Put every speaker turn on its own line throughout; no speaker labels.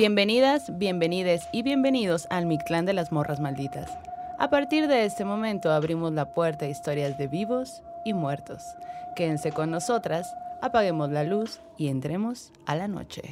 Bienvenidas, bienvenides y bienvenidos al Mictlán de las Morras Malditas. A partir de este momento abrimos la puerta a historias de vivos y muertos. Quédense con nosotras, apaguemos la luz y entremos a la noche.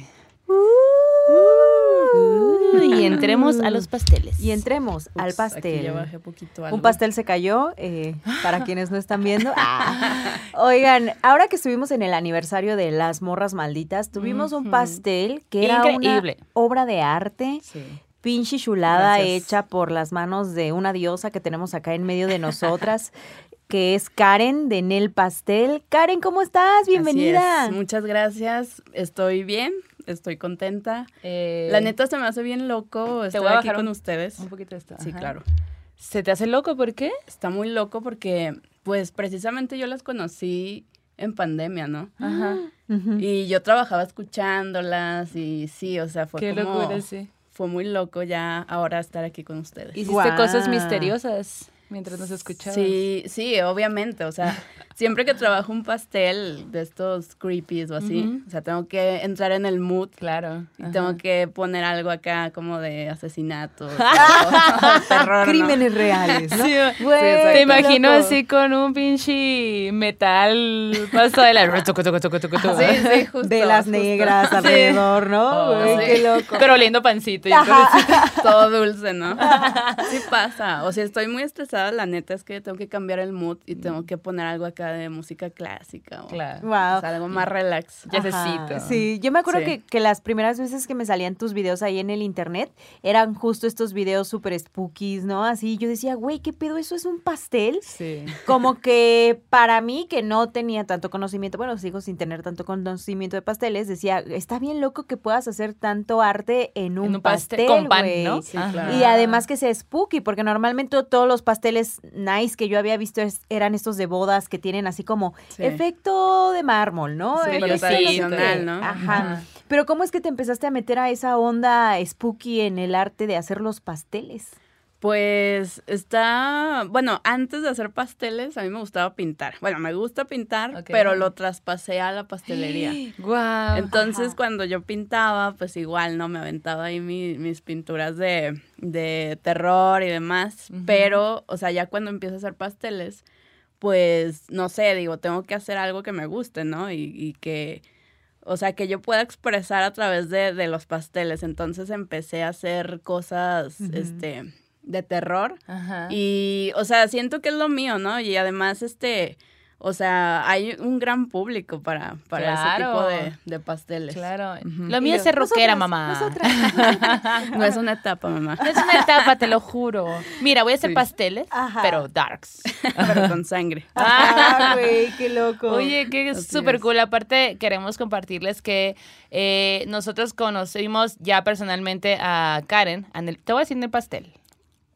Y entremos a los pasteles.
Y entremos al
aquí
pastel.
ya bajé poquito algo.
Un pastel se cayó, eh, para quienes no están viendo. Ah. Oigan, ahora que estuvimos en el aniversario de Las Morras Malditas, tuvimos un pastel que era
Increíble.
una obra de arte,
Sí.
pinche chulada
Gracias.
hecha por las manos de una diosa que tenemos acá en medio de nosotras, que es Karen de Nel Pastel. Karen, ¿cómo estás? Bienvenida.
Así es. Muchas gracias. Estoy bien, estoy contenta.
Eh,
La neta se me hace bien loco estar
voy a
aquí con
un-
ustedes.
Un poquito de esto.
Sí,
ajá.
claro.
¿Se te hace loco? ¿Por qué?
Está muy loco porque, pues, precisamente yo las conocí en pandemia, ¿no?
Ajá.
Ujú.
Y yo trabajaba escuchándolas y sí, o sea, fue
Qué
como...
locura, sí.
Fue muy loco ya ahora estar aquí con ustedes.
Hiciste
Guau.
cosas misteriosas mientras nos escuchabas.
Sí, sí, obviamente. O sea, siempre que trabajo un pastel de estos creepies o así, o sea, tengo que entrar en el mood
Claro.
y
ajá.
tengo que poner algo acá como de asesinato, o terror, ¿no?
Crímenes reales, ¿no?
Sí,
Güey,
exacto.
Te imagino
loco.
así con un pinche metal paso de la...
Sí, sí, justo.
de las
justo.
negras alrededor, ¿no?
Oh,
sí.
qué loco.
Pero oliendo pancito. y
Todo dulce, ¿no? Sí pasa. O sea, estoy muy estresada, la neta es que tengo que cambiar el mood y tengo que poner algo acá de música clásica o,
Claro.
Wow.
o sea, algo más relax.
Necesito.
Sí, yo me acuerdo
Sí.
que, que las primeras veces que me salían tus videos ahí en el internet eran justo estos videos súper spookies, ¿no? Así yo decía, güey, ¿qué pedo? ¿Eso es un pastel?
Sí.
Como que para mí, que no tenía tanto conocimiento, bueno, sigo sin tener tanto conocimiento de pasteles, decía, está bien loco que puedas hacer tanto arte en un,
En un pastel
pastel,
con pan,
güey".
¿no?
Sí,
Ajá.
claro.
Y además que sea spooky, porque normalmente todos los pasteles nice que yo había visto es- eran estos de bodas que tienen así como
Sí.
efecto de mármol, ¿no?
Sí, pero
eso es lo que-
tradicional, ¿no?
Ajá. Pero ¿cómo es que te empezaste a meter a esa onda spooky en el arte de hacer los pasteles?
Pues está, bueno, antes de hacer pasteles a mí me gustaba pintar. Bueno, me gusta pintar, pero lo traspasé a la pastelería.
Guau.
Entonces,
Ajá.
cuando yo pintaba, pues igual, ¿no? Me aventaba ahí mi- mis pinturas de, de terror y demás. Pero, o sea, ya cuando empiezo a hacer pasteles, pues, no sé, digo, tengo que hacer algo que me guste, ¿no? Y, y que, o sea, que yo pueda expresar a través de, de los pasteles. Entonces empecé a hacer cosas, este, de terror.
Ajá.
Y, o sea, siento que es lo mío, ¿no? Y además, este, o sea, hay un gran público para, para ese tipo de, de pasteles.
Claro. Lo mío
Y
es ser rockera,
"Nosotras,
mamá.
No es una etapa, mamá.
No es una etapa, te lo juro. Mira, voy a hacer
Sí.
pasteles,
Ajá.
pero darks.
Pero con sangre.
Ah, güey, qué loco.
Oye,
Así
súper cool. Aparte, queremos compartirles que eh, nosotros conocimos ya personalmente a Karen. en el- te voy a decir en el pastel,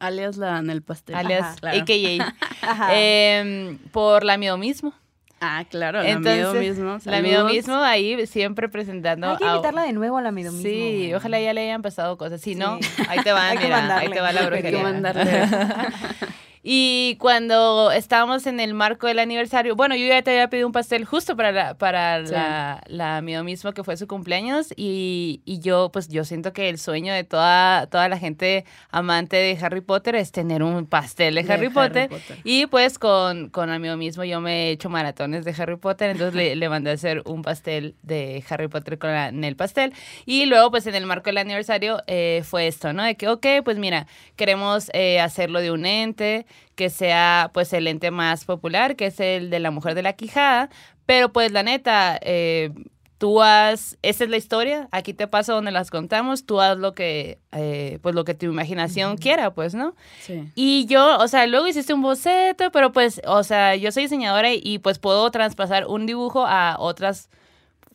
Alias la en el pastel.
alias
claro.
AKA,
Ajá.
em, por la miedo mismo.
Ah, claro, la
Entonces,
miedo mismo.
La miedo mismo ahí siempre presentando.
Hay que
a-
invitarla de nuevo a la Mido mismo.
Sí, ojalá ya le hayan pasado cosas. Si no, ahí te van, mira, ahí te va la
Hay que
brujería.
mandarle.
Y cuando estábamos en el marco del aniversario, bueno, yo ya te había pedido un pastel justo para la, para
Sí.
la, la mío mismo, que fue su cumpleaños, y, y yo, pues yo siento que el sueño de toda, toda la gente amante de Harry Potter es tener un pastel de,
De
Harry,
Harry
Potter. Y pues con, con mío mismo yo me he hecho maratones de Harry Potter, entonces le, le mandé a hacer un pastel de Harry Potter con la- en el pastel. Y luego, pues en el marco del aniversario eh, fue esto, ¿no? De que, ok, pues mira, queremos eh, hacerlo de un ente, que sea pues el ente más popular, que es el de la mujer de la quijada, pero pues la neta, eh, tú haz, esta es la historia, aquí te pasa donde las contamos, tú haz lo que, eh, pues lo que tu imaginación quiera, pues, ¿no?
Sí.
Y yo, o sea, luego hiciste un boceto, pero pues, o sea, yo soy diseñadora y, y, pues puedo traspasar un dibujo a otras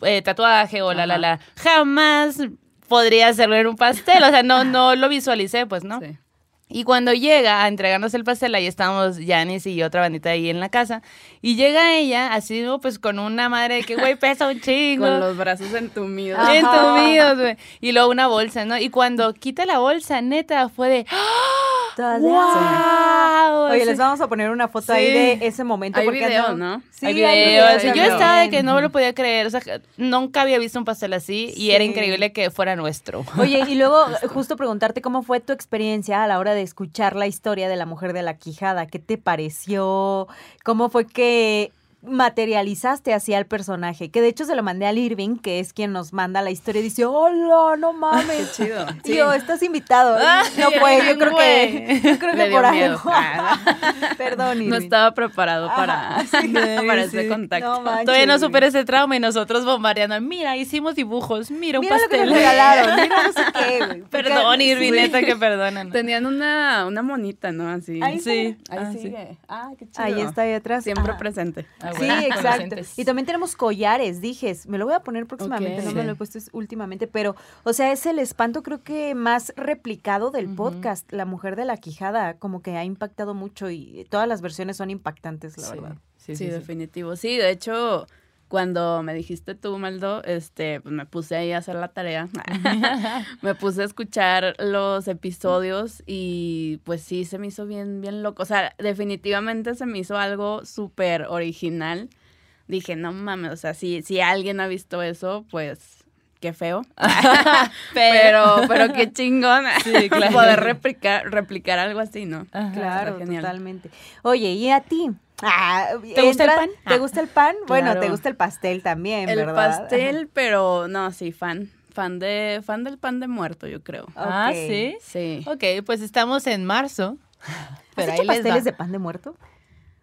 eh, tatuaje o la, la, la. Jamás podría hacerlo en un pastel, o sea, no, no lo visualicé, pues, ¿no?
Sí.
Y cuando llega a entregarnos el pastel, ahí estábamos Janice y otra bandita ahí en la casa. Y llega ella, así, pues con una madre de que, güey, pesa un chingo.
Con los brazos entumidos.
Ajá.
Entumidos, güey. Y luego una bolsa, ¿no? Y cuando quita la bolsa, neta, fue de,
Todas-
¡wow!
Oye, les vamos a poner una foto
Sí.
ahí de ese momento.
Hay
porque
video,
no-
¿no?
Sí,
Hay
hay
videos.
videos
Y yo estaba de que no me lo podía creer. O sea, nunca había visto un pastel así y era increíble que fuera nuestro.
Oye, y luego justo preguntarte cómo fue tu experiencia a la hora de escuchar la historia de la mujer de la quijada. ¿Qué te pareció? ¿Cómo fue que materializaste así al personaje? Que de hecho se lo mandé al Irving, que es quien nos manda la historia y dice, hola, no mames.
Qué chido.
Y yo, estás invitado.
Ah,
no
sí,
fue, yo
Irving,
creo que, yo creo
Le
que por
miedo.
algo. Perdón, Irving.
No estaba preparado para,
sí.
para
Sí,
ese
sí.
contacto.
No manches,
Todavía no supera ese trauma y nosotros bombardeando. Mira, hicimos dibujos. Mira, un
Mira lo que
pastel.
nos regalaron. Mira no sé qué, güey.
Perdón, Irving,
Sí.
neta que perdonan.
Tenían una, una monita, ¿no? Así.
Ahí
Sí.
Ahí
Ah, sí.
sigue. Ah, qué chido.
Ahí está ahí atrás.
Siempre
Ah.
presente.
Ah,
Sí,
bueno,
exacto. Y también tenemos collares, dijes. Me lo voy a poner próximamente, no me lo he puesto es- últimamente, pero, o sea, es el espanto creo que más replicado del podcast, La Mujer de la Quijada, como que ha impactado mucho y todas las versiones son impactantes, la
Sí,
verdad.
sí,
Sí,
sí, sí.
definitivo. Sí, de hecho, cuando me dijiste tú, Maldo, este, pues me puse ahí a hacer la tarea. me puse a escuchar los episodios y pues sí, se me hizo bien, bien loco. O sea, definitivamente se me hizo algo súper original. Dije, no mames, o sea, si, si alguien ha visto eso, pues qué feo. pero, pero qué chingón
Sí, claro.
poder replicar, replicar algo así, ¿no?
Ajá.
Claro, totalmente. Oye, ¿y a ti? Ah,
¿Te gusta el pan?
¿Te
Ah.
gusta el pan? Bueno,
Claro.
te gusta el pastel también,
el
¿verdad?
pastel, pero no, sí, fan. Fan de, fan del pan de muerto, yo creo.
Ah,
Ok.
sí.
Sí.
Ok, pues estamos en marzo.
¿Has
Pero
hecho
ahí les
pasteles de pan de muerto?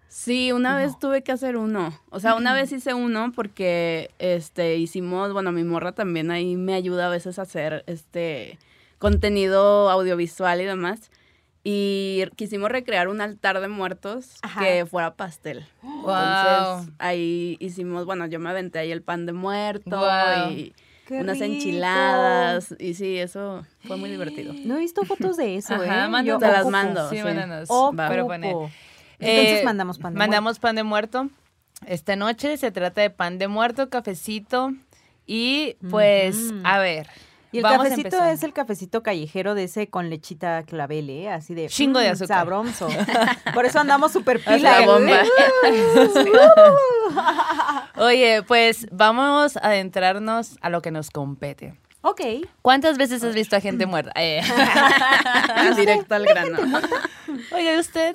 Sí, una vez tuve que hacer uno. O sea, una vez hice uno porque este hicimos, bueno, mi morra también ahí me ayuda a veces a hacer este contenido audiovisual y demás. Y quisimos recrear un altar de muertos
Ajá.
que fuera pastel.
Wow.
Entonces, ahí hicimos, bueno, yo me aventé ahí el pan de muerto y
¡Qué
unas
rico!
enchiladas. Y sí, eso fue muy divertido.
No he visto fotos de eso, ¿eh?
Ajá, mándanos.
Te las mando.
Sí,
sí.
mándanos. Pero poner.
Entonces
Eh,
mandamos pan de
Mandamos pan de muerto. Esta noche se trata de pan de muerto, cafecito y pues, a ver.
Y el
vamos
cafecito es el cafecito callejero de ese con lechita clavel, ¿eh? Así de...
Chingo de
mm,
azúcar.
Sabroso. Por eso andamos súper pila.
la bomba.
Oye, pues vamos a adentrarnos a lo que nos compete.
Ok.
¿Cuántas veces has visto a gente muerta? Eh.
Directo al grano.
Oye, usted.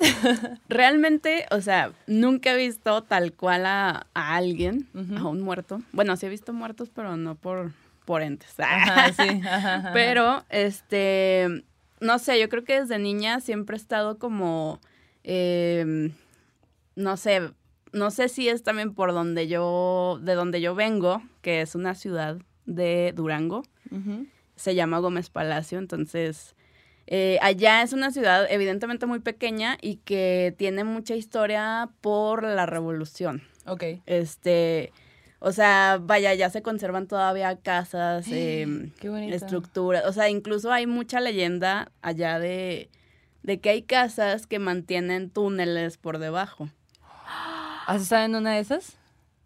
Realmente, o sea, nunca he visto tal cual a, a alguien, a un muerto. Bueno, sí he visto muertos, pero no por, por entes.
Ajá, sí. ajá, ajá.
Pero, este, no sé, yo creo que desde niña siempre he estado como, eh, no sé, no sé si es también por donde yo, de donde yo vengo, que es una ciudad de Durango
Ujú.
se llama Gómez Palacio, entonces eh, allá es una ciudad evidentemente muy pequeña y que tiene mucha historia por la revolución.
Ok.
Este, o sea, vaya, ya se conservan todavía casas,
bonito.
estructuras, o sea, incluso hay mucha leyenda allá de, de que hay casas que mantienen túneles por debajo.
¿Has estado en una de esas?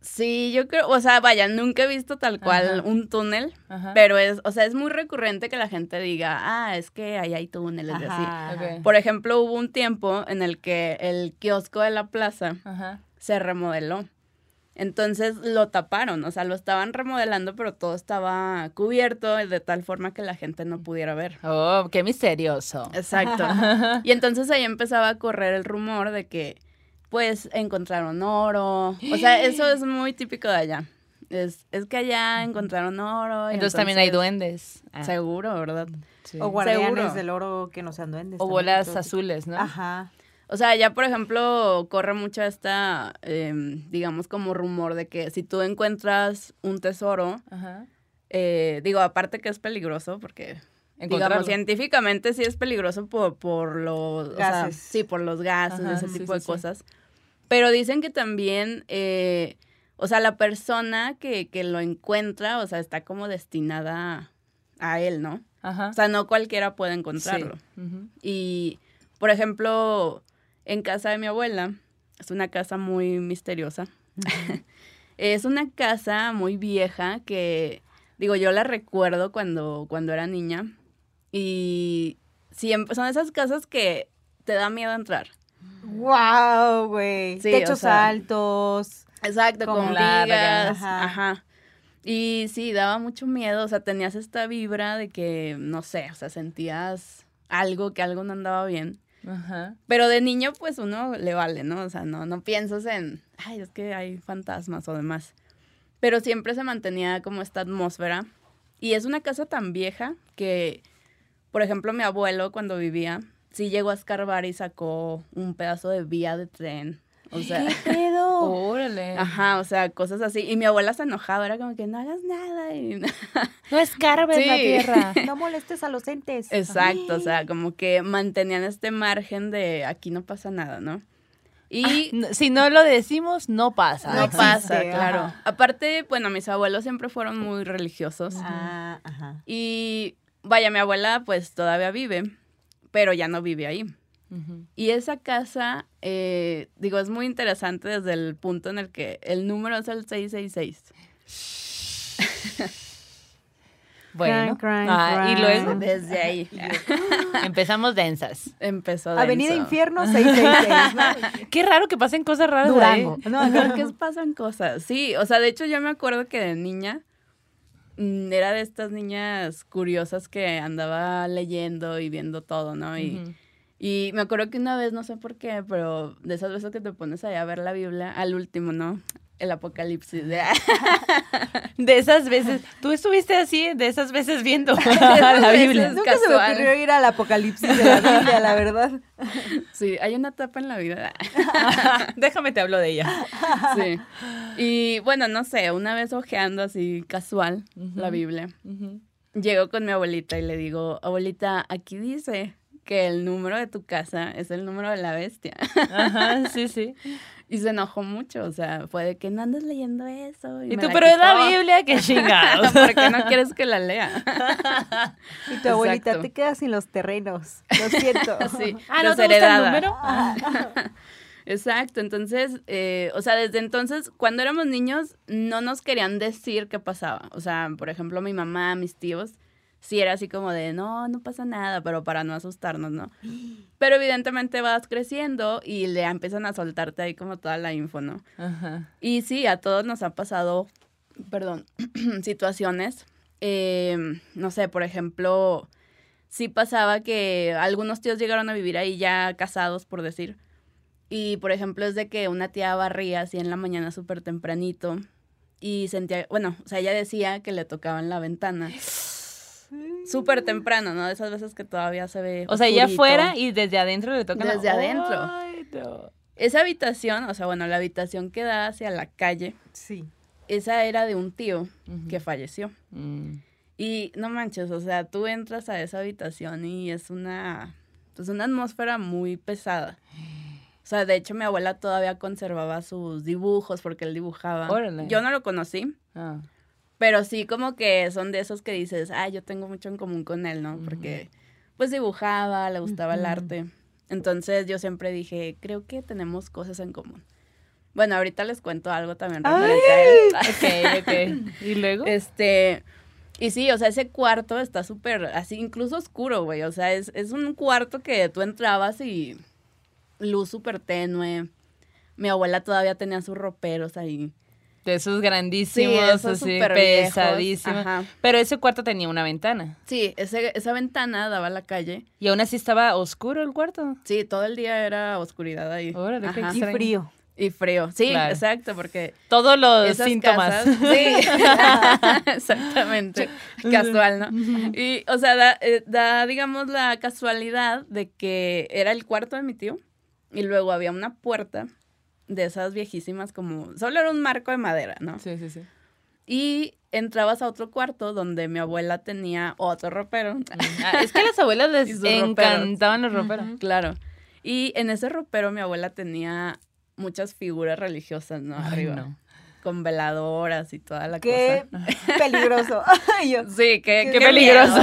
Sí, yo creo, o sea, vaya, nunca he visto tal cual
Ajá.
un túnel,
Ajá.
Pero es, o sea, es muy recurrente que la gente diga, ah, es que ahí hay túneles y así. Por ejemplo, hubo un tiempo en el que el kiosco de la plaza se remodeló. Entonces lo taparon, o sea, lo estaban remodelando, pero todo estaba cubierto de tal forma que la gente no pudiera ver.
Oh, qué misterioso.
Exacto. y entonces ahí empezaba a correr el rumor de que, pues, encontraron oro. O sea, eso es muy típico de allá. Es, es que allá encontraron oro. y
Entonces, también hay duendes. Ah,
Seguro, ¿verdad?
sí.
O guardianes
Seguro.
del oro que no sean duendes.
O bolas azules, ¿no?
Ajá.
O sea, ya por ejemplo, corre mucho esta, em, digamos, como rumor de que si tú encuentras un tesoro,
Ajá.
eh, digo, aparte que es peligroso, porque, digamos, científicamente sí es peligroso por, por los o sea,
Gases.
sí, por los gases,
Ajá,
ese
sí,
tipo
sí,
de
sí.
cosas. Pero dicen que también, eh, o sea, la persona que, que lo encuentra, o sea, está como destinada a él, ¿no?
Ajá.
O sea, no cualquiera puede encontrarlo. Y, por ejemplo, en casa de mi abuela, es una casa muy misteriosa. es una casa muy vieja que, digo, yo la recuerdo cuando, cuando era niña. Y siempre son esas casas que te da miedo entrar.
Wow, güey.
Sí,
Techos
o sea,
altos.
Exacto, con
largas,
ajá.
Ajá. Y sí, daba mucho miedo. O sea, tenías esta vibra de que, no sé, o sea, sentías algo, que algo no andaba bien.
Ajá.
Pero de niño, pues uno le vale, ¿no? O sea, no, no piensas en, ay, es que hay fantasmas o demás. Pero siempre se mantenía como esta atmósfera. Y es una casa tan vieja que, por ejemplo, mi abuelo cuando vivía, sí llegó a escarbar y sacó un pedazo de vía de tren. O sea,
¿Qué pedo?
Órale.
ajá, o sea, cosas así. Y mi abuela se enojaba, era como que no hagas nada. Y...
No escarbes la tierra.
No molestes a los entes.
Exacto, o sea, como que mantenían este margen de aquí no pasa nada, ¿no? Y
No, Si no lo decimos, no pasa.
No
existe,
pasa,
ajá.
claro. Aparte, bueno, mis abuelos siempre fueron muy religiosos.
Ah, ajá.
Y vaya, mi abuela pues todavía vive, pero ya no vive ahí. Y esa casa, eh, digo, es muy interesante desde el punto en el que el número es el 666.
Bueno.
Cran, cran,
Ah, y
cran.
luego
Desde ahí
empezamos densas.
empezó
Avenida
denso.
Infierno 666. ¿no?
Qué raro que pasen cosas raras
Durango.
ahí.
No, no.
que pasan cosas. Sí, o sea, de hecho yo me acuerdo que de niña mm, era de estas niñas curiosas que andaba leyendo y viendo todo, ¿no? Y. y me acuerdo que una vez, no sé por qué, pero de esas veces que te pones allá a ver la Biblia, al último, ¿no? El apocalipsis. De,
De esas veces, tú estuviste así, de esas veces viendo
esas
la
veces.
Biblia.
Nunca se me ocurrió ir al apocalipsis de la Biblia, la verdad.
sí, hay una etapa en la vida.
Déjame te hablo de ella.
sí. Y bueno, no sé, una vez ojeando así casual la Biblia, llego con mi abuelita y le digo, abuelita, aquí dice que el número de tu casa es el número de la bestia.
Ajá, sí, sí.
Y se enojó mucho, o sea, fue de que no andas leyendo eso.
Y
me
tú,
la
pero es la
quitó".
Biblia, qué chingados.
¿Por qué no quieres que la lea?
Y tu abuelita
Exacto.
te quedas sin los terrenos. Lo siento.
Sí,
Ah, ¿no te gusta el número?
Exacto, entonces, eh, o sea, desde entonces, cuando éramos niños, no nos querían decir qué pasaba. O sea, por ejemplo, mi mamá, mis tíos, sí era así como de, no, no pasa nada, pero para no asustarnos, ¿no? Pero evidentemente vas creciendo y le empiezan a soltarte ahí como toda la info, ¿no?
Ajá.
Y sí, a todos nos ha pasado, perdón, situaciones. eh, no sé, por ejemplo, sí pasaba que algunos tíos llegaron a vivir ahí ya casados, por decir. Y, por ejemplo, es de que una tía barría así en la mañana súper tempranito y sentía, bueno, o sea, ella decía que le tocaban la ventana. Súper temprano, ¿no? De esas veces que todavía se ve.
O sea, ella
oscurito.
fuera y desde adentro le tocan.
Desde adentro.
Ay, no.
Esa habitación, o sea, bueno, la habitación que da hacia la calle,
Sí.
esa era de un tío que falleció.
Mm.
Y no manches, o sea, tú entras a esa habitación y es una, pues una atmósfera muy pesada. O sea, de hecho mi abuela todavía conservaba sus dibujos porque él dibujaba.
Órale.
Yo no lo conocí,
Ah.
Pero sí como que son de esos que dices, ah, yo tengo mucho en común con él, ¿no? Porque pues dibujaba, le gustaba el arte. Entonces yo siempre dije, creo que tenemos cosas en común. Bueno, ahorita les cuento algo también referente a él.
Ok, ok. ¿Y luego?
Este, y sí, o sea, ese cuarto está súper, así, incluso oscuro, güey. O sea, es, es un cuarto que tú entrabas y luz súper tenue. Mi abuela todavía tenía sus roperos ahí.
De esos grandísimos,
esos
así, pesadísimos.
ajá.
Pero ese cuarto tenía una ventana.
Sí, ese, esa ventana daba a la calle.
Y aún así estaba oscuro el cuarto.
Sí, todo el día era oscuridad ahí.
Órale, qué.
Y frío.
Y frío. Sí,
Claro.
exacto, porque
Todos los
esas
síntomas.
casas- sí, exactamente. Casual, ¿no? Y, o sea, da, eh, da, digamos, la casualidad de que era el cuarto de mi tío Y luego había una puerta de esas viejísimas como, solo era un marco de madera, ¿no?
Sí, sí, sí.
Y entrabas a otro cuarto donde mi abuela tenía otro ropero.
Ah, es que a las abuelas les
roperos.
encantaban los roperos.
Claro. Y en ese ropero mi abuela tenía muchas figuras religiosas, ¿no?
Ay,
Arriba.
no.
Con veladoras y toda la
Qué
cosa.
peligroso. Yo-
Sí, qué,
Qué
qué
peligroso.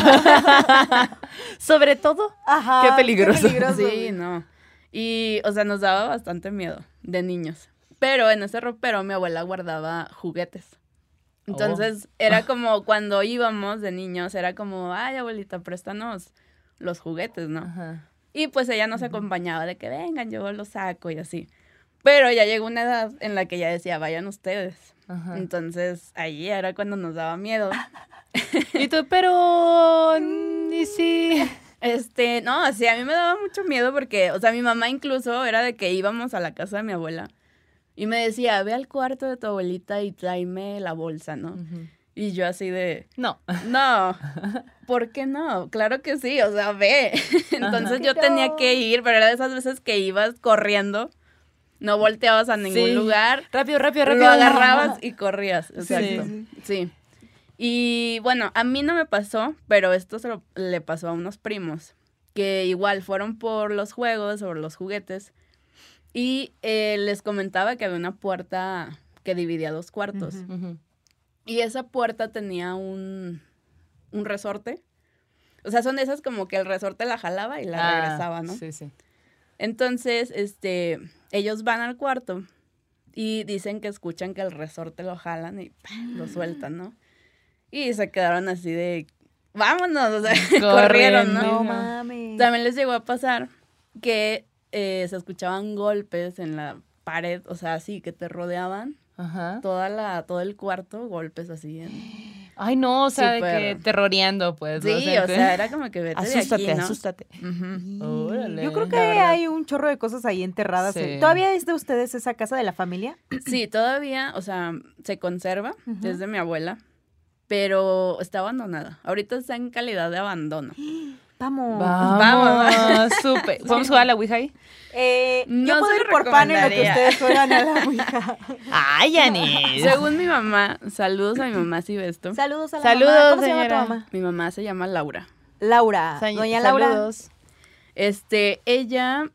Sobre todo.
Ajá,
Qué peligroso.
Sí, no. Y, o sea, nos daba bastante miedo de niños. Pero en ese ropero mi abuela guardaba juguetes. Entonces, era como cuando íbamos de niños, era como, ay, abuelita, préstanos los juguetes, ¿no?
Ajá.
Y pues ella nos acompañaba de que vengan, yo los saco y así. Pero ya llegó una edad en la que ya decía, vayan ustedes.
Ajá.
Entonces, ahí era cuando nos daba miedo.
Y tú, pero. ¿Y si?
Este, no, sí, a mí me daba mucho miedo porque, o sea, mi mamá incluso era de que íbamos a la casa de mi abuela y me decía, ve al cuarto de tu abuelita y tráeme la bolsa, ¿no? Y yo así de,
No.
no, ¿por qué no? Claro que sí, o sea, ve. Entonces yo
No.
tenía que ir, pero era de esas veces que ibas corriendo, no volteabas a ningún
Sí.
lugar,
Rápido, rápido, rápido.
lo agarrabas y corrías.
Sí.
Exacto. Sí. Y bueno, a mí no me pasó, pero esto se lo- le pasó a unos primos que igual fueron por los juegos o los juguetes y eh, les comentaba que había una puerta que dividía dos cuartos y esa puerta tenía un, un resorte. O sea, son esas como que el resorte la jalaba y la
Ah,
regresaba, ¿no?
Sí, sí.
Entonces, este, ellos van al cuarto y dicen que escuchan que el resorte lo jalan y ¡pam! lo sueltan, ¿no? Y se quedaron así de, vámonos, o sea, corrieron. ¿no?
No mames.
También les llegó a pasar que eh, se escuchaban golpes en la pared, o sea, así que te rodeaban
Ajá.
toda la, todo el cuarto, golpes así. En...
Ay, no, o sea, de que terroreando, pues.
Sí, o sea, era como que vete
Asústate,
de aquí, ¿no?
asústate. Órale.
Yo creo que hay un chorro de cosas ahí enterradas.
Sí.
¿Todavía es de ustedes esa casa de la familia?
Sí, todavía, o sea, se conserva,
Ujú.
es de mi abuela, pero está abandonada. Ahorita está en calidad de abandono.
Vamos.
Vamos, súper. ¿Podemos jugar a la Ouija ahí?
Eh,
No
yo puedo ir por pan en lo que ustedes fueran a la Ouija.
Ay, Yanis.
Según mi mamá, saludos a mi mamá si ve esto.
Saludos a la
Saludos,
mamá. ¿Cómo se llama
señora.
tu mamá?
Mi mamá se llama Laura.
Laura.
Sa-
Doña Laura.
Saludos.
Este, ella,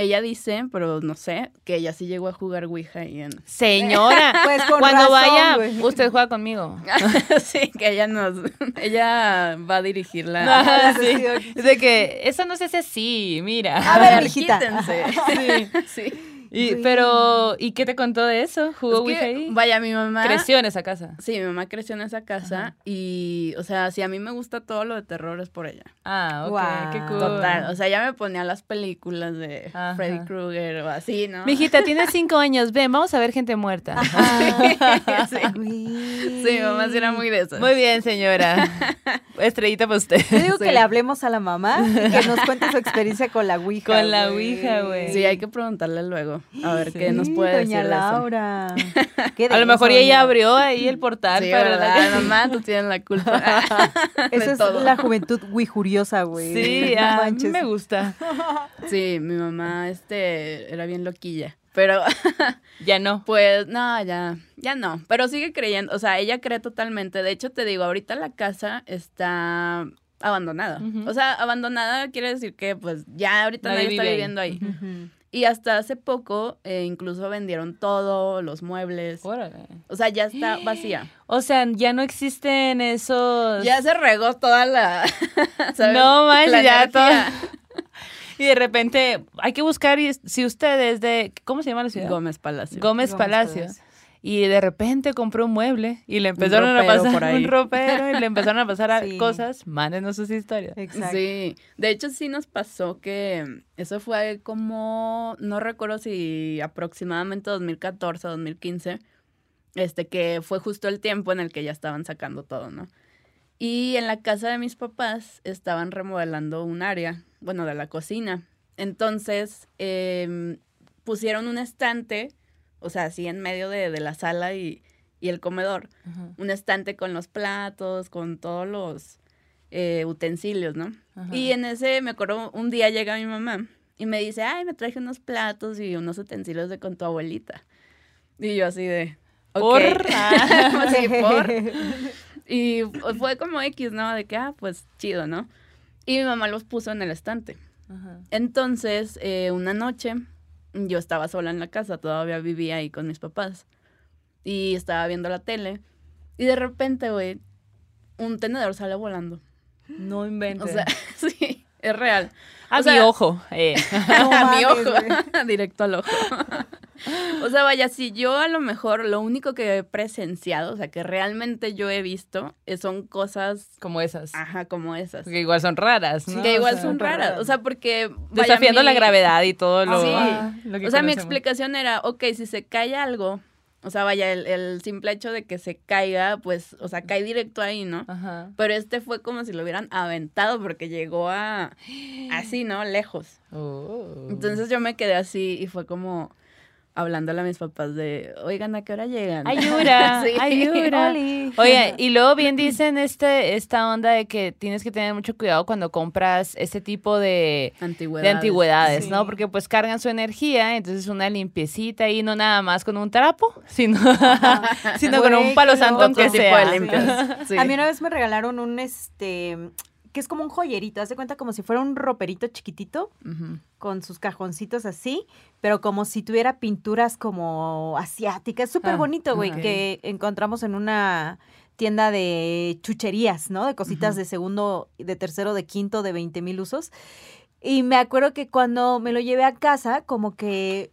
ella dice, pero no sé, que ella sí llegó a jugar Ouija y en...
Señora,
Pues con
cuando
razón,
vaya, usted juega conmigo.
sí, que ella nos, ella va a dirigir la...
Ah, sí.
sesión.
Es de que eso no se hace así, mira.
A ver,
quítense.
Sí.
sí.
Y, pero, ¿y qué te contó de eso? ¿Jugó
Es
Ouija
que,
ahí?
vaya, mi mamá...
Creció en esa casa.
Sí, mi mamá creció en esa casa y, o sea, si a mí me gusta todo lo de terror es por ella.
Ah, ok,
Guau.
qué cool.
Total, o sea, ya me ponía las películas de
Ajá.
Freddy Krueger o así, ¿no?
Mijita, tienes cinco años, ven, vamos a ver gente muerta.
sí. Sí, mi mamá sí era muy de esas.
Muy bien, señora. Estrellita para usted.
Yo digo que
Sí.
le hablemos a la mamá y que nos cuente su experiencia con la Ouija.
Con la. Ouija, güey.
Sí, hay que preguntarle luego, a ver qué nos puede
Doña
decir.
Laura.
A lo mejor ella abrió ahí el portal
Sí,
para
¿verdad? mamá, tú tienes la culpa.
Eso
de
es
todo.
la juventud ouijuriosa, güey.
Sí,
No
a mí me gusta.
Sí, mi mamá, este, era bien loquilla. Pero,
Ya no.
pues, no, ya, ya no. Pero sigue creyendo, o sea, ella cree totalmente. De hecho, te digo, ahorita la casa está abandonada. O sea, abandonada quiere decir que, pues, ya ahorita
Nadie
nadie, está
vive
viviendo ahí.
Ujú.
Y hasta hace poco, eh, incluso vendieron todo, los muebles.
Órale.
O sea, ya está vacía.
O sea, ya no existen esos.
Ya se regó toda la. ¿sabes?
No manches,
La
ya
energía.
todo. Y de repente hay que buscar y si usted es de. ¿Cómo se llama la ciudad?
Gómez Palacio.
Gómez
Gómez
Palacio.
Palacio.
Y de repente compró un mueble y le empezaron a pasar
por ahí.
un ropero y le empezaron a pasar
Sí.
cosas. Mándenos sus historias.
Exacto.
Sí, de hecho sí nos pasó que eso fue como, no recuerdo si aproximadamente 2014 o 2015, este que fue justo el tiempo en el que ya estaban sacando todo, ¿no? Y en la casa de mis papás estaban remodelando un área, bueno, de la cocina. Entonces em, pusieron un estante, o sea, así en medio de, de la sala y, y el comedor
Ajá,
un estante con los platos, con todos los eh, utensilios, ¿no?
ajá.
Y en ese, me acuerdo, un día llega mi mamá Y me dice, ay, me traje unos platos y unos utensilios de con tu abuelita. Y yo así de.
Por.
Sí, por. Y fue como X, ¿no? De que, ah, pues chido, ¿no? Y mi mamá los puso en el estante. Entonces, eh, una noche, yo estaba sola en la casa, todavía vivía ahí con mis papás. Y estaba viendo la tele. Y de repente, güey, un tenedor sale volando.
No inventes.
O sea, sí, es real.
a
o sea-
mi ojo. eh.
No
a mi ojo, directo al ojo. O sea, vaya, si yo a lo mejor lo único que he presenciado, o sea, que realmente yo he visto, eh, son cosas,
Como esas.
ajá, como esas.
Que igual son raras, ¿no?
que igual
O sea,
son raras.
raras.
O sea, porque... vaya,
Desafiando la gravedad y todo lo.
Sí.
ah, lo que
O sea, mi explicación era, ok, si se cae algo, o sea, vaya, el, el simple hecho de que se caiga, pues, o sea, cae directo ahí, ¿no?
Ajá.
Pero este fue como si lo hubieran aventado porque llegó a... Así, ¿no? Lejos.
Oh.
Entonces yo me quedé así y fue como hablándole a mis papás de, oigan, ¿a qué hora llegan?
Ayuda,
Sí.
ayuda.
Oli.
Oye, y luego bien dicen este, esta onda de que tienes que tener mucho cuidado cuando compras este tipo de,
Antigüedades.
de antigüedades,
Sí.
¿no? Porque pues cargan su energía, entonces una limpiecita y no nada más con un trapo, sino, sino con un palo santo aunque
Otro tipo
sea.
de. Sí.
A mí una vez me regalaron un, este, que es como un joyerito, haz de cuenta como si fuera un roperito chiquitito, con sus cajoncitos así, pero como si tuviera pinturas como asiáticas, súper
Ah,
bonito, güey, que encontramos en una tienda de chucherías, ¿no? De cositas de segundo, de tercero, de quinto, de 20 mil usos. Y me acuerdo que cuando me lo llevé a casa, como que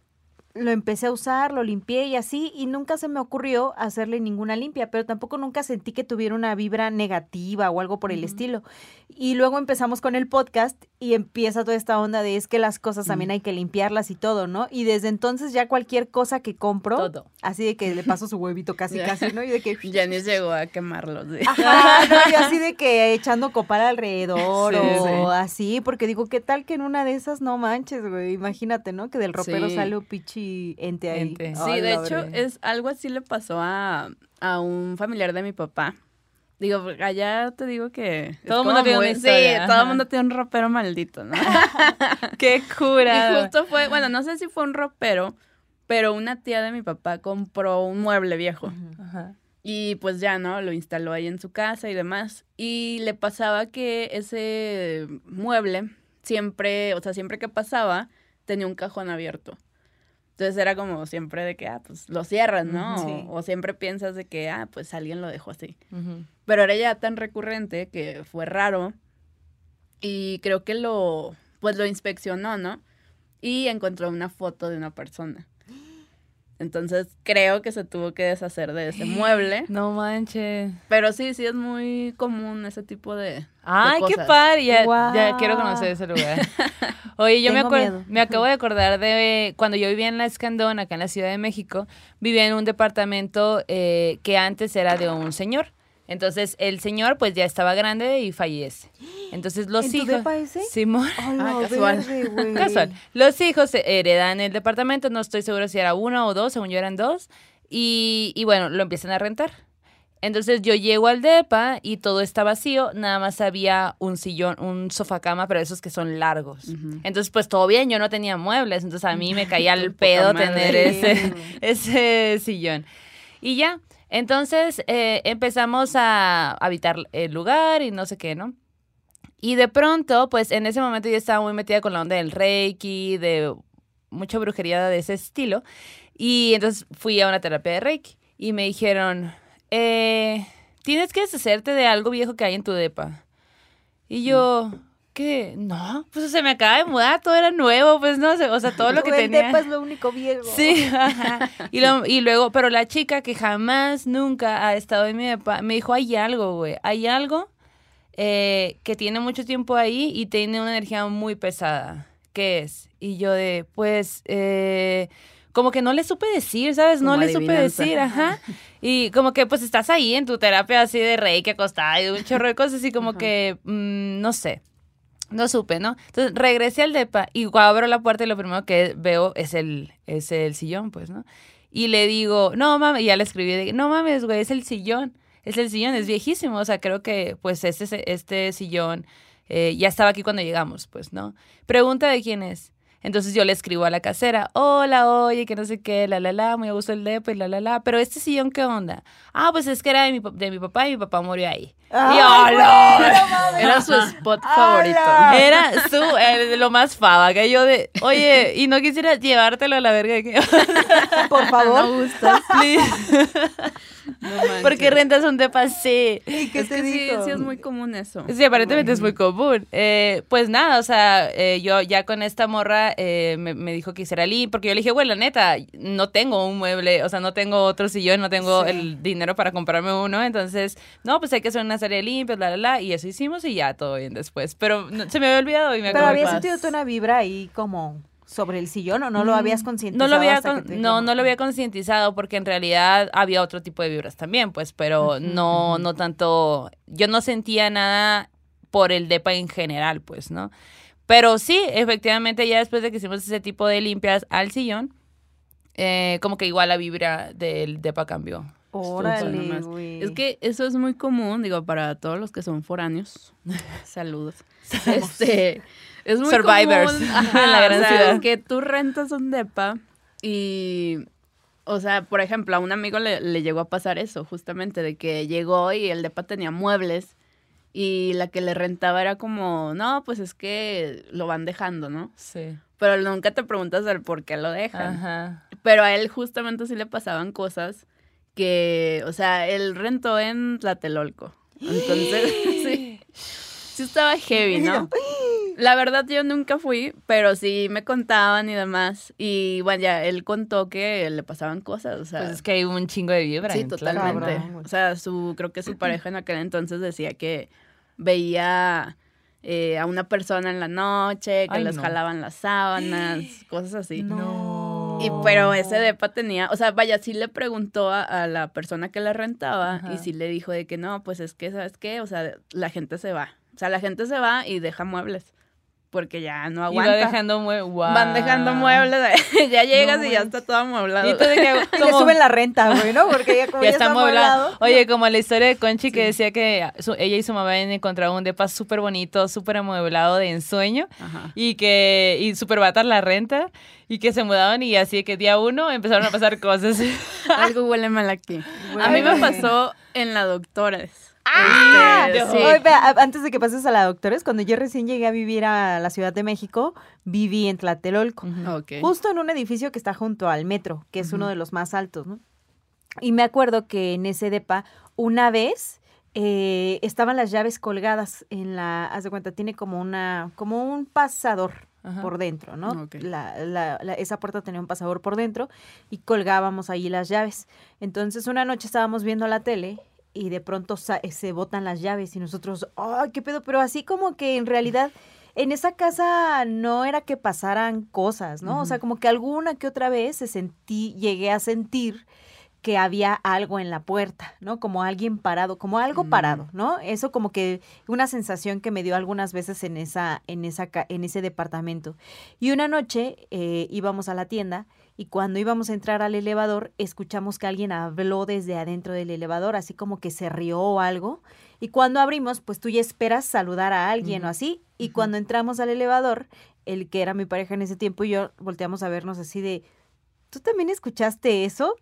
lo empecé a usar, lo limpié y así, y nunca se me ocurrió hacerle ninguna limpia, pero tampoco nunca sentí que tuviera una vibra negativa o algo por el estilo. Y luego empezamos con el podcast y empieza toda esta onda de es que las cosas también hay que limpiarlas y todo, ¿no? Y desde entonces ya cualquier cosa que compro,
Todo.
así de que le paso su huevito casi,
Ya.
casi, ¿no? Y de que...
Janice llegó a quemarlos. sí.
Ajá, no, y así de que echando copal alrededor
Sí,
o
sí.
así, porque digo, ¿qué tal que en una de esas no manches, güey? Imagínate, ¿no? Que del ropero
Sí.
sale un pichi ente ahí.
Ente.
Sí, de hecho,
verdad.
es algo así le pasó a, a un familiar de mi papá. Digo, allá te digo que...
Todo
como
mundo tiene una historia,
Sí, todo el mundo tiene un ropero maldito, ¿no?
¡Qué cura!
Y justo fue, bueno, no sé si fue un ropero, pero una tía de mi papá compró un mueble viejo.
Ajá.
Y pues ya, ¿no? Lo instaló ahí en su casa y demás. Y le pasaba que ese mueble siempre, o sea, siempre que pasaba, tenía un cajón abierto. Entonces era como siempre de que, ah, pues lo cierras, ¿no? O-
sí.
o, siempre piensas de que, ah, pues alguien lo dejó así.
Ujú.
Pero era ya tan recurrente que fue raro. Y creo que lo, pues lo inspeccionó, ¿no? Y encontró una foto de una persona. Entonces creo que se tuvo que deshacer de ese mueble.
No manches.
Pero sí, sí es muy común ese tipo de. de
Ay, qué padre. Ya, quiero conocer ese lugar. Oye, yo me,
Tengo
acuer-
miedo.
me acabo de acordar de cuando yo vivía en la Escandón, acá en la Ciudad de México, vivía en un departamento eh, que antes era de un señor. Entonces, el señor pues ya estaba grande y fallece. Entonces, los
¿En
hijos... Simón.
Ay, la
Ah, casual.
verde.
Casual. Los hijos heredan el departamento, no estoy seguro si era uno o dos, según yo eran dos. Y, y bueno, lo empiezan a rentar. Entonces yo llego al depa y todo está vacío, nada más había un sillón, un sofá cama, pero esos que son largos. Entonces, pues todo bien, yo no tenía muebles, entonces a mí me caía el pedo tener ese, ese sillón. Y ya, entonces eh, empezamos a habitar el lugar y no sé qué, ¿no? Y de pronto, pues en ese momento yo estaba muy metida con la onda del Reiki, de mucha brujería de ese estilo. Y entonces fui a una terapia de Reiki y me dijeron, eh, tienes que deshacerte de algo viejo que hay en tu depa. Y yo, ¿qué? No, pues se me acaba de mudar, todo era nuevo, pues no sé, o sea, todo lo que
El
tenía.
depa es lo único viejo.
Sí, ajá. Y, lo- y luego, pero la chica que jamás, nunca ha estado en mi depa, me dijo, hay algo, güey, hay algo eh, que tiene mucho tiempo ahí y tiene una energía muy pesada. ¿Qué es? Y yo de, pues, eh, como que no le supe decir, ¿sabes? No
Como
le supe decir, ajá. Y como que pues estás ahí en tu terapia así de reiki acostada y de un chorro de cosas y como que, mm, no sé. No supe, ¿no? Entonces regresé al depa y abro la puerta y lo primero que veo es el, es el sillón, pues, ¿no? Y le digo, no mames, y ya le escribí, no mames, güey, es el sillón, es el sillón, es viejísimo, o sea, creo que pues este, este sillón eh, ya estaba aquí cuando llegamos, pues, ¿no? Pregunta de quién es. Entonces yo le escribo a la casera, hola, oye, que no sé qué, la, la, la, muy a gusto el depo y la, la, la, pero este sillón, ¿qué onda? Ah, pues es que era de mi, de mi papá y mi papá murió ahí.
Ay, güey.
Era su spot favorito.
Era su, eh, lo más fava, que yo de, oye, y no quisiera llevártelo a la verga. de que-
Por favor.
No gustas.
Please.
No manches.
Porque rentas un depa así.
¿Y qué
Es
te
que sí,
dijo?
sí es muy común eso.
Sí, aparentemente es muy común. Eh, pues nada, o sea, eh, yo ya con esta morra eh, me, me dijo que hiciera link, porque yo le dije, bueno, la neta, no tengo un mueble, o sea, no tengo otro sillón, no tengo
Sí.
el dinero para comprarme uno, entonces, no, pues hay que hacer una serie de limpias, la, la, la, y eso hicimos y ya, todo bien después. Pero no- se me había olvidado y me
Pero
paz.
sentido tú una vibra ahí como sobre el sillón o no lo habías concientizado.
Mm, No lo había, con- no, no lo había concientizado porque en realidad había otro tipo de vibras también, pues, pero no, no tanto, yo no sentía nada por el depa en general, pues, ¿no? Pero sí, efectivamente, ya después de que hicimos ese tipo de limpias al sillón, eh, como que igual la vibra del depa cambió.
Órale, güey.
Es que eso es muy común, digo, para todos los que son foráneos. Saludos. Este, es muy
Survivors
común,
en
ajá,
la gran
o sea,
ciudad.
que tú rentas un depa y, o sea, por ejemplo, a un amigo le, le llegó a pasar eso, justamente, de que llegó y el depa tenía muebles y la que le rentaba era como, no, pues es que lo van dejando, ¿no?
Sí.
Pero nunca te preguntas el por qué lo dejan.
Ajá.
Pero a él justamente sí le pasaban cosas que, o sea, él rentó en Tlatelolco. Entonces, sí, sí estaba heavy, ¿no? La verdad yo nunca fui, pero sí me contaban y demás. Y bueno, ya él contó que le pasaban cosas, o sea,
Pues es que hay un chingo de vibra.
sí, totalmente.
Cabrón.
O sea, su, creo que su pareja en aquel entonces decía que veía eh, a una persona en la noche, que
Ay,
les
no.
jalaban las sábanas, cosas así.
No.
Y pero ese depa tenía, o sea, vaya, sí le preguntó a, a la persona que le rentaba
Ajá.
y sí le dijo de que no, pues es que, ¿sabes qué? O sea, la gente se va. O sea, la gente se va y deja muebles porque ya no
Y va
aguanta.
dejando mue-
Van dejando muebles, ya llegas
No
y ya está todo amueblado.
Y
Y le suben la renta, güey, ¿no? Porque ya como
Ya
ya,
está
amueblado.
Oye, como la historia de Conchi que decía que su- ella y su mamá habían encontrado un depa súper bonito, súper amueblado de ensueño
Ajá.
y que y súper bata la renta y que se mudaban y así que día uno empezaron a pasar cosas.
Algo huele mal aquí.
Huele
a mí me pasó en la Doctores.
¡Ah!
Este,
Dios.
sí.
Oye, espera, a- antes de que pases a la doctores, cuando yo recién llegué a vivir a la Ciudad de México, viví en Tlatelolco. Justo en un edificio que está junto al metro, que es uno de los más altos, ¿no? Y me acuerdo que en ese depa, una vez eh, estaban las llaves colgadas en la, haz de cuenta, tiene como una, como un pasador
Ajá.
por dentro, ¿no? La- la- la- esa puerta tenía un pasador por dentro y colgábamos ahí las llaves. Entonces una noche estábamos viendo la tele y de pronto eh, se botan las llaves y nosotros, ¡ay, qué pedo! Pero así como que en realidad en esa casa no era que pasaran cosas, ¿no? O sea, como que alguna que otra vez se sentí, llegué a sentir que había algo en la puerta, ¿no? Como alguien parado, como algo
Mm.
parado, ¿no? Eso como que una sensación que me dio algunas veces en esa, en esa, ca- en ese departamento. Y una noche eh, íbamos a la tienda y cuando íbamos a entrar al elevador escuchamos que alguien habló desde adentro del elevador, así como que se rió o algo. Y cuando abrimos, pues tú ya esperas saludar a alguien o así. Y cuando entramos al elevador, el que era mi pareja en ese tiempo y yo volteamos a vernos así de, ¿tú también escuchaste eso?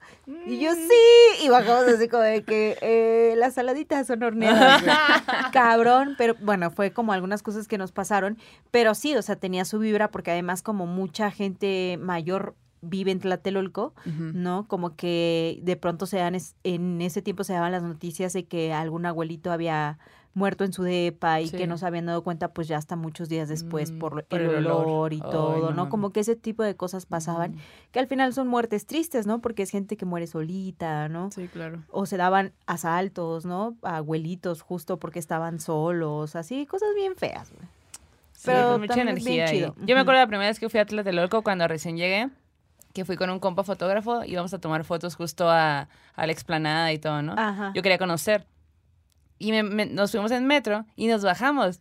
Y yo sí, y bajamos así como de que eh, las saladitas son horneadas. Cabrón, pero bueno, fue como algunas cosas que nos pasaron, pero sí, o sea, tenía su vibra porque además como mucha gente mayor vive en Tlatelolco. ¿no? Como que de pronto se dan, es- en ese tiempo se daban las noticias de que algún abuelito había muerto en su depa y
Sí.
que no se habían dado cuenta pues ya hasta muchos días después
Mm,
por, el,
el olor.
olor y
Ay,
todo,
no
¿no? Como que ese tipo de cosas pasaban, que al final son muertes tristes, ¿no? Porque es gente que muere solita, ¿no?
Sí, claro.
O se daban asaltos, ¿no? A abuelitos justo porque estaban solos, así, cosas bien feas, güey.
Sí,
Pero
con mucha
bien
energía
chido.
Yo me acuerdo la primera vez que fui a Tlatelolco cuando recién llegué, que fui con un compa fotógrafo, íbamos a tomar fotos justo a, a la explanada y todo, ¿no?
Ajá.
Yo quería conocer. Y me- me- nos fuimos en metro y nos bajamos.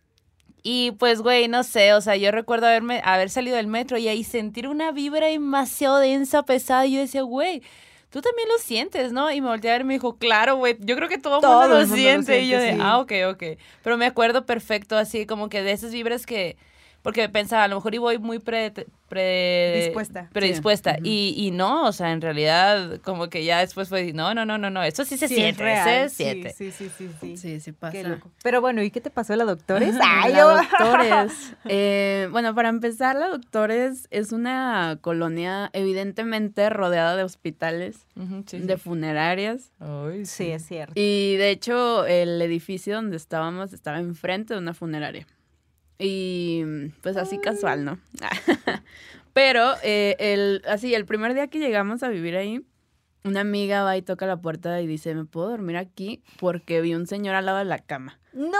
Y pues, güey, no sé, o sea, yo recuerdo haberme, haber salido del metro y ahí sentir una vibra demasiado densa, pesada. Y yo decía, güey, tú también lo sientes, ¿no? Y me volteé a ver y me dijo, claro, güey, yo creo que todo
Todo
mundo lo
el mundo lo
siente. y yo
siente,
de,
sí.
ah, ok, ok. Pero me acuerdo perfecto, así como que de esas vibras que porque pensaba, a lo mejor y voy muy pre, pre-
Dispuesta.
predispuesta. y, y no, o sea, en realidad, como que ya después fue, no, no, no, no, no, esto sí se
Sí, es
siente,
real,
se siente.
Sí, sí, sí, sí.
Sí, sí pasa.
Qué loco. Pero bueno, ¿y qué te pasó la doctores?
La
Ay, yo-
Doctores. Eh, bueno, para empezar, la Doctores es una colonia evidentemente rodeada de hospitales,
sí.
de funerarias.
Ay,
Sí, es cierto.
Y de hecho, el edificio donde estábamos estaba enfrente de una funeraria. Y pues así casual, ¿no? Pero eh, el, así, el primer día que llegamos a vivir ahí, una amiga va y toca la puerta y dice, ¿me puedo dormir aquí? Porque vi un señor al lado de la cama.
No.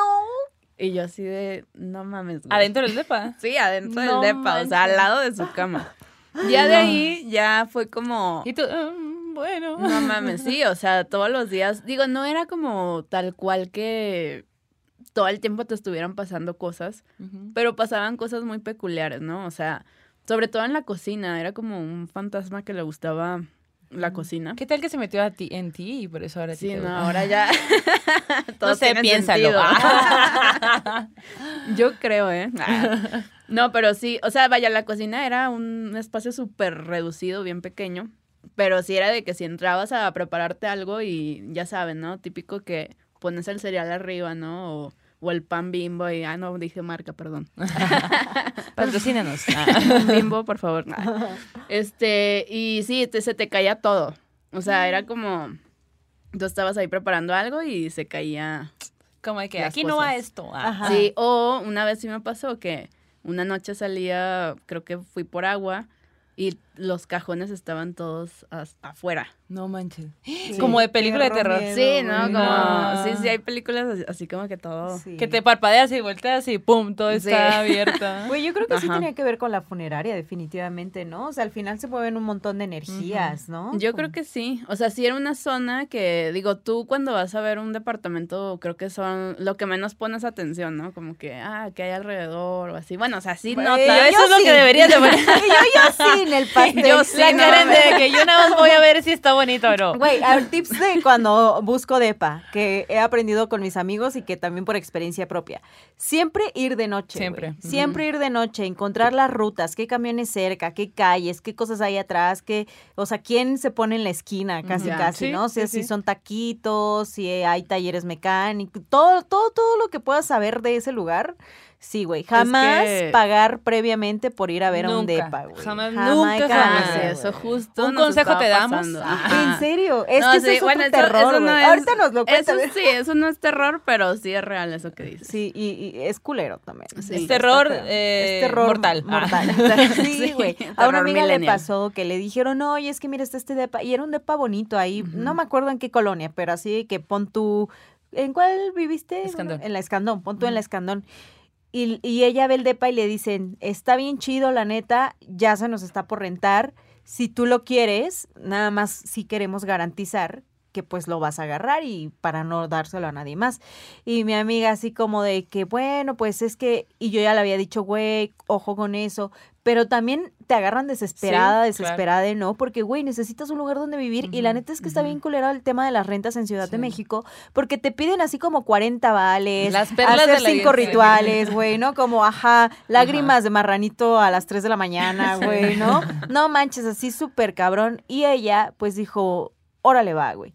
Y yo así de, no mames. güey".
Adentro del depa.
Sí, adentro
No
del depa, o sea, al lado de su cama. Ya de ahí, ya fue como...
Y tú, "Mm, bueno.
No mames, sí, o sea, todos los días, digo, no era como tal cual que todo el tiempo te estuvieran pasando cosas, pero pasaban cosas muy peculiares, ¿no? O sea, sobre todo en la cocina, era como un fantasma que le gustaba la cocina.
¿Qué tal que se metió a ti, en ti y por eso ahora
Sí,
te
no, ahora ya todo
No sé, piénsalo.
sentido. Yo creo, ¿eh? No, pero sí, o sea, vaya, la cocina era un espacio súper reducido, bien pequeño, pero sí era de que si entrabas a prepararte algo y ya saben, ¿no? Típico que pones el cereal arriba, ¿no? O, o el pan bimbo y, ah, no, dije marca, perdón.
Patrocínanos. Ah.
bimbo, por favor. Este, y sí, te- se te caía todo. O sea, era como, tú estabas ahí preparando algo y se caía
Como de que aquí no va esto. Ah.
Ajá.
Sí, o una vez sí me pasó que una noche salía, creo que fui por agua y los cajones estaban todos afuera.
No manches. Como de película de terror.
miedo,
Sí, ¿no? Como,
no.
sí, sí, hay películas así, así como que todo.
Sí.
Que te parpadeas y volteas y pum, todo
Sí.
está abierto.
Güey, yo creo que sí tenía que ver con la funeraria, definitivamente, ¿no? O sea, al final se mueven un montón de energías, ¿no?
Yo creo que sí. O sea, sí era una zona que, digo, tú cuando vas a ver un departamento, creo que son lo que menos pones atención, ¿no? Como que, ah, que hay alrededor o así. Bueno, o sea, sí
Güey,
notas.
yo
eso es lo que deberías de poner.
yo, yo sí en el
Yo sí,
La
no
Karen
mames.
de que yo nada más voy a ver si está bonito o no.
Güey, tips de cuando busco depa, que he aprendido con mis amigos y que también por experiencia propia. Siempre ir de noche.
Siempre.
Siempre ir de noche, encontrar las rutas, qué camiones cerca, qué calles, qué cosas hay atrás, qué, o sea, quién se pone en la esquina, casi, casi,
Sí,
¿no? O sea,
sí,
si son taquitos, si hay talleres mecánicos, todo, todo, todo lo que puedas saber de ese lugar. Sí, güey. Jamás
que-
pagar previamente por ir a ver a un depa, güey.
Jamás,
Jamás,
nunca,
jamás,
eso justo.
Un
nos
consejo te damos. Ajá.
¿En serio? Es
No,
que eso
sí,
es
bueno,
otro
eso-
terror,
eso no es-
Ahorita nos lo cuentas.
Eso sí, eso no es terror, pero sí es real eso que dices.
Sí, y, y es culero también.
Sí.
Es terror, eh,
es terror
mortal.
mortal.
Ah.
Sí,
Sí,
güey. a una amiga le pasó que le dijeron, oye, es que mira, está este depa. Y era un depa bonito ahí. No me acuerdo en qué colonia, pero así que pon tú. ¿En cuál viviste?
Escandón.
En la Escandón. Pon tú en la Escandón. Y, y ella ve el depa y le dicen, está bien chido, la neta, ya se nos está por rentar. Si tú lo quieres, nada más si queremos garantizar que pues lo vas a agarrar y para no dárselo a nadie más. Y mi amiga así como de que, bueno, pues es que, y yo ya le había dicho, güey, ojo con eso, pero también te agarran desesperada,
Sí, claro.
desesperada de no, porque, güey, necesitas un lugar donde vivir y la neta es que está bien culero el tema de las rentas en Ciudad de. México, porque te piden así como 40 vales,
Las perlas
hacer
de la
cinco rituales, güey, ¿no? Como, ajá, lágrimas de marranito a las 3 de la mañana, güey, ¿no? No manches, así súper cabrón. Y ella, pues dijo, órale va, güey.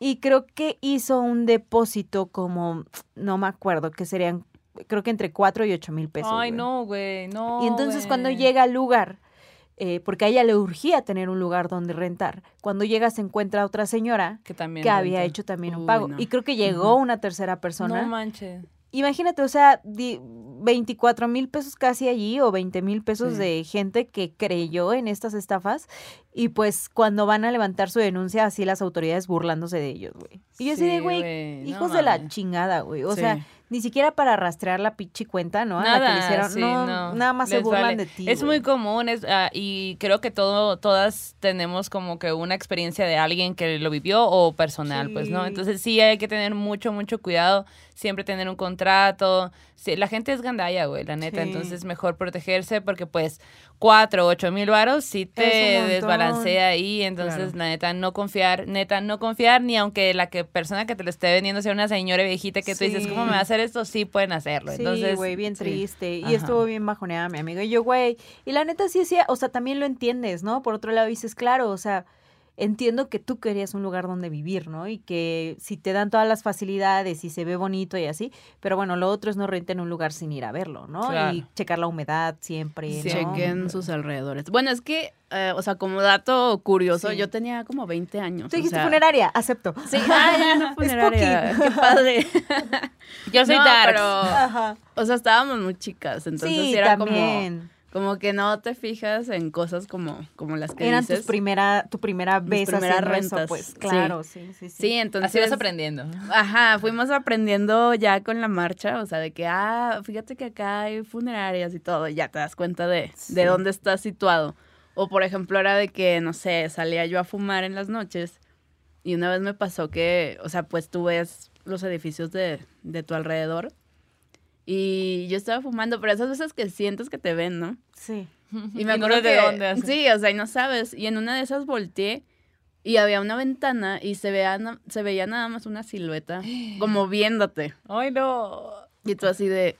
Y creo que hizo un depósito como, no me acuerdo, que serían, creo que entre 4 y 8 mil pesos.
Ay,
güey.
no, güey, no.
Y entonces cuando llega al lugar, eh, porque a ella le urgía tener un lugar donde rentar, cuando llega se encuentra a otra señora
Que también.
que había hecho también un pago.
no.
Y creo que llegó una tercera persona.
No manches.
Imagínate, o sea, di- 24 mil pesos casi allí o 20 mil pesos
Sí.
de gente que creyó en estas estafas y pues cuando van a levantar su denuncia así las autoridades burlándose de ellos, güey. Y yo así de,
Sí,
güey,
no
hijos de la chingada, güey. O
Sí.
sea, ni siquiera para rastrear la pinche cuenta, ¿no? A la que le
Nada,
hicieron.
sí,
no,
no,
nada más se burlan
vale.
de ti.
Es
güey.
muy común es, ah, y creo que todo, todas tenemos como que una experiencia de alguien que lo vivió o personal, pues, ¿no? Entonces sí hay que tener mucho, mucho cuidado, siempre tener un contrato. Sí, la gente es gandalla, güey, la neta,
Sí.
entonces mejor protegerse porque pues cuatro, ocho mil varos sí te desbalancea ahí, entonces
Claro.
la neta no confiar, neta no confiar, ni aunque la que persona que te lo esté vendiendo sea una señora viejita que tú dices,
Sí.
¿cómo me vas hacer esto, sí pueden hacerlo.
Sí,
Entonces,
güey, bien
sí.
triste. Y
Ajá.
estuvo bien bajoneada mi amiga. Y yo, güey, y la neta sí decía, o sea, también lo entiendes, ¿no? Por otro lado dices, claro, o sea, entiendo que tú querías un lugar donde vivir, ¿no? Y que si te dan todas las facilidades y se ve bonito y así, pero bueno, lo otro es no rentar en un lugar sin ir a verlo, ¿no?
Claro.
Y checar la humedad siempre,
Sí.
¿no?
Chequen sus alrededores. Bueno, es que, eh, o sea, como dato curioso,
Sí.
yo tenía como 20 años.
Tú
o
dijiste
sea-
funeraria, acepto.
Sí, ah, ya, no,
Es
funeraria. Qué padre.
Yo soy
No, pero,
Ajá.
o sea, estábamos muy chicas, entonces
sí,
era
también.
como que no te fijas en cosas como, como las que
Eran
dices.
tus primera, tu primera vez eso,
rentas,
pues,
sí.
claro, sí, sí, sí.
Sí, entonces...
Así vas aprendiendo.
Ajá, fuimos aprendiendo ya con la marcha, o sea, de que, ah, fíjate que acá hay funerarias y todo, y ya te das cuenta de,
Sí.
de dónde estás situado. O, por ejemplo, era de que, no sé, salía yo a fumar en las noches y una vez me pasó que, o sea, pues tú ves los edificios de, de tu alrededor y yo estaba fumando, pero esas veces que sientes que te ven, ¿no?
Sí.
Y me
Y no
acuerdo
de
que,
dónde así.
sí, o sea, y no sabes. Y en una de esas volteé y había una ventana y se veía, se veía nada más una silueta como viéndote.
Ay, no.
Y tú así de,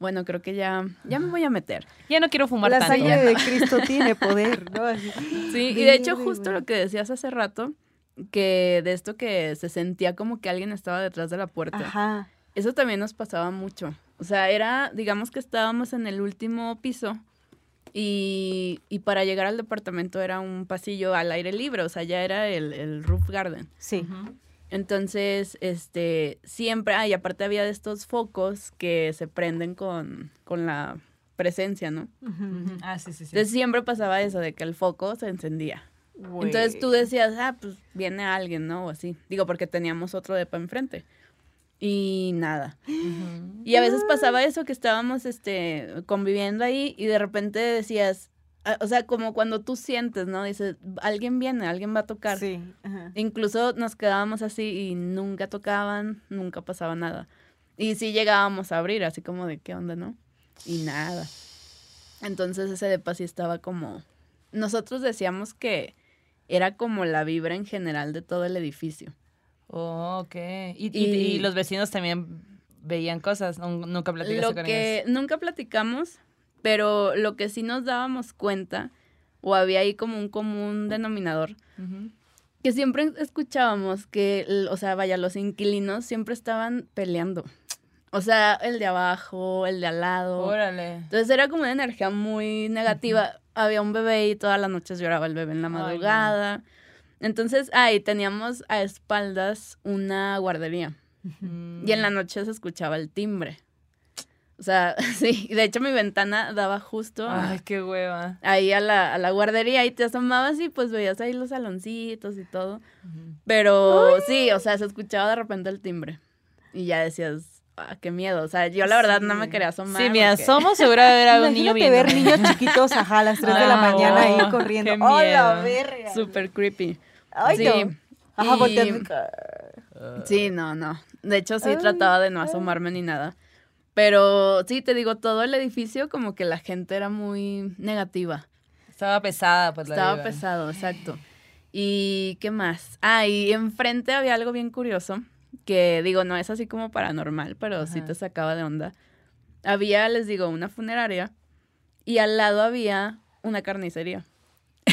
bueno, creo que ya, ya me voy a meter.
Ya no quiero fumar
La
tanto.
sangre de Cristo tiene poder, ¿no? Así.
Sí, y de hecho justo lo que decías hace rato, que de esto que se sentía como que alguien estaba detrás de la puerta.
Ajá.
Eso también nos pasaba mucho. O sea, era, digamos que estábamos en el último piso y, y para llegar al departamento era un pasillo al aire libre, o sea, ya era el, el roof garden.
Sí.
Entonces, este, siempre, ah, y aparte había de estos focos que se prenden con, con la presencia, ¿no?
Ah, sí, sí, sí.
Entonces siempre pasaba eso, de que el foco se encendía. Entonces tú decías, ah, pues viene alguien, ¿no? O así. Digo, porque teníamos otro depa enfrente. Y nada. Y a veces pasaba eso, que estábamos este, conviviendo ahí y de repente decías, o sea, como cuando tú sientes, ¿no? Dices, alguien viene, alguien va a tocar.
Sí. ajá.
Incluso nos quedábamos así y nunca tocaban, nunca pasaba nada. Y sí llegábamos a abrir, así como de qué onda, ¿no? Y nada. Entonces ese depa sí estaba como... Nosotros decíamos que era como la vibra en general de todo el edificio.
Oh, ok. ¿Y, y,
Y-
y los vecinos también veían cosas? ¿Nun- ¿Nunca platicaste
Lo
con
que
ellos?
nunca platicamos, pero lo que sí nos dábamos cuenta, o había ahí como un común denominador, que siempre escuchábamos que, o sea, vaya, los inquilinos siempre estaban peleando. O sea, el de abajo, el de al lado.
Órale.
Entonces era como una energía muy negativa. Había un bebé y todas las noches lloraba el bebé en la
Ay, no.
Entonces, ahí teníamos a espaldas una guardería.
Mm.
Y en la noche se escuchaba el timbre. O sea, sí, de hecho mi ventana daba justo a-
Ay, qué hueva.
ahí a la, a la guardería y te asomabas y pues veías ahí los saloncitos y todo. Pero sí, o sea, se escuchaba de repente el timbre. Y ya decías, ah, qué miedo. O sea, yo la verdad no me quería asomar.
Sí, me
porque-
asomo, seguro de ver a un niño
Imagínate ver
viendo.
niños chiquitos, ajá, a las 3 de la
Ay,
mañana ahí corriendo. ¡Oh, la
miedo.
verga!
Súper creepy.
Ay,
sí.
no. Ajá,
Y-
volteando.
Sí, no, no. De hecho, sí
Ay,
trataba de no asomarme ni nada. Pero sí, te digo, todo el edificio como que la gente era muy negativa.
Estaba pesada, pues la
Estaba pesado, exacto. ¿Y qué más? Ah, y enfrente había algo bien curioso, que digo, no es así como paranormal, pero sí te sacaba de onda. Había, les digo, una funeraria y al lado había una carnicería.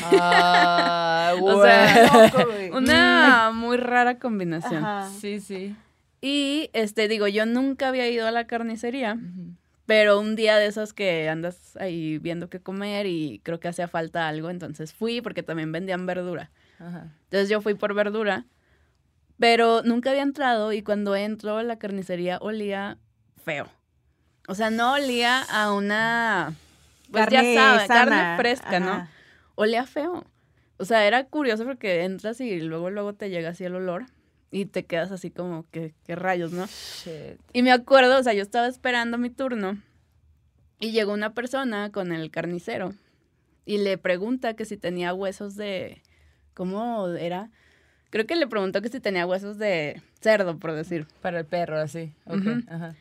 Ah,
O sea,
Loco, güey.
Una muy rara combinación.
Ajá.
Sí, sí.
Y este, digo, yo nunca había ido a la carnicería, pero un día de esos que andas ahí viendo qué comer y creo que hacía falta algo, entonces fui porque también vendían verdura.
Ajá.
Entonces yo fui por verdura, pero nunca había entrado y cuando entro a la carnicería olía feo. O sea, no olía a una, pues
Carne
ya sabes, carne fresca, ¿no? Olía feo. O sea, era curioso porque entras y luego luego te llega así el olor y te quedas así como que qué rayos, ¿no?
Shit.
Y me acuerdo, o sea, yo estaba esperando mi turno y llegó una persona con el carnicero y le pregunta que si tenía huesos de, ¿cómo era? Creo que le preguntó que si tenía huesos de cerdo, por decir.
Para el perro, así. Ok.
Ujú.
Ajá.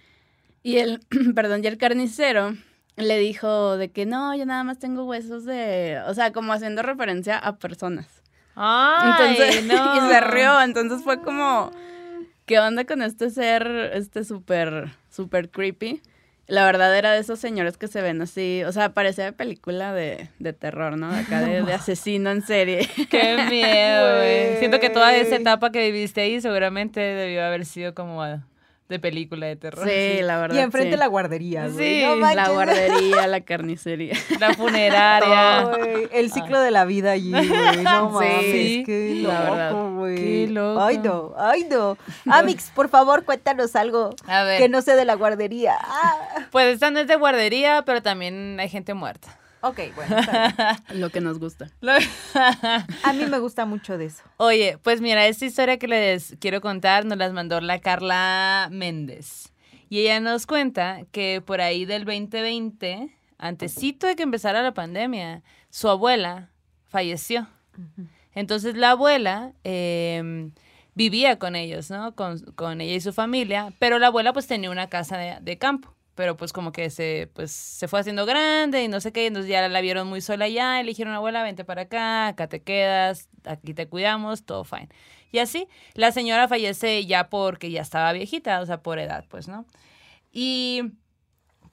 Y el, perdón, y el carnicero le dijo de que no, yo nada más tengo huesos de, o sea, como haciendo referencia a personas.
Ay,
Entonces,
no.
y se rió, entonces fue como, ¿qué onda con este ser, este súper súper creepy. La verdad era de esos señores que se ven así, o sea, parecía de película de, de terror, ¿no? De Acá de, de asesino en serie.
Qué miedo, güey.
Güey.
Siento que toda esa etapa que viviste ahí seguramente debió haber sido como de película de terror.
Sí, la verdad.
Y enfrente
sí.
la guardería, güey.
Sí,
No
la guardería, la carnicería.
La funeraria.
Ay, el ciclo de la vida allí, güey. No
Sí,
mames, qué
la verdad.
loco, güey.
Qué loco.
Ay, no, ay, no. Amix, por favor, cuéntanos algo
A ver.
que no sé de la guardería. Ah.
Pues esta no es de guardería, pero también hay gente muerta.
Ok, bueno, está bien.
Lo que nos gusta.
A mí me gusta mucho de eso.
Oye, pues mira, esta historia que les quiero contar nos las mandó la Carla Méndez. Y ella nos cuenta que por ahí del 2020, antesito de que empezara la pandemia, su abuela falleció. Entonces la abuela eh, vivía con ellos, ¿no? Con, con ella y su familia, pero la abuela pues tenía una casa de, de campo. Pero pues como que se, pues, se fue haciendo grande y no sé qué, entonces ya la vieron muy sola allá y le dijeron, abuela, vente para acá, acá te quedas, aquí te cuidamos, todo fine. Y así, la señora fallece ya porque ya estaba viejita, o sea, por edad, pues, ¿no? Y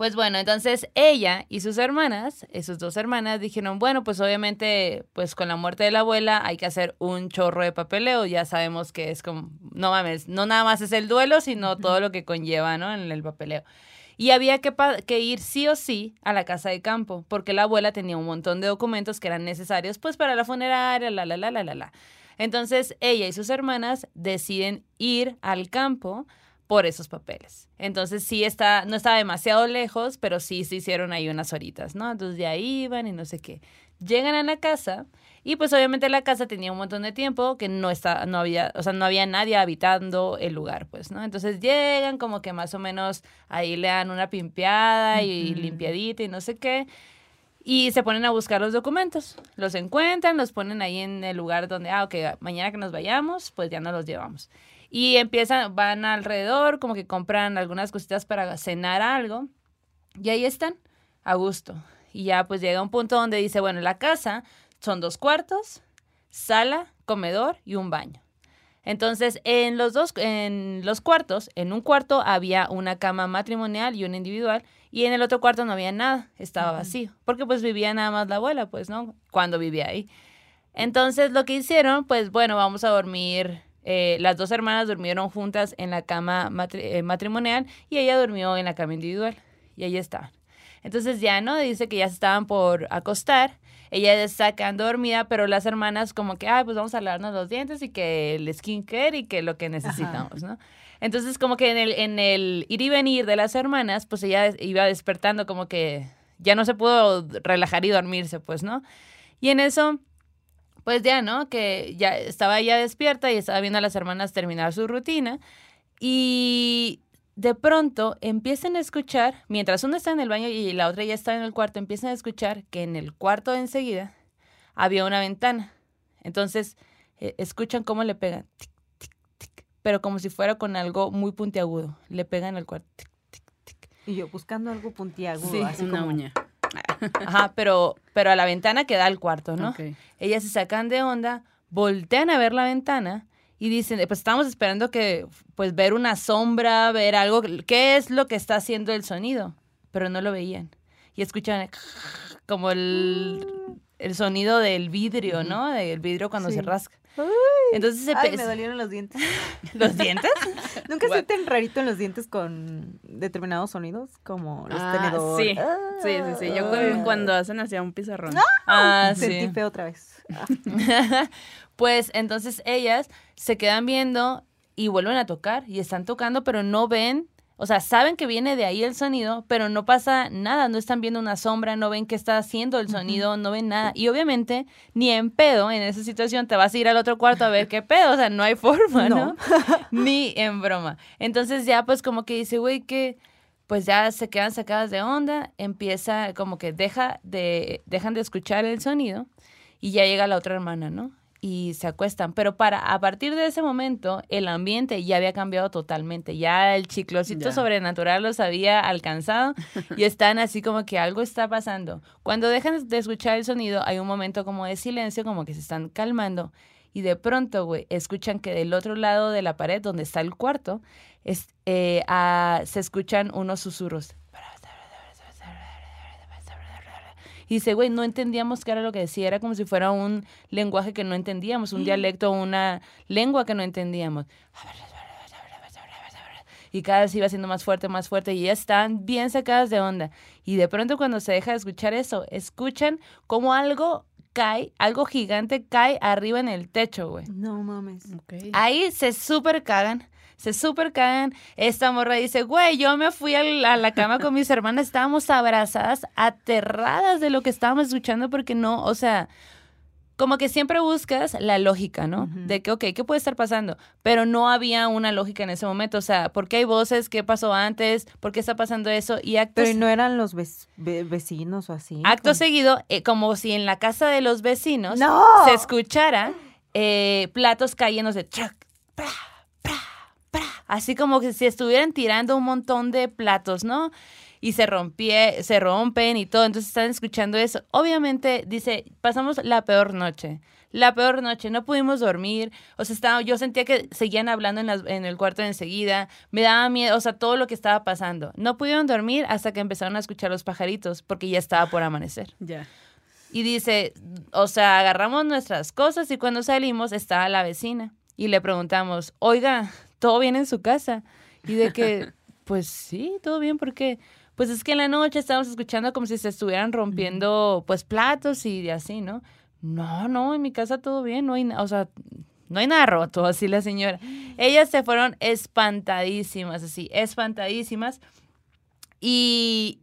pues bueno, entonces ella y sus hermanas, sus dos hermanas, dijeron, bueno, pues obviamente, pues con la muerte de la abuela hay que hacer un chorro de papeleo, ya sabemos que es como, no mames, no nada más es el duelo, sino todo lo que conlleva, ¿no? En el papeleo. Y había que, que ir sí o sí a la casa de campo, porque la abuela tenía un montón de documentos que eran necesarios, pues para la funeraria, la, la, la, la, la, la. Entonces ella y sus hermanas deciden ir al campo por esos papeles. Entonces sí está, no estaba demasiado lejos, pero sí se hicieron ahí unas horitas, ¿no? Entonces ya iban y no sé qué. Llegan a la casa y pues obviamente la casa tenía un montón de tiempo que no está, no había, o sea, no había nadie habitando el lugar, pues, ¿no? Entonces llegan como que más o menos ahí le dan una pimpeada y limpiadita y no sé qué. Y se ponen a buscar los documentos. Los encuentran, los ponen ahí en el lugar donde, ah, ok, mañana que nos vayamos, pues ya no los llevamos. Y empiezan, van alrededor, como que compran algunas cositas para cenar algo. Y ahí están, a gusto. Y ya pues llega un punto donde dice, bueno, la casa son dos cuartos, sala, comedor y un baño. Entonces, en los dos, en los cuartos, en un cuarto había una cama matrimonial y una individual, y en el otro cuarto no había nada, estaba vacío, porque pues vivía nada más la abuela, pues, ¿no? Cuando vivía ahí. Entonces, lo que hicieron, pues, bueno, vamos a dormir, eh, las dos hermanas durmieron juntas en la cama matri- eh, matrimonial y ella durmió en la cama individual, y ahí estaban. Entonces ya, ¿no? Dice que ya se estaban por acostar. Ella está quedando dormida, pero las hermanas como que, ay, pues vamos a lavarnos los dientes y que el skincare y que lo que necesitamos, ¿no? Entonces como que en el, en el ir y venir de las hermanas, pues ella iba despertando como que ya no se pudo relajar y dormirse, pues, ¿no? Y en eso, pues ya, ¿no? Que ya estaba ella despierta y estaba viendo a las hermanas terminar su rutina. Y de pronto empiezan a escuchar, mientras una está en el baño y la otra ya está en el cuarto, empiezan a escuchar que en el cuarto de enseguida había una ventana. Entonces eh, escuchan cómo le pegan, tic, tic, tic, pero como si fuera con algo muy puntiagudo. Le pegan al cuarto. tic, tic, tic.
Y yo buscando algo puntiagudo,
Sí,
así
Una
como...
uña.
Ajá, pero, pero a la ventana que da al cuarto, ¿no?
Ok.
Ellas se sacan de onda, voltean a ver la ventana y dicen, pues estamos esperando que, pues ver una sombra, ver algo, ¿qué es lo que está haciendo el sonido? Pero no lo veían. Y escuchan como el, el sonido del vidrio, ¿no? Del vidrio cuando se
Sí.
Entonces se
Ay, me dolieron los dientes.
los dientes.
¿Nunca sienten rarito en los dientes con determinados sonidos? Como los
Ah,
tenedores.
sí. Sí, sí, sí. Yo cuando, cuando hacen así un pizarrón.
Ah,
Sentí
sí.
feo otra vez.
pues entonces ellas se quedan viendo y vuelven a tocar y están tocando, pero no ven, o sea, saben que viene de ahí el sonido, pero no pasa nada, no están viendo una sombra, no ven qué está haciendo el sonido, no ven nada. Y obviamente, ni en pedo en esa situación te vas a ir al otro cuarto a ver qué pedo, o sea, no hay forma, ¿no?
No.
ni en broma. Entonces ya pues como que dice, güey, que pues ya se quedan sacadas de onda, empieza como que deja de, dejan de escuchar el sonido y ya llega la otra hermana, ¿no? Y se acuestan. Pero para a partir de ese momento, el ambiente ya había cambiado totalmente. Ya el chiclosito
Ya.
sobrenatural los había alcanzado y están así como que algo está pasando. Cuando dejan de escuchar el sonido, hay un momento como de silencio, como que se están calmando. Y de pronto, güey, escuchan que del otro lado de la pared, donde está el cuarto, es, eh, ah, se escuchan unos susurros. Y dice, güey, no entendíamos qué era lo que decía. Era como si fuera un lenguaje que no entendíamos, un dialecto, una lengua que no entendíamos. Y cada vez iba siendo más fuerte, más fuerte. Y ya están bien sacadas de onda. Y de pronto cuando se deja de escuchar eso, escuchan como algo cae, algo gigante cae arriba en el techo, güey.
No mames.
Ahí se super cagan. Se super cagan. Esta morra dice, güey, yo me fui a la cama con mis hermanas, estábamos abrazadas, aterradas de lo que estábamos escuchando porque no, o sea, como que siempre buscas la lógica, ¿no? De que, ok, ¿qué puede estar pasando? Pero no había una lógica en ese momento, o sea, ¿por qué hay voces? ¿Qué pasó antes? ¿Por qué está pasando eso? Y actos...
Pero ¿y no eran los vec- ve- vecinos o así.
Acto seguido, eh, como si en la casa de los vecinos
¡No!
se escuchara eh, platos cayéndose. Chac, pra, pra, así como que si estuvieran tirando un montón de platos, ¿no? Y se rompie, se rompen y todo. Entonces están escuchando eso. Obviamente, dice, pasamos la peor noche. La peor noche, no pudimos dormir, o sea, estaba, yo sentía que seguían hablando en, el cuarto enseguida, me daba miedo, o sea, todo lo que estaba pasando. No pudieron dormir hasta que empezaron a escuchar los pajaritos, porque ya estaba por amanecer.
Ya.
Y dice, o sea, agarramos nuestras cosas y cuando salimos estaba la vecina y le preguntamos, oiga, ¿todo bien en su casa? Y de que, pues sí, todo bien, ¿por qué? Pues es que en la noche estábamos escuchando como si se estuvieran rompiendo, pues, platos y así, ¿no? No, no, en mi casa todo bien, no hay, o sea, no hay nada roto, así la señora. Ellas se fueron espantadísimas, así, espantadísimas. Y,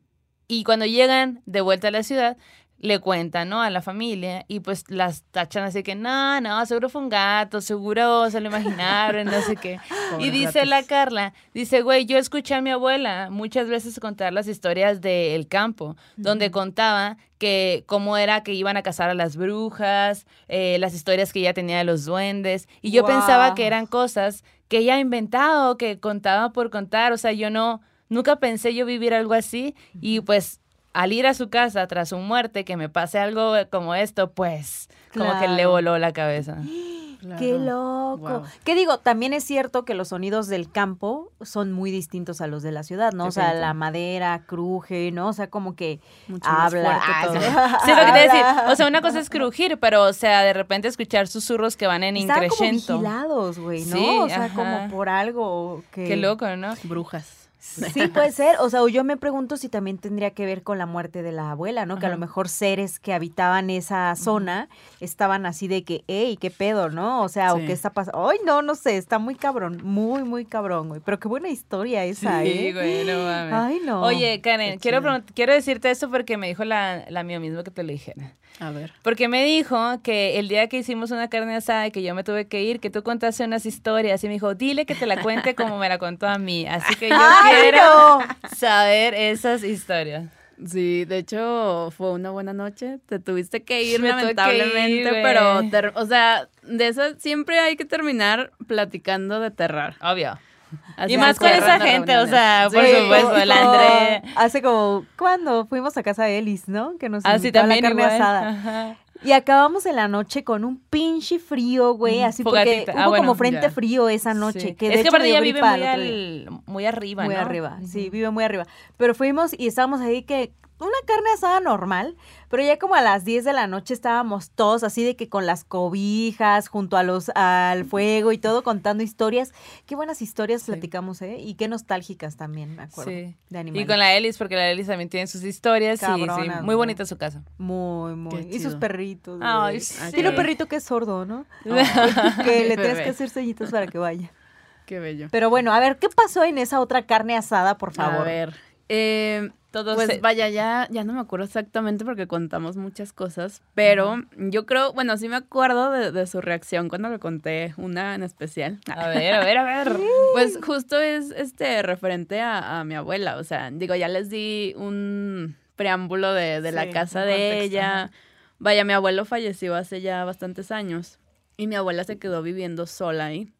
y cuando llegan de vuelta a la ciudad, le cuentan, ¿no? A la familia y pues las tachan así que, no, no, seguro fue un gato, seguro se lo imaginaron, no sé qué. y dice la. Carla, dice, güey, yo escuché a mi abuela muchas veces contar las historias del campo, donde contaba que cómo era que iban a cazar a las brujas, eh, las historias que ella tenía de los duendes, y yo pensaba que eran cosas que ella ha inventado, que contaba por contar, o sea, yo no, nunca pensé yo vivir algo así, y pues al ir a su casa tras su muerte, que me pase algo como esto, pues como que le voló la cabeza.
¡Qué loco!
Wow.
¿Qué digo? También es cierto que los sonidos del campo son muy distintos a los de la ciudad, ¿no? O sea, la madera cruje, ¿no? O sea, como que
Mucho más
habla.
fuerte
ah,
todo.
sí.
Sí, es lo que te decir. O sea, una cosa es crujir, pero, o sea, de repente escuchar susurros que van en
Estaban como
increchento.
vigilados, güey, ¿no?
Sí,
o sea,
ajá.
como por algo que...
Qué loco, ¿no?
Brujas.
Sí, puede ser. O sea, yo me pregunto si también tendría que ver con la muerte de la abuela, ¿no? Que a lo mejor seres que habitaban esa zona estaban así de que, hey, qué pedo, ¿no? O sea, o
Sí.
qué está pasando. Ay, no, no sé, está muy cabrón, muy, muy cabrón, güey. Pero qué buena historia esa, ¿eh?
güey, no mames.
Ay, no.
Oye, Karen,
Qué
quiero, quiero decirte esto porque me dijo la, la mía mismo que te lo dijera.
A ver.
Porque me dijo que el día que hicimos una carne asada y que yo me tuve que ir, que tú contaste unas historias y me dijo, dile que te la cuente como me la contó a mí. Así que yo
¡Ay,
quiero
no!
saber esas historias.
Sí, de hecho fue una buena noche. Te tuviste que ir
Me tuve que
lamentablemente,
ir,
pero o sea, de eso siempre hay que terminar platicando de terror.
Obvio.
Así
y más con esa gente, o sea, por
Sí,
supuesto,
como-
la
como
Andrea.
Hace como, ¿cuándo? Fuimos a casa de Ellis, ¿no? Que nos
Así
invitó a la
también
carne
igual.
asada.
Ajá.
Y acabamos en la noche con un pinche frío, güey,
Mm,
así porque
fogatita.
hubo
Ah, bueno,
como frente
ya.
frío esa noche.
Sí.
Que de
es que
hecho
ella vive muy,
el
al- muy arriba,
Muy
¿no?
arriba, sí, vive muy arriba. Pero fuimos y estábamos ahí que una carne asada normal, pero ya como a las 10 de la noche estábamos todos así de que con las cobijas junto a los al fuego y todo contando historias. Qué buenas historias
Sí.
platicamos, ¿eh? Y qué nostálgicas también, me acuerdo.
Sí.
De
Y
animales.
con la Elis, porque la Elis también tiene sus historias. y sí, muy bonita su casa.
Muy, muy. Y sus perritos.
Ay, sí.
Tiene un perrito que es sordo, ¿no?
Oh,
que le tienes que hacer sellitos para que vaya.
Qué bello.
Pero bueno, a ver, ¿qué pasó en esa otra carne asada, por favor?
A ver. eh, Pues
se-
vaya, ya, ya no me acuerdo exactamente porque contamos muchas cosas, pero yo creo, bueno, sí me acuerdo de, de su reacción cuando le conté una en especial.
A ver, a ver, a ver.
Pues justo es este referente a, a mi abuela, o sea, digo, ya les di un preámbulo de, de la casa de
contexto,
ella. Vaya, mi abuelo falleció hace ya bastantes años y mi abuela se quedó viviendo sola ahí.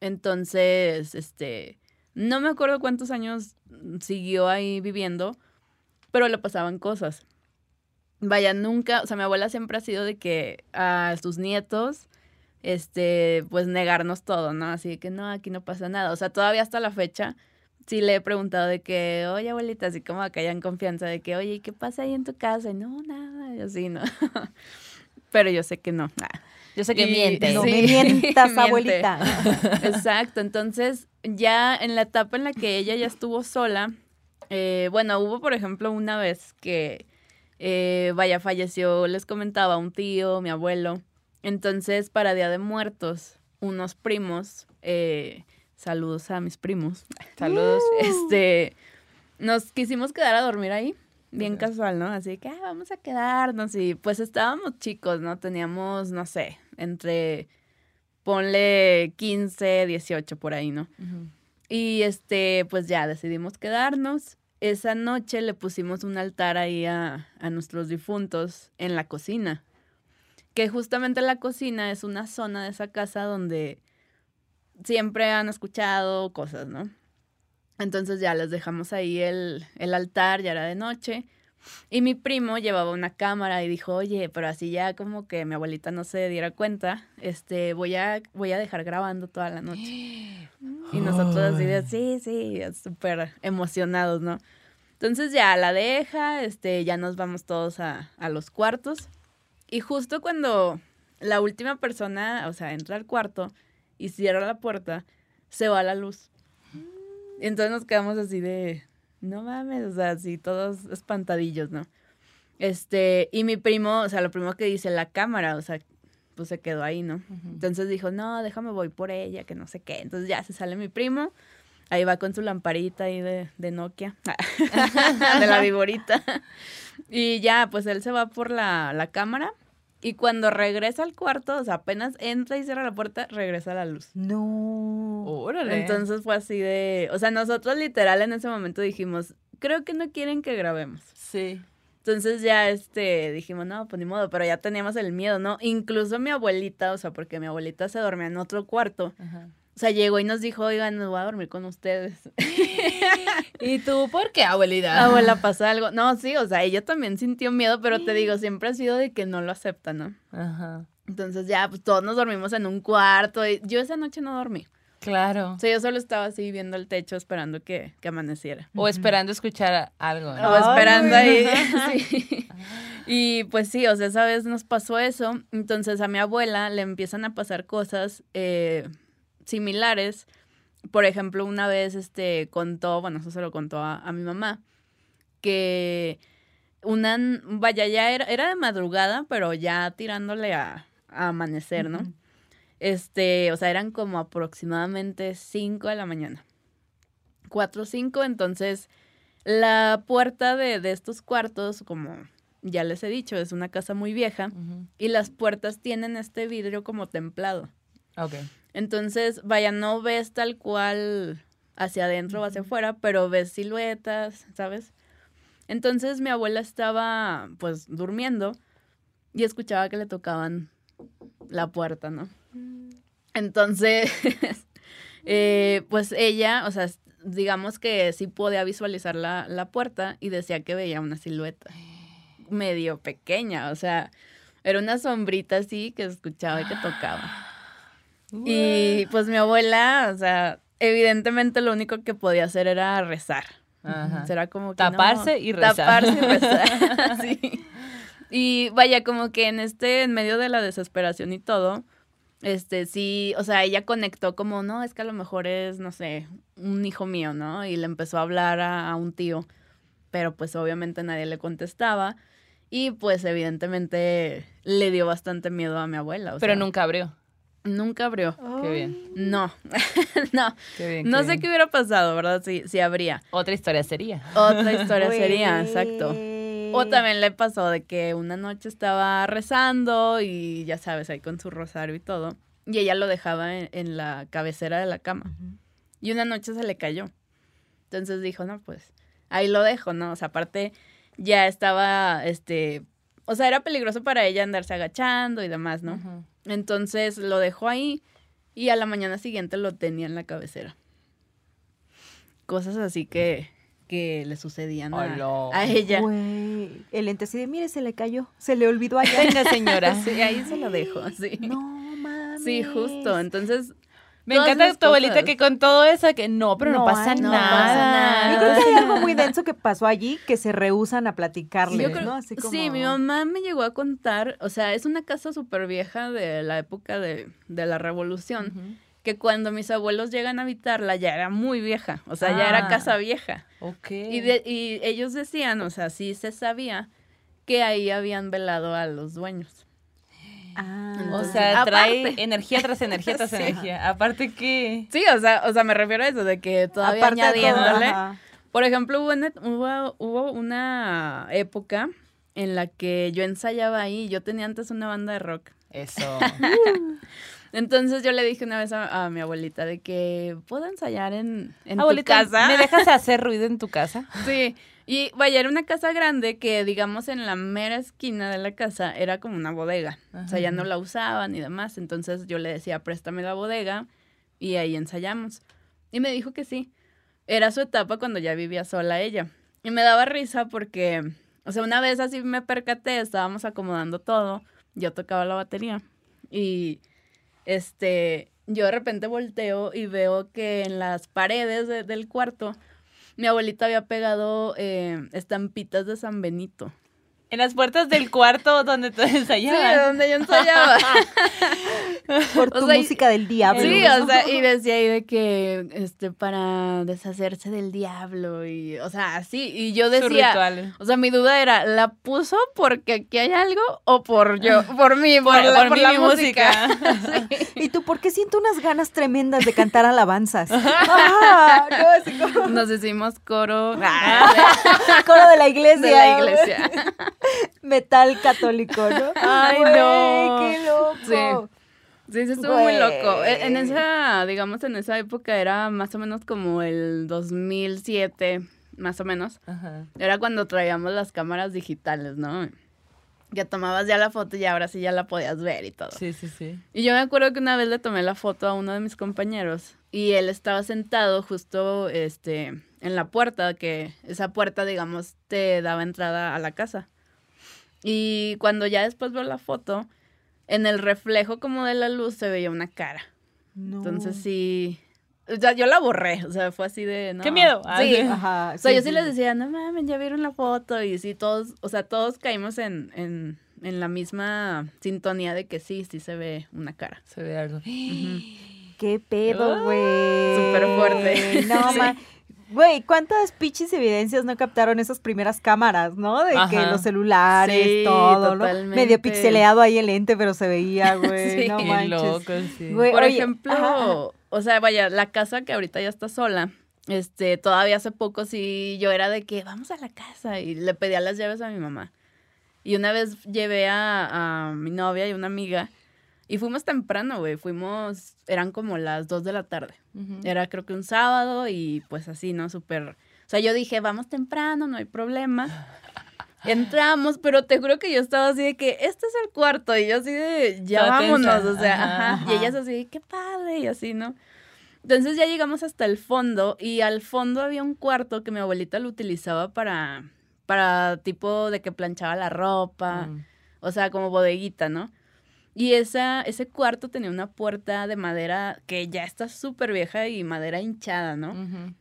Entonces, este, no me acuerdo cuántos años siguió ahí viviendo, pero le pasaban cosas. Vaya, nunca, o sea, mi abuela siempre ha sido de que a sus nietos, este, pues negarnos todo, ¿no? Así que no, aquí no pasa nada. O sea, todavía hasta la fecha, sí le he preguntado de que, oye, abuelita, así como acá ya en confianza, de que, oye, ¿qué pasa ahí en tu casa? Y no, nada, y así, ¿no? Pero yo sé que no.
Yo sé que
Y-
miente.
No
Sí.
me mientas,
Miente.
abuelita.
Exacto, entonces ya en la etapa en la que ella ya estuvo sola, eh, bueno, hubo por ejemplo una vez que, eh, vaya, falleció, les comentaba, un tío, mi abuelo, entonces para Día de Muertos, unos primos, eh, saludos a mis primos,
Saludos.
este, nos quisimos quedar a dormir ahí, bien casual, ¿no? Así que, ah, vamos a quedarnos y pues estábamos chicos, ¿no? Teníamos, no sé, entre, ponle 15, 18 por ahí, ¿no? Y este, pues ya decidimos quedarnos. Esa noche le pusimos un altar ahí a, a nuestros difuntos en la cocina. Que justamente la cocina es una zona de esa casa donde siempre han escuchado cosas, ¿no? Entonces ya les dejamos ahí el, el altar, ya era de noche. Y mi primo llevaba una cámara y dijo, oye, pero así ya como que mi abuelita no se diera cuenta, este, voy a, voy a dejar grabando toda la noche. Y nosotros así de, sí, sí, súper emocionados, ¿no? Entonces ya la deja, este, ya nos vamos todos a, a los cuartos. Y justo cuando la última persona, o sea, entra al cuarto y cierra la puerta, se va la luz. Y entonces nos quedamos así de, no mames, o sea, así todos espantadillos, ¿no? Este, y mi primo, o sea, lo primero que dice, la cámara, o sea, pues se quedó ahí, ¿no? Entonces dijo, no, déjame voy por ella, que no sé qué. Entonces ya se sale mi primo, ahí va con su lamparita ahí de, de Nokia, de la viborita. Y ya, pues él se va por la, la cámara. Y cuando regresa al cuarto, o sea, apenas entra y cierra la puerta, regresa la luz.
No.
Órale.
Entonces fue así de, o sea, nosotros literal en ese momento dijimos, creo que no quieren que grabemos.
sí.
Entonces ya este dijimos, no, pues ni modo, pero ya teníamos el miedo, ¿no? Incluso mi abuelita, o sea, porque mi abuelita se dormía en otro cuarto.
Ajá.
O sea, llegó y nos dijo, oigan, me voy a dormir con ustedes.
¿Y tú por qué, abuelita?
Abuela, pasa algo. No, sí, o sea, ella también sintió miedo, pero te digo, siempre ha sido de que no lo acepta, ¿no?
Ajá.
Entonces ya, pues todos nos dormimos en un cuarto. Y yo esa noche no dormí.
Claro.
O sea, yo solo estaba así viendo el techo esperando que, que amaneciera.
O esperando escuchar algo. ¿no?
O esperando ahí. sí. Y pues sí, o sea, esa vez nos pasó eso. Entonces a mi abuela le empiezan a pasar cosas eh, similares. Por ejemplo, una vez este contó, bueno, eso se lo contó a, a mi mamá, que una, vaya, ya era, era de madrugada, pero ya tirándole a, a amanecer, ¿no? Este, o sea, eran como aproximadamente 5 de la mañana. 4 o 5, entonces la puerta de, de estos cuartos, como ya les he dicho, es una casa muy vieja y las puertas tienen este vidrio como templado.
Ok.
Entonces, vaya, no ves tal cual hacia adentro o hacia afuera, pero ves siluetas, ¿sabes? Entonces mi abuela estaba pues durmiendo y escuchaba que le tocaban la puerta, ¿no? Entonces, eh, pues ella, o sea, digamos que sí podía visualizar la, la puerta y decía que veía una silueta medio pequeña, o sea, era una sombrita así que escuchaba y que tocaba. Y pues mi abuela, o sea, evidentemente lo único que podía hacer era rezar.
Ajá.
Será como que
Taparse
no,
y rezar.
Taparse y rezar. sí. Y vaya, como que en este, en medio de la desesperación y todo, este, sí, o sea, ella conectó como, no, es que a lo mejor es, no sé, un hijo mío, ¿no? Y le empezó a hablar a, a un tío, pero pues obviamente nadie le contestaba. Y pues evidentemente le dio bastante miedo a mi abuela. o
Pero
sea,
nunca abrió.
Nunca abrió.
Qué bien.
No, no.
Qué bien.
No
qué
sé
bien.
qué hubiera pasado, ¿verdad? Si, si habría.
Otra historia sería.
Otra historia sería, exacto. O también le pasó de que una noche estaba rezando y ya sabes, ahí con su rosario y todo. Y ella lo dejaba en, en la cabecera de la cama. Y una noche se le cayó. Entonces dijo, no, pues ahí lo dejo, ¿no? O sea, aparte ya estaba, este, o sea, era peligroso para ella andarse agachando y demás, ¿no? Entonces lo dejó ahí y a la mañana siguiente lo tenía en la cabecera. Cosas así que, que le sucedían a, a ella.
El lente así de, mire, se le cayó, se le olvidó allá.
Venga, señora.
Sí, ahí se lo dejo, sí.
No mames.
Sí, justo. Entonces,
Me
Todas
encanta tu abuelita
cosas.
que con todo eso, que no, pero no,
No,
pasa,
ay, no
nada.
pasa nada.
Yo creo que hay algo muy denso que pasó allí que se rehusan a platicarle,
yo creo-
¿no? Así como...
sí, mi mamá me llegó a contar, o sea, es una casa súper vieja de la época de, de la revolución, que cuando mis abuelos llegan a habitarla ya era muy vieja, o sea, ya era
Ah.
casa vieja.
Ok.
Y, de- y ellos decían, o sea, sí se sabía que ahí habían velado a los dueños.
Ah.
o sea, trae
Aparte.
energía tras energía tras
Sí.
energía. Aparte que...
Sí, o sea, o sea, me refiero a eso, de que todavía
Aparte de todo,
añadiéndole.
ajá.
Por ejemplo, hubo una, hubo, hubo una época en la que yo ensayaba ahí. Yo tenía antes una banda de rock.
Eso.
Entonces yo le dije una vez a, a mi abuelita de que puedo ensayar en, en tu casa.
¿me dejas hacer ruido en tu casa?
Sí. Y vaya, era una casa grande que, digamos, en la mera esquina de la casa era como una bodega. O sea, ya no la usaban y demás. Entonces yo le decía, préstame la bodega y ahí ensayamos. Y me dijo que sí. Era su etapa cuando ya vivía sola ella. Y me daba risa porque, o sea, una vez así me percaté, estábamos acomodando todo. Yo tocaba la batería. Y, este, yo de repente volteo y veo que en las paredes de- del cuarto mi abuelita había pegado eh, estampitas de San Benito.
En las puertas del cuarto donde tú
Sí,
ensayabas.
donde yo ensayaba.
Por
O
tu
sea,
música del diablo.
sí, o sea, y decía ahí de que, este, para deshacerse del diablo y, o sea, así. Y yo
Su
decía,
ritual.
o sea, mi duda era, ¿la puso porque aquí hay algo o por yo, por mí, por,
Por-
la,
por
por
mí,
la
mi
música?
¿Y tú por qué siento unas ganas tremendas de cantar alabanzas? ah, no, así como
Nos hicimos coro
coro de la iglesia.
de la iglesia.
Metal católico, ¿no?
Ay, no.
qué loco.
Sí, sí, estuvo muy loco. E- En esa, digamos, en esa época era más o menos como el 2007, más o menos.
Ajá.
Era cuando traíamos las cámaras digitales, ¿no? Que tomabas ya la foto y ahora sí ya la podías ver y todo.
Sí, sí, sí.
Y yo me acuerdo que una vez le tomé la foto a uno de mis compañeros y él estaba sentado justo este en la puerta, que esa puerta, digamos, te daba entrada a la casa. Y cuando ya después veo la foto, en el reflejo como de la luz se veía una cara.
No.
Entonces sí, o sea, yo la borré, o sea, fue así de, no.
¡Qué miedo! Ah,
Sí.
sí.
Ajá.
O sea, yo sí les decía, no mames, ya vieron la foto. Y sí, todos, o sea, todos caímos en, en, en la misma sintonía de que sí, sí se ve una cara.
Se ve algo.
¿Qué pedo,
Ah,
güey?
súper fuerte.
No,
Sí.
ma- Güey, ¿cuántas pinches evidencias no captaron esas primeras cámaras, no? De que los celulares,
Sí,
todo, ¿no?
totalmente.
Medio pixeleado ahí el lente, pero se veía, güey.
Sí.
No manches.
loco, sí.
Güey,
Por
oye,
ejemplo,
ajá.
o sea, vaya, la casa que ahorita ya está sola, este, todavía hace poco sí yo era de que vamos a la casa y le pedía las llaves a mi mamá. Y una vez llevé a, a mi novia y una amiga y fuimos temprano, güey, fuimos, eran como las 2 de la tarde. Era creo que un sábado y pues así, ¿no? Súper... O sea, yo dije, vamos temprano, no hay problema. Entramos, pero te juro que yo estaba así de que este es el cuarto y yo así de ya
Toda
vámonos,
tensa.
o sea,
Ajá,
ajá. Y ellas así de qué padre y así, ¿no? Entonces ya llegamos hasta el fondo y al fondo había un cuarto que mi abuelita lo utilizaba para para tipo de que planchaba la ropa,
Mm.
o sea, como bodeguita, ¿no? Y esa, ese cuarto tenía una puerta de madera que ya está súper vieja y madera hinchada, ¿no?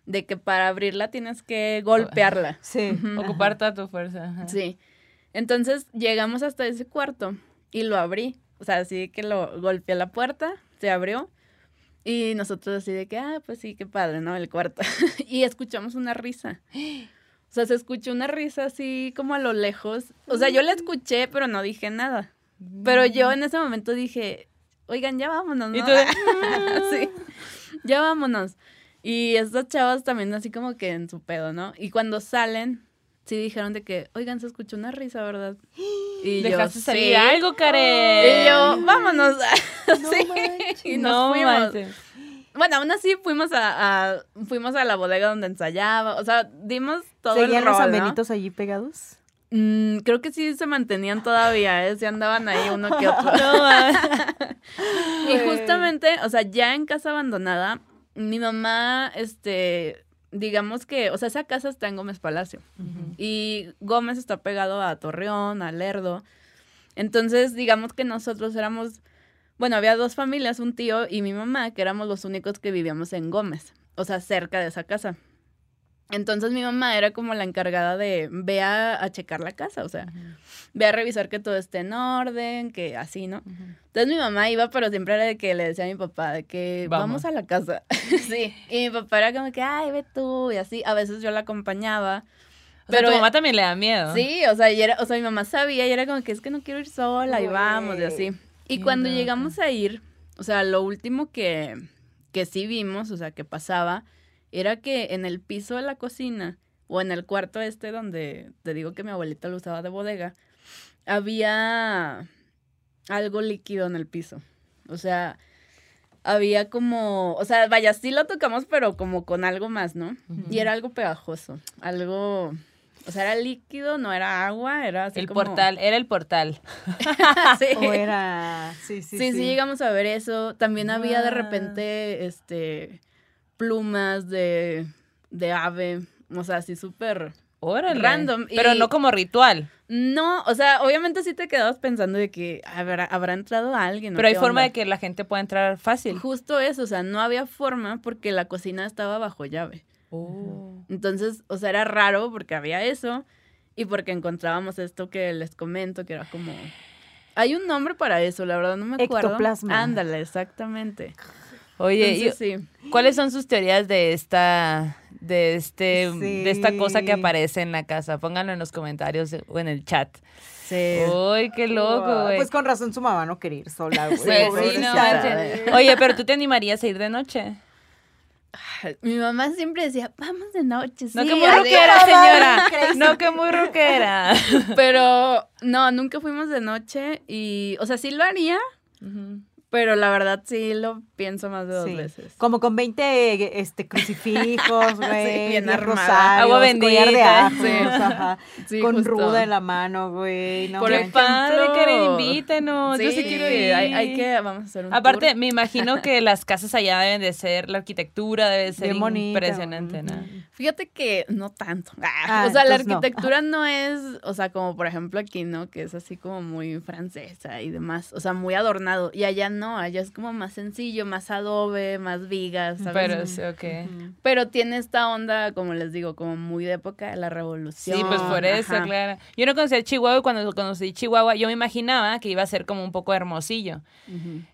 De que para abrirla tienes que golpearla.
Sí.
Ujú.
Ocupar toda tu fuerza. ajá.
Sí. Entonces llegamos hasta ese cuarto y lo abrí. O sea, así que lo golpeé la puerta, se abrió. Y nosotros así de que, ah, pues sí, qué padre, ¿no? El cuarto. y escuchamos una risa. O sea, se escuchó una risa así como a lo lejos. O sea, yo la escuché, pero no dije nada. Pero yo en ese momento dije, oigan, ya vámonos, ¿no?
Y tú de,
sí, ya vámonos. Y estas chavas también así como que en su pedo, ¿no? Y cuando salen, sí dijeron de que, oigan, se escuchó una risa, ¿verdad? Y yo,
Dejaste salir
"Sí".
algo, Karen.
Y yo, vámonos.
No
Sí,
manches.
y nos
no
fuimos.
manches.
Bueno, aún así fuimos a, a- fuimos a la bodega donde ensayaba. O sea, dimos todo
¿Seguían
el
los
rol, ¿no?
ambenitos allí pegados?
Mm, creo que sí se mantenían todavía, ¿eh? Sí andaban ahí uno que otro. Y justamente, o sea, ya en casa abandonada, mi mamá, este, digamos que, o sea, esa casa está en Gómez Palacio. Y Gómez está pegado a Torreón, a Lerdo. Entonces, digamos que nosotros éramos, bueno, había dos familias, un tío y mi mamá, que éramos los únicos que vivíamos en Gómez, o sea, cerca de esa casa. Entonces mi mamá era como la encargada de ve a, a checar la casa, o sea, ve a revisar que todo esté en orden, que así, ¿no? Entonces mi mamá iba, pero siempre era de que le decía a mi papá de que
Vamos.
vamos, a la casa. sí. Y mi papá era como que, ay, ve tú, y así. A veces yo la acompañaba.
O sea,
Pero
tu mamá también le da miedo.
Sí, o sea, y era, o sea, mi mamá sabía y era como que es que no quiero ir sola y vamos y así. Y cuando llegamos a ir, o sea, lo último que, que sí vimos, o sea, que pasaba, era que en el piso de la cocina o en el cuarto este donde te digo que mi abuelita lo usaba de bodega, había algo líquido en el piso. O sea, había como, o sea, vaya, sí lo tocamos, pero como con algo más, ¿no? Y era algo pegajoso, algo, o sea, era líquido, no era agua, era así
El
como-
portal, era el portal.
sí.
O era. Sí, sí,
Sí, sí, llegamos a ver eso. También había de repente, este, plumas de, de ave, o sea, así súper... Random,
Pero
y-
no como ritual.
No, o sea, obviamente sí te quedabas pensando de que habrá, habrá entrado alguien.
Pero hay forma
onda.
de que la gente pueda entrar fácil.
Justo eso, o sea, no había forma porque la cocina estaba bajo llave.
Oh.
Entonces, o sea, era raro porque había eso y porque encontrábamos esto que les comento, que era como... Hay un nombre para eso, la verdad no me acuerdo.
Ectoplasma.
Ándale, exactamente.
Oye, y-
sí.
¿cuáles son sus teorías de esta de este
Sí.
de esta cosa que aparece en la casa? Pónganlo en los comentarios o en el chat.
Sí.
Uy, qué loco, güey.
Pues con razón su mamá no quería ir sola, güey.
Pues sí, no. Oye, pero tú te animarías a ir de noche.
Mi mamá siempre decía, vamos de noche,
No
sí,
que muy rockera, señora. No que muy rockera.
Pero no, nunca fuimos de noche y, o sea, sí lo haría, pero la verdad sí lo pienso más de dos
Sí.
veces.
Como con 20 este, crucifijos, güey.
bien
10
armada.
Agua
collar de
bendita,
ajos,
sí.
ajá,
Sí,
con
justo.
ruda en la mano, güey. No,
Por el
padre,
ejemplo-
Karen, invítenos. Yo sí
Sí,
quiero ir.
Hay, hay que, vamos a hacer un
Aparte,
tour.
me imagino que las casas allá deben de ser, la arquitectura debe ser
Bien bonita,
impresionante, ¿no?
Fíjate que no tanto.
Ah,
o sea, la
entonces no.
arquitectura no. es, o sea, como por ejemplo aquí, ¿no? Que es así como muy francesa y demás. O sea, muy adornado. Y allá no, allá es como más sencillo, más adobe, más vigas, ¿sabes?
Pero sí, ok.
Pero tiene esta onda, como les digo, como muy de época de la revolución.
Sí, pues por eso,
Ajá.
claro. Yo no conocía Chihuahua y cuando conocí Chihuahua yo me imaginaba que iba a ser como un poco hermosillo.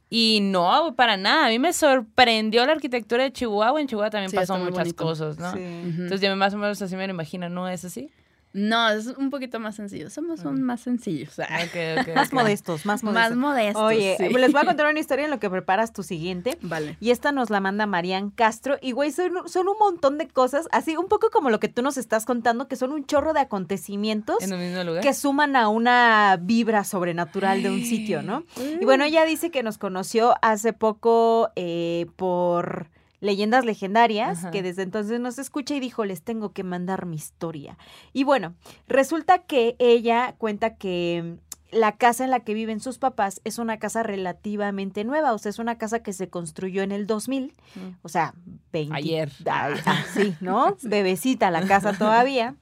Y no, para nada. A mí me sorprendió la arquitectura de Chihuahua. En Chihuahua también
Sí,
pasó muchas
bonito.
cosas, ¿no?
Sí.
Entonces yo más o menos así me lo imagino, ¿no es así?
No, es un poquito más sencillo. Somos un más sencillos.
Ok, ok,
Más modestos, más modestos.
Más modestos.
Oye,
sí.
les voy a contar una historia en lo que preparas tu siguiente.
Vale.
Y esta nos la manda Marian Castro. Y, güey, son, son un montón de cosas, así un poco como lo que tú nos estás contando, que son un chorro de acontecimientos
En un mismo lugar.
que suman a una vibra sobrenatural de un sitio, ¿no? Y bueno, ella dice que nos conoció hace poco eh, por Leyendas Legendarias,
Ajá.
que desde entonces nos escucha y dijo, les tengo que mandar mi historia. Y bueno, resulta que ella cuenta que mm, la casa en la que viven sus papás es una casa relativamente nueva, o sea, es una casa que se construyó en el 2000,
Mm.
o sea, 20.
Ayer.
Ay, ah, sí, ¿no? Bebecita la casa todavía.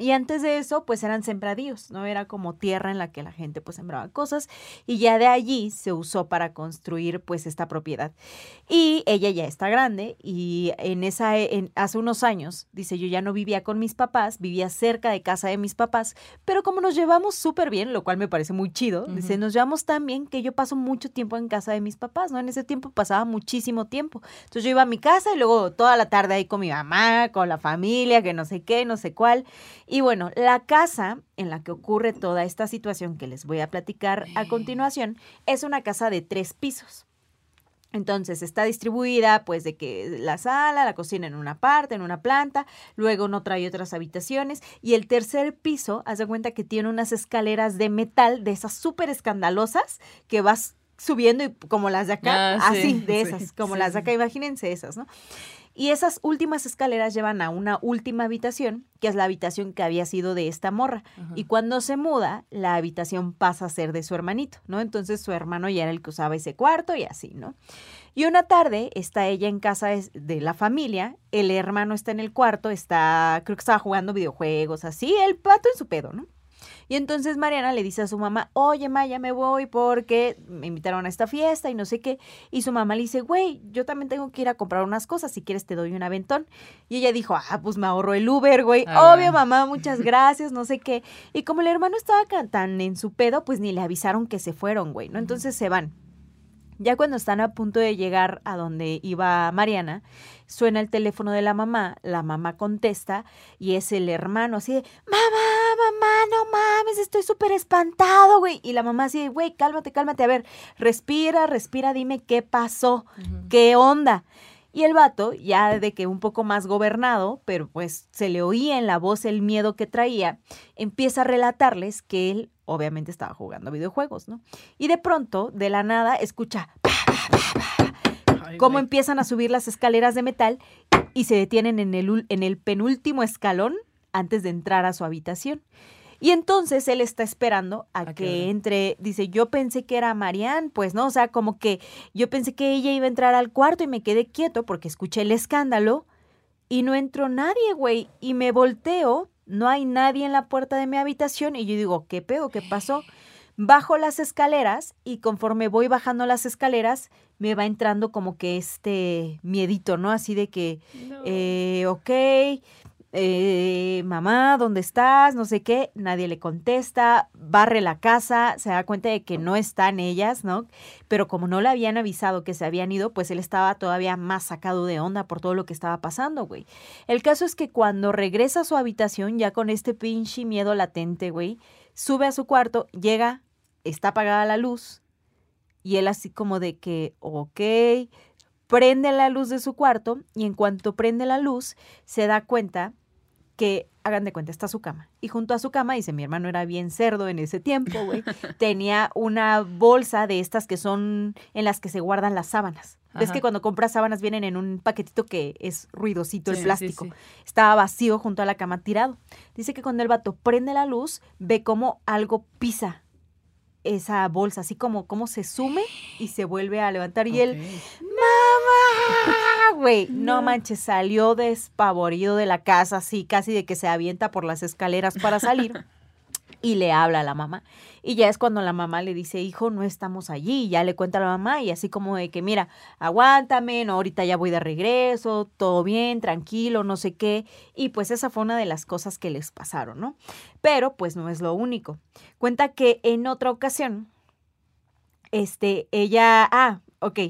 Y antes de eso, pues eran sembradíos, ¿no? Era como tierra en la que la gente pues sembraba cosas y ya de allí se usó para construir pues esta propiedad. Y ella ya está grande y en esa, en, hace unos años, dice, yo ya no vivía con mis papás, vivía cerca de casa de mis papás, pero como nos llevamos súper bien, lo cual me parece muy chido, dice, nos llevamos tan bien que yo paso mucho tiempo en casa de mis papás, ¿no? En ese tiempo pasaba muchísimo tiempo. Entonces yo iba a mi casa y luego toda la tarde ahí con mi mamá, con la familia, que no sé qué, no sé cuál. Y bueno, la casa en la que ocurre toda esta situación que les voy a platicar a continuación es una casa de tres pisos. Entonces está distribuida pues de que la sala, la cocina en una parte, en una planta, luego no trae otras habitaciones y el tercer piso, haz de cuenta que tiene unas escaleras de metal de esas súper escandalosas que vas subiendo y como las de acá,
Ah, sí,
así, de
sí,
esas, como
sí,
las de acá, imagínense esas, ¿no? Y esas últimas escaleras llevan a una última habitación, que es la habitación que había sido de esta morra. Y cuando se muda, la habitación pasa a ser de su hermanito, ¿no? Entonces su hermano ya era el que usaba ese cuarto y así, ¿no? Y una tarde está ella en casa de la familia, el hermano está en el cuarto, está, creo que estaba jugando videojuegos, así, el pato en su pedo, ¿no? Y entonces Mariana le dice a su mamá, oye, ma, ya me voy porque me invitaron a esta fiesta y no sé qué. Y su mamá le dice, güey, yo también tengo que ir a comprar unas cosas, si quieres te doy un aventón. Y ella dijo, ah, pues me ahorro el Uber, güey.
Ah,
Obvio, mamá, muchas gracias, no sé qué. Y como el hermano estaba tan en su pedo, pues ni le avisaron que se fueron, güey, ¿no? Entonces se van. Ya cuando están a punto de llegar a donde iba Mariana, suena el teléfono de la mamá, la mamá contesta y es el hermano así de, mamá, mamá, no mames, estoy súper espantado, güey. Y la mamá así güey, cálmate, cálmate, a ver, respira, respira, dime qué pasó, qué onda. Y el vato, ya de que un poco más gobernado, pero pues se le oía en la voz el miedo que traía, empieza a relatarles que él obviamente estaba jugando videojuegos, ¿no? Y de pronto, de la nada, escucha cómo empiezan a subir las escaleras de metal y se detienen en el, en el penúltimo escalón antes de entrar a su habitación. Y entonces él está esperando a,
¿A qué
que entre, dice, yo pensé que era Marianne, pues no, o sea, como que yo pensé que ella iba a entrar al cuarto y me quedé quieto porque escuché el escándalo y no entró nadie, güey, y me volteo, no hay nadie en la puerta de mi habitación y yo digo, ¿qué pedo? ¿Qué pasó? Bajo las escaleras y conforme voy bajando las escaleras me va entrando como que este miedito, ¿no? Así de que,
No.
eh, ok, eh, mamá, ¿dónde estás? No sé qué, nadie le contesta, barre la casa, se da cuenta de que no están ellas, ¿no? Pero como no le habían avisado que se habían ido, pues él estaba todavía más sacado de onda por todo lo que estaba pasando, güey. El caso es que cuando regresa a su habitación, ya con este pinche miedo latente, güey, sube a su cuarto, llega, está apagada la luz, y él así como de que, ok, prende la luz de su cuarto, y en cuanto prende la luz, se da cuenta que, hagan de cuenta, está su cama. Y junto a su cama, dice, mi hermano era bien cerdo en ese tiempo, güey, tenía una bolsa de estas que son en las que se guardan las sábanas. Ves
Ajá.
que cuando compras sábanas vienen en un paquetito que es ruidosito
Sí,
el plástico.
sí.
Estaba vacío junto a la cama tirado. Dice que cuando el vato prende la luz, ve como algo pisa esa bolsa, así como, como se sume y se vuelve a levantar. Y él,
Ok.
¡Mamá! Güey, no manches, salió despavorido de la casa, así casi de que se avienta por las escaleras para salir. Y le habla a la mamá. Y ya es cuando la mamá le dice, hijo, no estamos allí. Y ya le cuenta a la mamá y así como de que, mira, aguántame, no, ahorita ya voy de regreso, todo bien, tranquilo, no sé qué. Y pues esa fue una de las cosas que les pasaron, ¿no? Pero pues no es lo único. Cuenta que en otra ocasión, este, ella, ah, ok,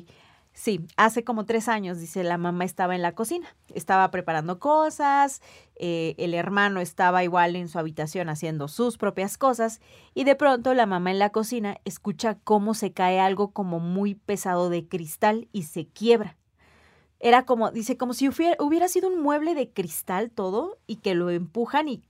sí, hace como tres años, dice, la mamá estaba en la cocina, estaba preparando cosas, eh, el hermano estaba igual en su habitación haciendo sus propias cosas y de pronto la mamá en la cocina escucha cómo se cae algo como muy pesado de cristal y se quiebra. Era como, dice, como si hubiera, hubiera sido un mueble de cristal todo y que lo empujan y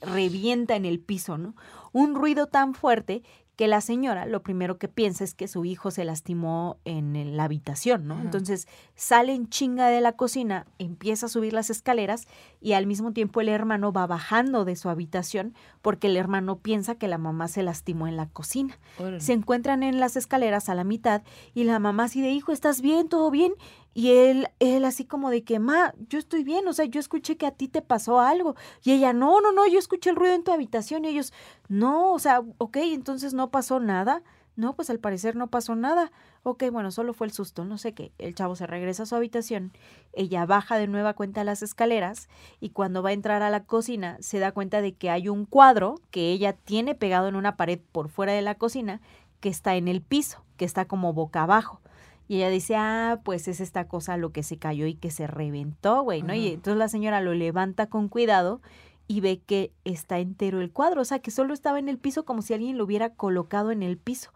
revienta en el piso, ¿no? Un ruido tan fuerte que la señora lo primero que piensa es que su hijo se lastimó en la habitación, ¿no? Entonces sale en chinga de la cocina, empieza a subir las escaleras y al mismo tiempo el hermano va bajando de su habitación porque el hermano piensa que la mamá se lastimó en la cocina. Se encuentran en las escaleras a la mitad y la mamá así de, hijo, ¿estás bien? ¿Todo bien? Y él, él así como de que, ma, yo estoy bien, o sea, yo escuché que a ti te pasó algo. Y ella, no, no, no, yo escuché el ruido en tu habitación. Y ellos, no, o sea, ok, entonces no pasó nada. No, pues al parecer no pasó nada. Ok, bueno, solo fue el susto, no sé qué. El chavo se regresa a su habitación, ella baja de nueva cuenta las escaleras y cuando va a entrar a la cocina se da cuenta de que hay un cuadro que ella tiene pegado en una pared por fuera de la cocina que está en el piso, que está como boca abajo. Y ella dice, ah, pues es esta cosa lo que se cayó y que se reventó, güey, ¿no? Y entonces la señora lo levanta con cuidado y ve que está entero el cuadro, o sea, que solo estaba en el piso como si alguien lo hubiera colocado en el piso,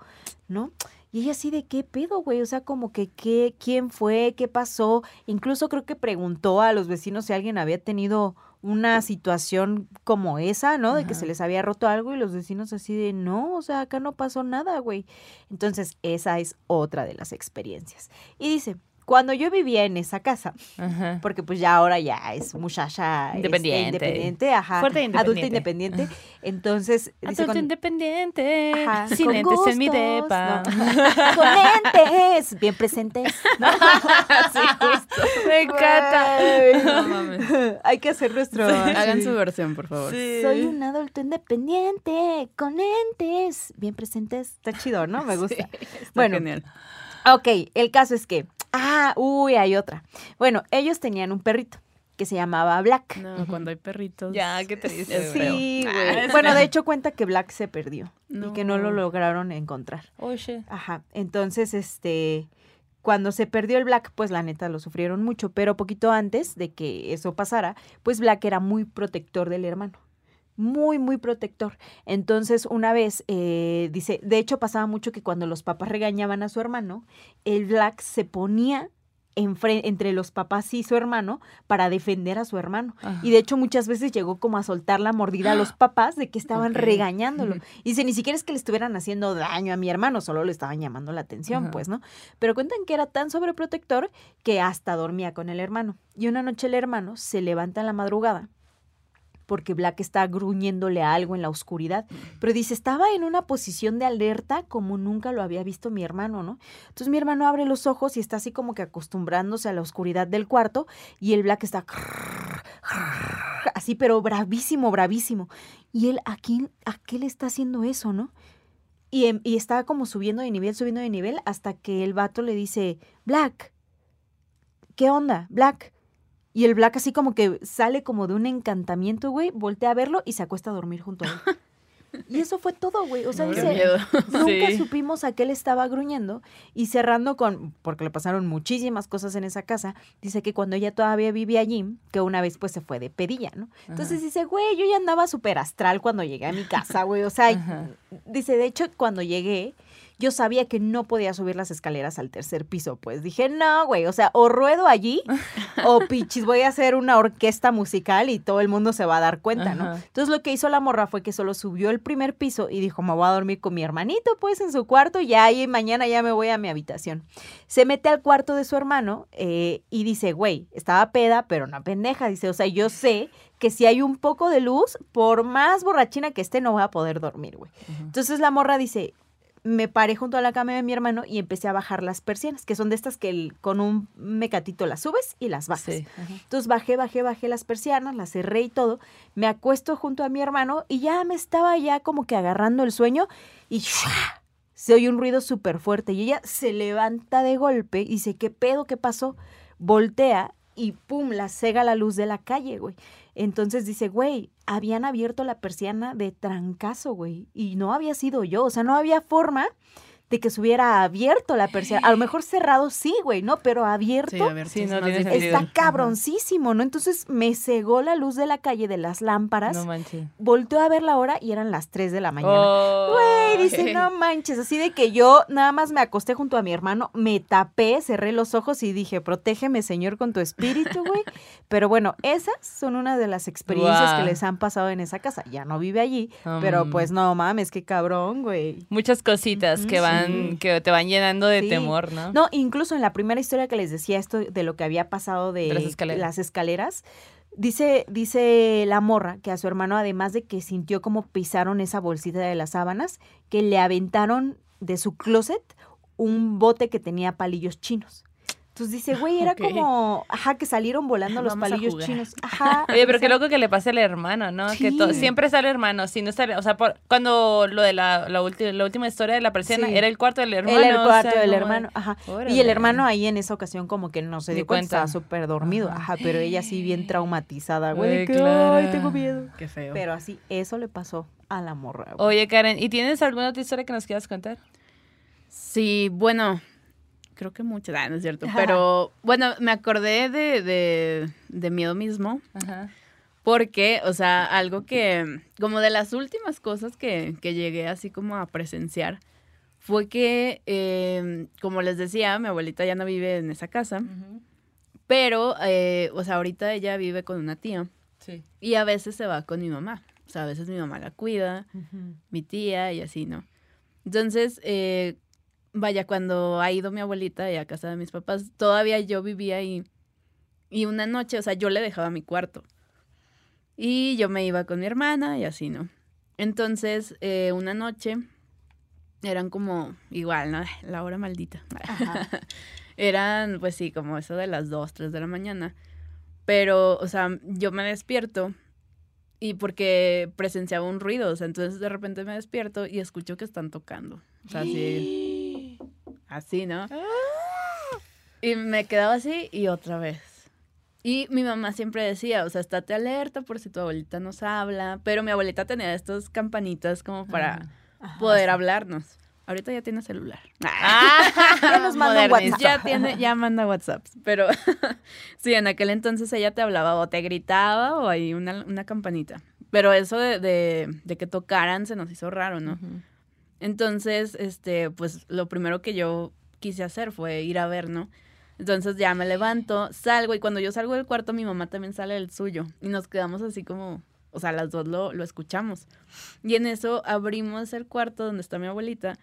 ¿no? Y ella así de qué pedo, güey, o sea, como que qué, quién fue, qué pasó. Incluso creo que preguntó a los vecinos si alguien había tenido una situación como esa, ¿no? De que se les había roto algo y los vecinos así de, no, o sea, acá no pasó nada, güey. Entonces, esa es otra de las experiencias. Y dice, cuando yo vivía en esa casa,
Ajá.
porque pues ya ahora ya es muchacha este,
Independiente.
independiente, ajá,
Fuerte e
adulta
independiente.
independiente. Entonces, cuando-
independiente.
Ajá,
sin
con
lentes en mi
gustos,
depa.
¿no? Con lentes, bien presentes.
sí, justo. Me encanta. No mames.
Hay que hacer nuestro...
Hagan su versión, por favor.
Soy un adulto independiente, con lentes, bien presentes. Está chido, ¿no? Me gusta.
Está
Bueno,
genial.
Ok, el caso es que. Ah, uy, hay otra. Bueno, ellos tenían un perrito que se llamaba Black.
No, cuando hay perritos.
Ya, qué triste.
Es
güey.
Sí, güey.
Ah,
Bueno, de hecho cuenta que Black se perdió y que no lo lograron encontrar.
Oye.
Ajá. Entonces, este, cuando se perdió el Black, pues la neta lo sufrieron mucho, pero poquito antes de que eso pasara, pues Black era muy protector del hermano. Muy, muy protector. Entonces, una vez, eh, dice, de hecho pasaba mucho que cuando los papás regañaban a su hermano, el Black se ponía entre los papás y su hermano para defender a su hermano.
Ajá.
Y de hecho muchas veces llegó como a soltar la mordida a los papás de que estaban regañándolo. Y dice, ni siquiera es que le estuvieran haciendo daño a mi hermano, solo le estaban llamando la atención,
Ajá.
pues, ¿no? Pero cuentan que era tan sobreprotector que hasta dormía con el hermano. Y una noche el hermano se levanta en la madrugada porque Black está gruñéndole a algo en la oscuridad. Pero dice, estaba en una posición de alerta como nunca lo había visto mi hermano, ¿no? Entonces mi hermano abre los ojos y está así como que acostumbrándose a la oscuridad del cuarto y el Black está así, pero bravísimo, bravísimo. Y él, ¿a quién, a qué le está haciendo eso, no? Y, em- y está como subiendo de nivel, subiendo de nivel, hasta que el vato le dice, Black, ¿qué onda, Black? Y el Black así como que sale como de un encantamiento, güey, voltea a verlo y se acuesta a dormir junto a él. Y eso fue todo, güey. O sea,
Qué
dice,
miedo.
Nunca
Sí.
supimos a qué le estaba gruñendo y cerrando con, porque le pasaron muchísimas cosas en esa casa, dice que cuando ella todavía vivía allí, que una vez pues se fue de pedilla, ¿no? Entonces dice, güey, yo ya andaba súper astral cuando llegué a mi casa, güey, o sea,
Ajá.
dice, de hecho, cuando llegué, yo sabía que no podía subir las escaleras al tercer piso, pues dije, no, güey, o sea, o ruedo allí o pichis, voy a hacer una orquesta musical y todo el mundo se va a dar cuenta, ¿no?
Ajá.
Entonces lo que hizo la morra fue que solo subió el primer piso y dijo, me voy a dormir con mi hermanito, pues, en su cuarto, ya ahí mañana ya me voy a mi habitación. Se mete al cuarto de su hermano eh, y dice, güey, estaba peda, pero no pendeja, dice, o sea, yo sé que si hay un poco de luz, por más borrachina que esté, no voy a poder dormir, güey. Entonces la morra dice, me paré junto a la cama de mi hermano y empecé a bajar las persianas, que son de estas que el- con un mecatito las subes y las bajas.
Sí.
Entonces bajé, bajé, bajé las persianas, las cerré y todo. Me acuesto junto a mi hermano y ya me estaba ya como que agarrando el sueño y ¡shua! se oye un ruido súper fuerte y ella se levanta de golpe y dice, ¿qué pedo? ¿Qué pasó? Voltea y pum, la cega la luz de la calle, güey. Entonces dice, güey, habían abierto la persiana de trancazo, güey, y no había sido yo, o sea, no había forma de que se hubiera abierto la persiana. A lo mejor cerrado sí, güey, ¿no? Pero abierto
Sí, a ver,
Sí,
es
no
más
tiene
difícil.
sentido.
está cabroncísimo, ¿no? Entonces me cegó la luz de la calle de las lámparas.
No manches.
Volteó a ver la hora y eran las 3 de la mañana.
Oh.
Güey, dice, no manches, así de que yo nada más me acosté junto a mi hermano, me tapé, cerré los ojos y dije, protégeme, Señor, con tu espíritu, güey. Pero bueno, esas son una de las experiencias que les han pasado en esa casa. Ya no vive allí, pero pues no mames, qué cabrón, güey.
Muchas cositas que
Ujú,
van, que te van llenando de
Sí.
temor, ¿no?
No, incluso en la primera historia que les decía esto de lo que había pasado de,
De las escaleras.
las escaleras, dice, dice la morra que a su hermano, además de que sintió como pisaron esa bolsita de las sábanas, que le aventaron de su closet un bote que tenía palillos chinos. Entonces dice, güey, era como, ajá, que salieron volando los
Vamos
palillos chinos. Ajá.
Oye, pero qué loco que le pase al hermano, ¿no? Que to-
Sí.
siempre sale hermano, si no sale, o sea, por- cuando lo de la, la, la última historia de la persiana
Sí.
era el cuarto del hermano.
Él el
o
cuarto
sea,
del
no,
hermano, ajá. Y el hermano ahí en esa ocasión como que no se dio cuenta,
cuenta.
estaba súper dormido,
Ajá.
pero ella sí bien traumatizada, güey, que, ay, tengo miedo.
Qué feo.
Pero así, eso le pasó a la morra. güey.
Oye, Karen, ¿y tienes alguna otra historia que nos quieras contar?
Sí, bueno, creo que muchas, ah, no es cierto. Pero bueno, me acordé de, de, de miedo mismo.
Ajá.
Porque, o sea, algo que, como de las últimas cosas que, que llegué así como a presenciar, fue que, eh, como les decía, mi abuelita ya no vive en esa casa, pero, eh, o sea, ahorita ella vive con una tía
Sí.
y a veces se va con mi mamá. O sea, a veces mi mamá la cuida, mi tía y así, ¿no? Entonces, eh, vaya, cuando ha ido mi abuelita y a casa de mis papás, todavía yo vivía ahí. Y una noche, o sea, yo le dejaba mi cuarto. Y yo me iba con mi hermana y así, ¿no? Entonces, eh, una noche, eran como, igual, ¿no? La hora maldita. eran, pues sí, como eso de las 2, 3 de la mañana. Pero, o sea, yo me despierto y porque presenciaba un ruido, o sea, entonces de repente me despierto y escucho que están tocando. O sea, así, así, ¿no? Y me quedaba así y otra vez. Y mi mamá siempre decía, o sea, estate alerta por si tu abuelita nos habla, pero mi abuelita tenía estas campanitas como para poder hablarnos. Ahorita ya tiene celular.
Ah, ya nos manda WhatsApp.
Ya, tiene, ya manda WhatsApp. Pero sí, en aquel entonces ella te hablaba o te gritaba o hay una, una campanita. Pero eso de, de, que tocaran se nos hizo raro, ¿no? Entonces, este, pues lo primero que yo quise hacer fue ir a ver, ¿no? Entonces ya me levanto, salgo y cuando yo salgo del cuarto mi mamá también sale del suyo y nos quedamos así como, o sea, las dos lo, lo escuchamos. Y en eso abrimos el cuarto donde está mi abuelita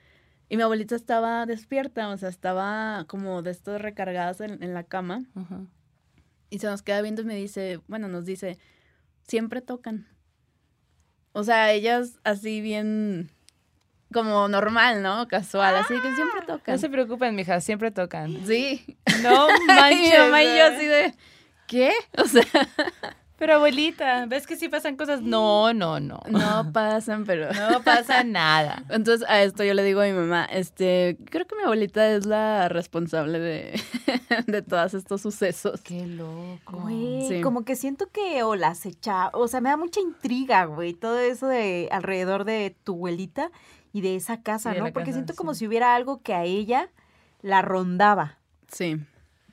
y mi abuelita estaba despierta, o sea, estaba como de estos recargadas en, la cama. Y se nos queda viendo y me dice, bueno, nos dice, siempre tocan. O sea, ellas así bien como normal, ¿no? Casual, así que siempre tocan.
No se preocupen, mija, siempre tocan.
Sí.
No manches.
mi mamá y yo así de, ¿qué? O sea,
pero abuelita, ¿ves que sí pasan cosas? No, no, no.
No pasan, pero...
No pasa nada.
Entonces a esto yo le digo a mi mamá, este, creo que mi abuelita es la responsable de, de todos estos sucesos.
Qué loco.
Güey, como que siento que o las echa, o sea, me da mucha intriga, güey, todo eso de alrededor de tu abuelita y de esa casa, ¿no? Porque siento como si hubiera algo que a ella la rondaba.
Sí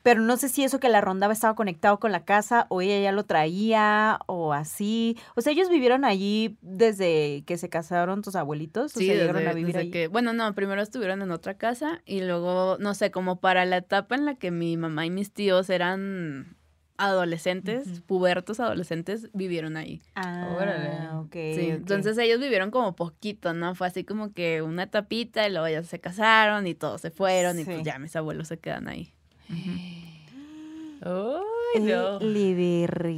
pero no sé si eso que la rondaba estaba conectado con la casa o ella ya lo traía o así. O sea, ellos vivieron allí desde que se casaron tus abuelitos.
Sí,
o
llegaron a vivir Que, bueno, no, primero estuvieron en otra casa y luego, no sé, como para la etapa en la que mi mamá y mis tíos eran adolescentes, pubertos adolescentes, vivieron ahí.
Ah, ok.
Sí, entonces ellos vivieron como poquito, ¿no? Fue así como que una etapita y luego ya se casaron y todos se fueron y pues ya mis abuelos se quedan ahí.
Uy, no.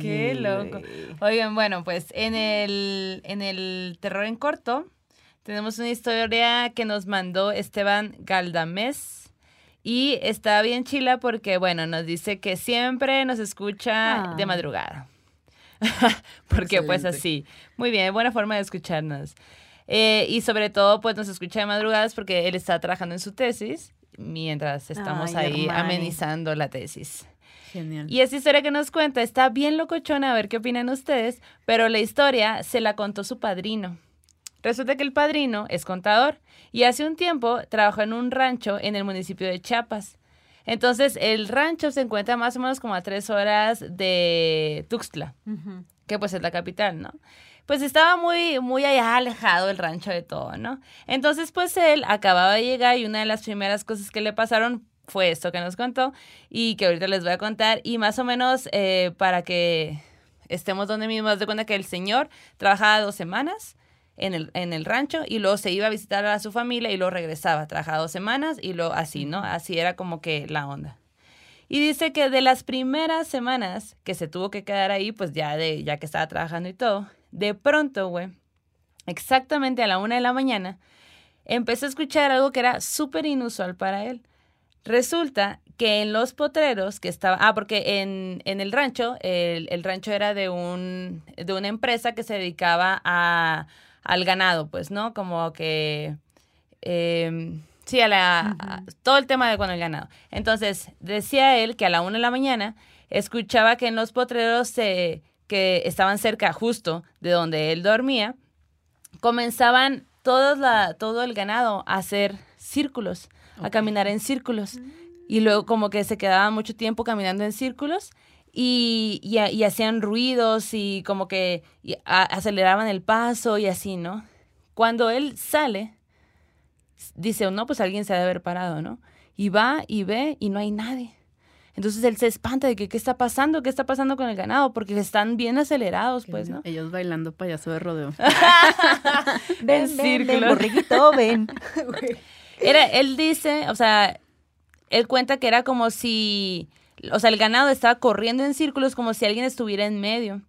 Qué loco. Oigan, bueno, pues en el, en el terror en corto tenemos una historia que nos mandó Esteban Galdamés. Y está bien chila porque, bueno, nos dice que siempre nos escucha de ah. madrugada. porque pues así. Muy bien, buena forma de escucharnos. Eh, y sobre todo, pues nos escucha de madrugadas porque él está trabajando en su tesis mientras estamos ahí amenizando la tesis.
Genial.
Y esa historia que nos cuenta está bien locochona, a ver qué opinan ustedes, pero la historia se la contó su padrino. Resulta que el padrino es contador y hace un tiempo trabajó en un rancho en el municipio de Chiapas. Entonces, el rancho se encuentra más o menos como a tres horas de Tuxtla, que pues es la capital, ¿no? pues estaba muy, muy allá alejado el rancho de todo, ¿no? Entonces, pues él acababa de llegar y una de las primeras cosas que le pasaron fue esto que nos contó y que ahorita les voy a contar y más o menos eh, para que estemos donde mismo, de cuenta que el señor trabajaba dos semanas en el, en el rancho y luego se iba a visitar a su familia y luego regresaba, trabajaba dos semanas y luego así, ¿no? Así era como que la onda. Y dice que de las primeras semanas que se tuvo que quedar ahí, pues ya de ya que estaba trabajando y todo, de pronto, güey, exactamente a la una de la mañana, empezó a escuchar algo que era súper inusual para él. Resulta que en los potreros que estaba, ah, porque en, en el rancho, el, el, rancho era de, un, de una empresa que se dedicaba a, al ganado, pues, ¿no? Como que, eh, sí, a la, todo el tema de con el ganado. Entonces, decía él que a la una de la mañana escuchaba que en los potreros se que estaban cerca justo de donde él dormía, comenzaban todos la, todo el ganado a hacer círculos, a caminar en círculos. Y luego como que se quedaban mucho tiempo caminando en círculos y, y, hacían ruidos y como que aceleraban el paso y así, ¿no? Cuando él sale, dice, no, pues alguien se ha de haber parado, ¿no? Y va y ve y no hay nadie. Entonces él se espanta de que qué está pasando, qué está pasando con el ganado, porque están bien acelerados, pues, ¿no?
Ellos bailando payaso de rodeo.
ven, ven, ven, borriguito, ven.
Era, él dice, o sea, él cuenta que era como si, o sea, el ganado estaba corriendo en círculos como si alguien estuviera en medio.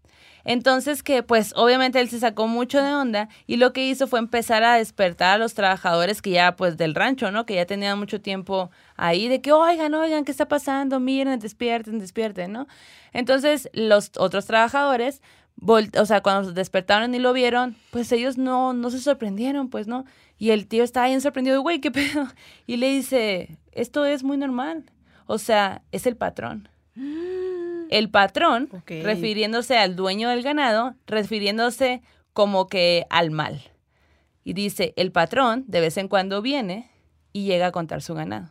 Entonces que pues obviamente él se sacó mucho de onda y lo que hizo fue empezar a despertar a los trabajadores que ya pues del rancho, ¿no? Que ya tenían mucho tiempo ahí de que, oigan, oigan, ¿qué está pasando? Miren, despierten, despierten, ¿no? Entonces los otros trabajadores, o sea, cuando despertaron y lo vieron, pues ellos no, no se sorprendieron, pues, ¿no? Y el tío estaba bien sorprendido, güey, ¿qué pedo? Y le dice, esto es muy normal. O sea, es el patrón. El patrón, refiriéndose al dueño del ganado, refiriéndose como que al mal. Y dice, el patrón de vez en cuando viene y llega a contar su ganado.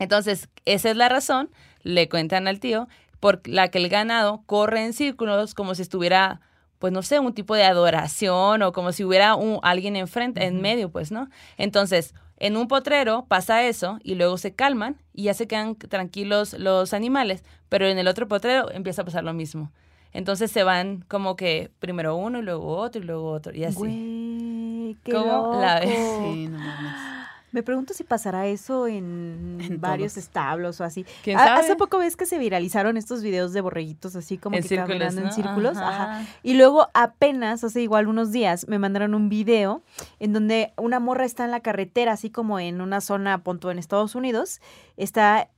Entonces, esa es la razón, le cuentan al tío, por la que el ganado corre en círculos como si estuviera, pues no sé, un tipo de adoración o como si hubiera un, alguien enfrente, en medio, pues, ¿no? Entonces, en un potrero pasa eso y luego se calman y ya se quedan tranquilos los animales, pero en el otro potrero empieza a pasar lo mismo. Entonces se van como que primero uno y luego otro y luego otro y así.
Güey, qué
¿Cómo la ves?
Sí, no mames.
Me pregunto si pasará eso en,
En
varios
todos.
establos o así.
¿Quién sabe?
Hace poco ves que se viralizaron estos videos de borreguitos así como
En
que
círculos,
caminando en círculos.
Ajá.
Ajá. Y luego apenas, hace igual unos días, me mandaron un video en donde una morra está en la carretera, así como en una zona, punto en Estados Unidos. Está,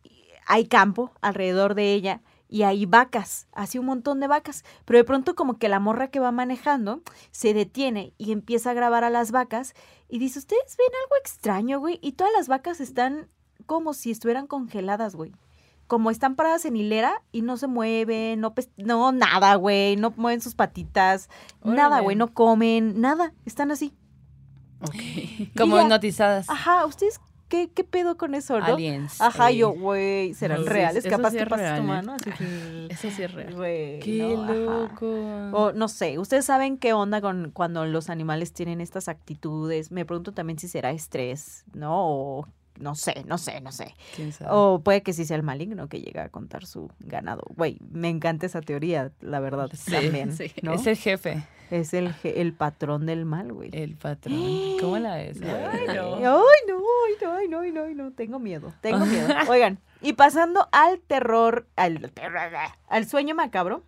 hay campo alrededor de ella y hay vacas, así un montón de vacas. Pero de pronto como que la morra que va manejando se detiene y empieza a grabar a las vacas y dice, ¿ustedes ven algo extraño, güey? Y todas las vacas están como si estuvieran congeladas, güey. Como están paradas en hilera y no se mueven, no, pes- no nada, güey, no mueven sus patitas, nada, güey, no comen, nada, están así.
Como
ya.
hipnotizadas.
Ajá, ¿ustedes qué, qué pedo con eso, no?
Aliens.
Ajá,
eh.
yo, güey, serán
No,
reales,
eso
capaz
sí
que
es
pasas tu
real, ¿eh?
mano, así que...
Eso sí es real.
Güey,
Qué
no, ajá.
loco.
O no sé, ¿ustedes saben qué onda con cuando los animales tienen estas actitudes? Me pregunto también si será estrés, ¿no? O no sé, no sé, no sé.
¿Quién sabe?
O puede que sí sea el maligno que llega a contar su ganado. Güey, me encanta esa teoría, la verdad,
Sí,
también,
sí.
¿no?
Es el jefe,
Es el, je- el patrón del mal, güey.
el patrón. ¿Cómo la ves?
Ay,
güey?
no, ay, no, ay, no, ay, no, ay, no, ay, no, tengo miedo, tengo miedo. Oigan, y pasando al terror, al, al sueño macabro,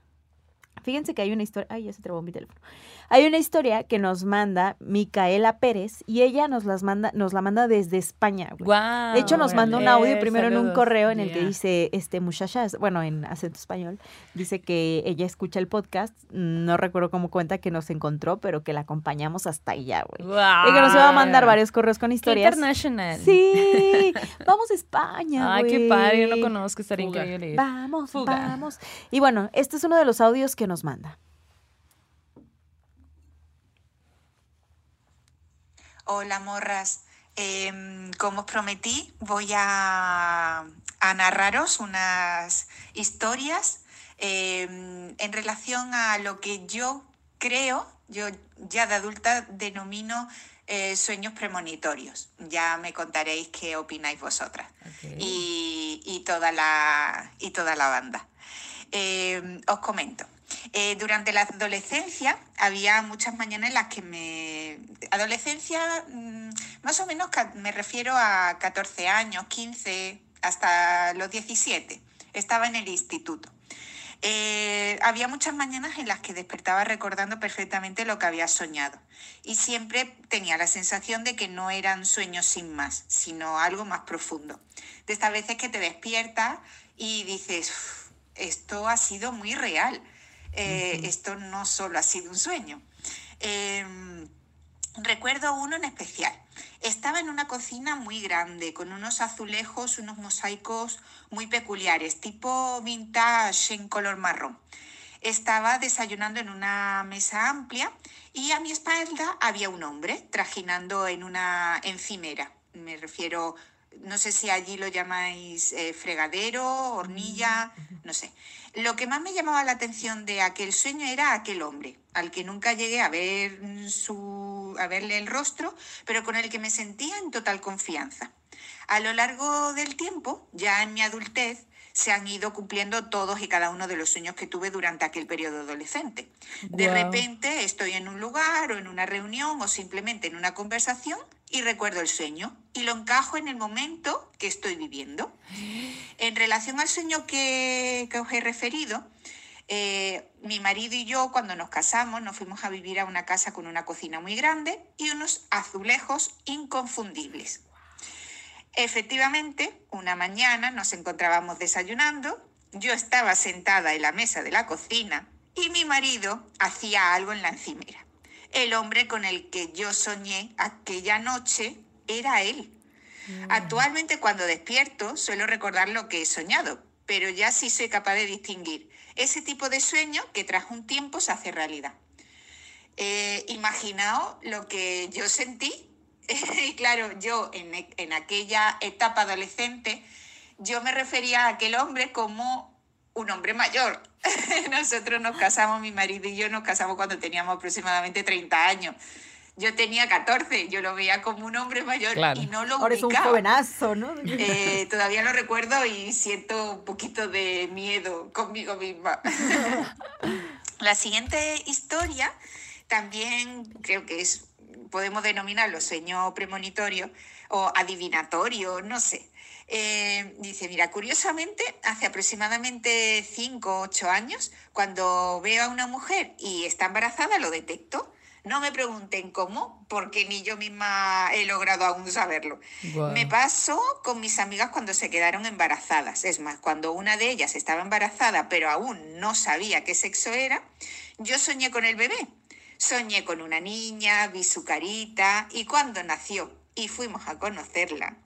fíjense que hay una historia, ay, ya se trabó mi teléfono. Hay una historia que nos manda Micaela Pérez y ella nos las manda, nos la manda desde España, De hecho, nos manda un audio
eh,
primero en un
saludos.
correo en el que dice, este muchacha, bueno, en acento español, dice que ella escucha el podcast, no recuerdo cómo cuenta que nos encontró, pero que la acompañamos hasta allá, güey. Y que nos iba a mandar varios correos con historias.
international.
Sí, vamos a España.
Ay, qué padre, yo no conozco, estaría
Fuga.
increíble.
Vamos,
Fuga.
vamos. Y bueno, este es uno de los audios que nos manda.
Hola morras, Em, como os prometí voy a, a narraros unas historias em, en relación a lo que yo creo, yo ya de adulta denomino eh, sueños premonitorios. Ya me contaréis qué opináis vosotras y, y toda, la, y toda la banda. Eh, os comento. Eh, durante la adolescencia había muchas mañanas en las que me... Adolescencia, mm, más o menos me refiero a 14 años, 15, hasta los 17. Estaba en el instituto. Eh, había muchas mañanas en las que despertaba recordando perfectamente lo que había soñado y siempre tenía la sensación de que no eran sueños sin más, sino algo más profundo. De estas veces que te despiertas y dices, "Uf, esto ha sido muy real, Eh, esto no solo ha sido un sueño. Em, Recuerdo uno en especial. Estaba en una cocina muy grande, con unos azulejos, unos mosaicos muy peculiares, tipo vintage en color marrón. Estaba desayunando en una mesa amplia y a mi espalda había un hombre trajinando en una encimera. Me refiero, no sé si allí lo llamáis eh, fregadero, hornilla, no sé. Lo que más me llamaba la atención de aquel sueño era aquel hombre, al que nunca llegué a ver mm, su, a verle el rostro, pero con el que me sentía en total confianza. A lo largo del tiempo, ya en mi adultez, se han ido cumpliendo todos y cada uno de los sueños que tuve durante aquel periodo adolescente. De repente estoy en un lugar o en una reunión o simplemente en una conversación y recuerdo el sueño y lo encajo en el momento que estoy viviendo. En relación al sueño que, que os he referido, eh, mi marido y yo cuando nos casamos nos fuimos a vivir a una casa con una cocina muy grande y unos azulejos inconfundibles. Efectivamente, una mañana nos encontrábamos desayunando, yo estaba sentada en la mesa de la cocina y mi marido hacía algo en la encimera. El hombre con el que yo soñé aquella noche era él. Actualmente cuando despierto suelo recordar lo que he soñado, pero ya sí soy capaz de distinguir ese tipo de sueño que tras un tiempo se hace realidad. Eh, imaginaos lo que yo sentí. Y claro, yo en, e- en aquella etapa adolescente, yo me refería a aquel hombre como un hombre mayor. Nosotros nos casamos, mi marido y yo nos casamos cuando teníamos aproximadamente 30 años. Yo tenía 14, yo lo veía como un hombre mayor
Claro.
y no lo
Ahora es un jovenazo, ¿no?
Eh, todavía lo recuerdo y siento un poquito de miedo conmigo misma. La siguiente historia también creo que es, podemos denominarlo sueño premonitorio o adivinatorio, no sé. Eh, dice, mira, curiosamente, hace aproximadamente 5 o 8 años, cuando veo a una mujer y está embarazada, lo detecto. No me pregunten cómo, porque ni yo misma he logrado aún saberlo. Me pasó con mis amigas cuando se quedaron embarazadas. Es más, cuando una de ellas estaba embarazada, pero aún no sabía qué sexo era, yo soñé con el bebé. Soñé con una niña, vi su carita y cuando nació y fuimos a conocerla,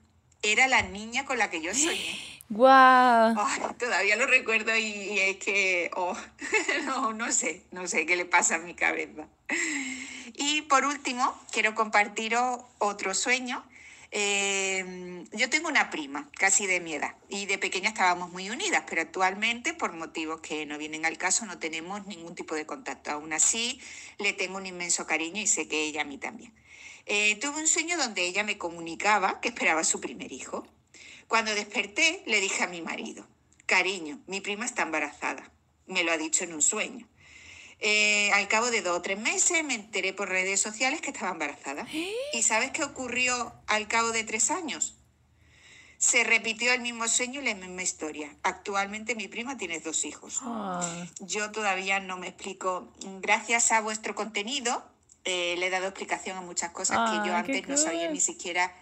era la niña con la que yo soñé.
Guau.
Ay, todavía lo recuerdo y, y es que, oh, no, no sé, no sé qué le pasa a mi cabeza. Y por último, quiero compartiros otro sueño. Eh, yo tengo una prima, casi de mi edad, y de pequeña estábamos muy unidas, pero actualmente, por motivos que no vienen al caso, no tenemos ningún tipo de contacto. Aún así, le tengo un inmenso cariño y sé que ella a mí también. Eh, tuve un sueño donde ella me comunicaba que esperaba su primer hijo. Cuando desperté, le dije a mi marido, cariño, mi prima está embarazada. Me lo ha dicho en un sueño. Eh, al cabo de dos o tres meses me enteré por redes sociales que estaba embarazada. ¿Y sabes qué ocurrió al cabo de tres años? Se repitió el mismo sueño y la misma historia. Actualmente mi prima tiene dos hijos.
Ah.
Yo todavía no me explico. Gracias a vuestro contenido eh, le he dado explicación a muchas cosas que yo
qué
antes no sabía ni siquiera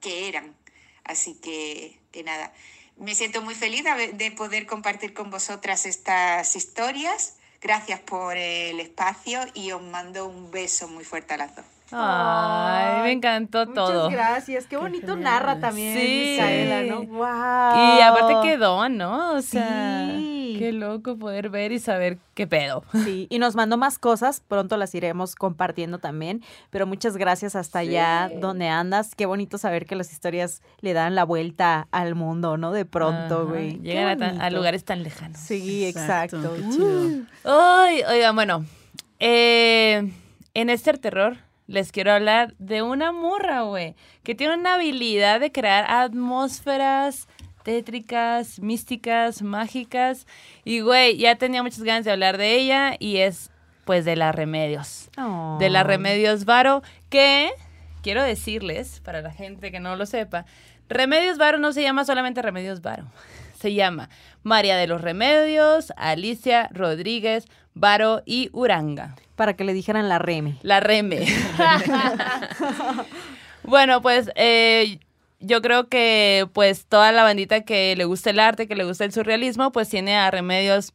qué eran. Así que, que nada, me siento muy feliz de poder compartir con vosotras estas historias. Gracias por el espacio y os mando un beso muy fuerte a las dos.
Ay, me encantó
Muchas
todo.
gracias. Qué bonito narra también
Sí.
Micaela, ¿no? Wow.
Y aparte quedó, ¿no? O sea,
Sí.
qué loco poder ver y saber qué pedo.
Sí, y nos mandó más cosas, pronto las iremos compartiendo también, pero muchas gracias hasta allá donde andas. Qué bonito saber que las historias le dan la vuelta al mundo, ¿no? De pronto, güey.
Llegan a, tan- a lugares tan lejanos.
Sí, exacto.
Qué chido.
Ay, oigan, bueno, eh, en este terror les quiero hablar de una morra, güey, que tiene una habilidad de crear atmósferas tétricas, místicas, mágicas. Y, güey, ya tenía muchas ganas de hablar de ella y es, pues, de las remedios. De las. Remedios Varo, que quiero decirles, para la gente que no lo sepa, Remedios Varo no se llama solamente Remedios Varo. Se llama María de los Remedios, Alicia Rodríguez, Varo y Uranga.
Para que le dijeran la reme.
La Reme. bueno, pues eh, yo creo que pues toda la bandita que le gusta el arte, que le gusta el surrealismo, pues tiene a Remedios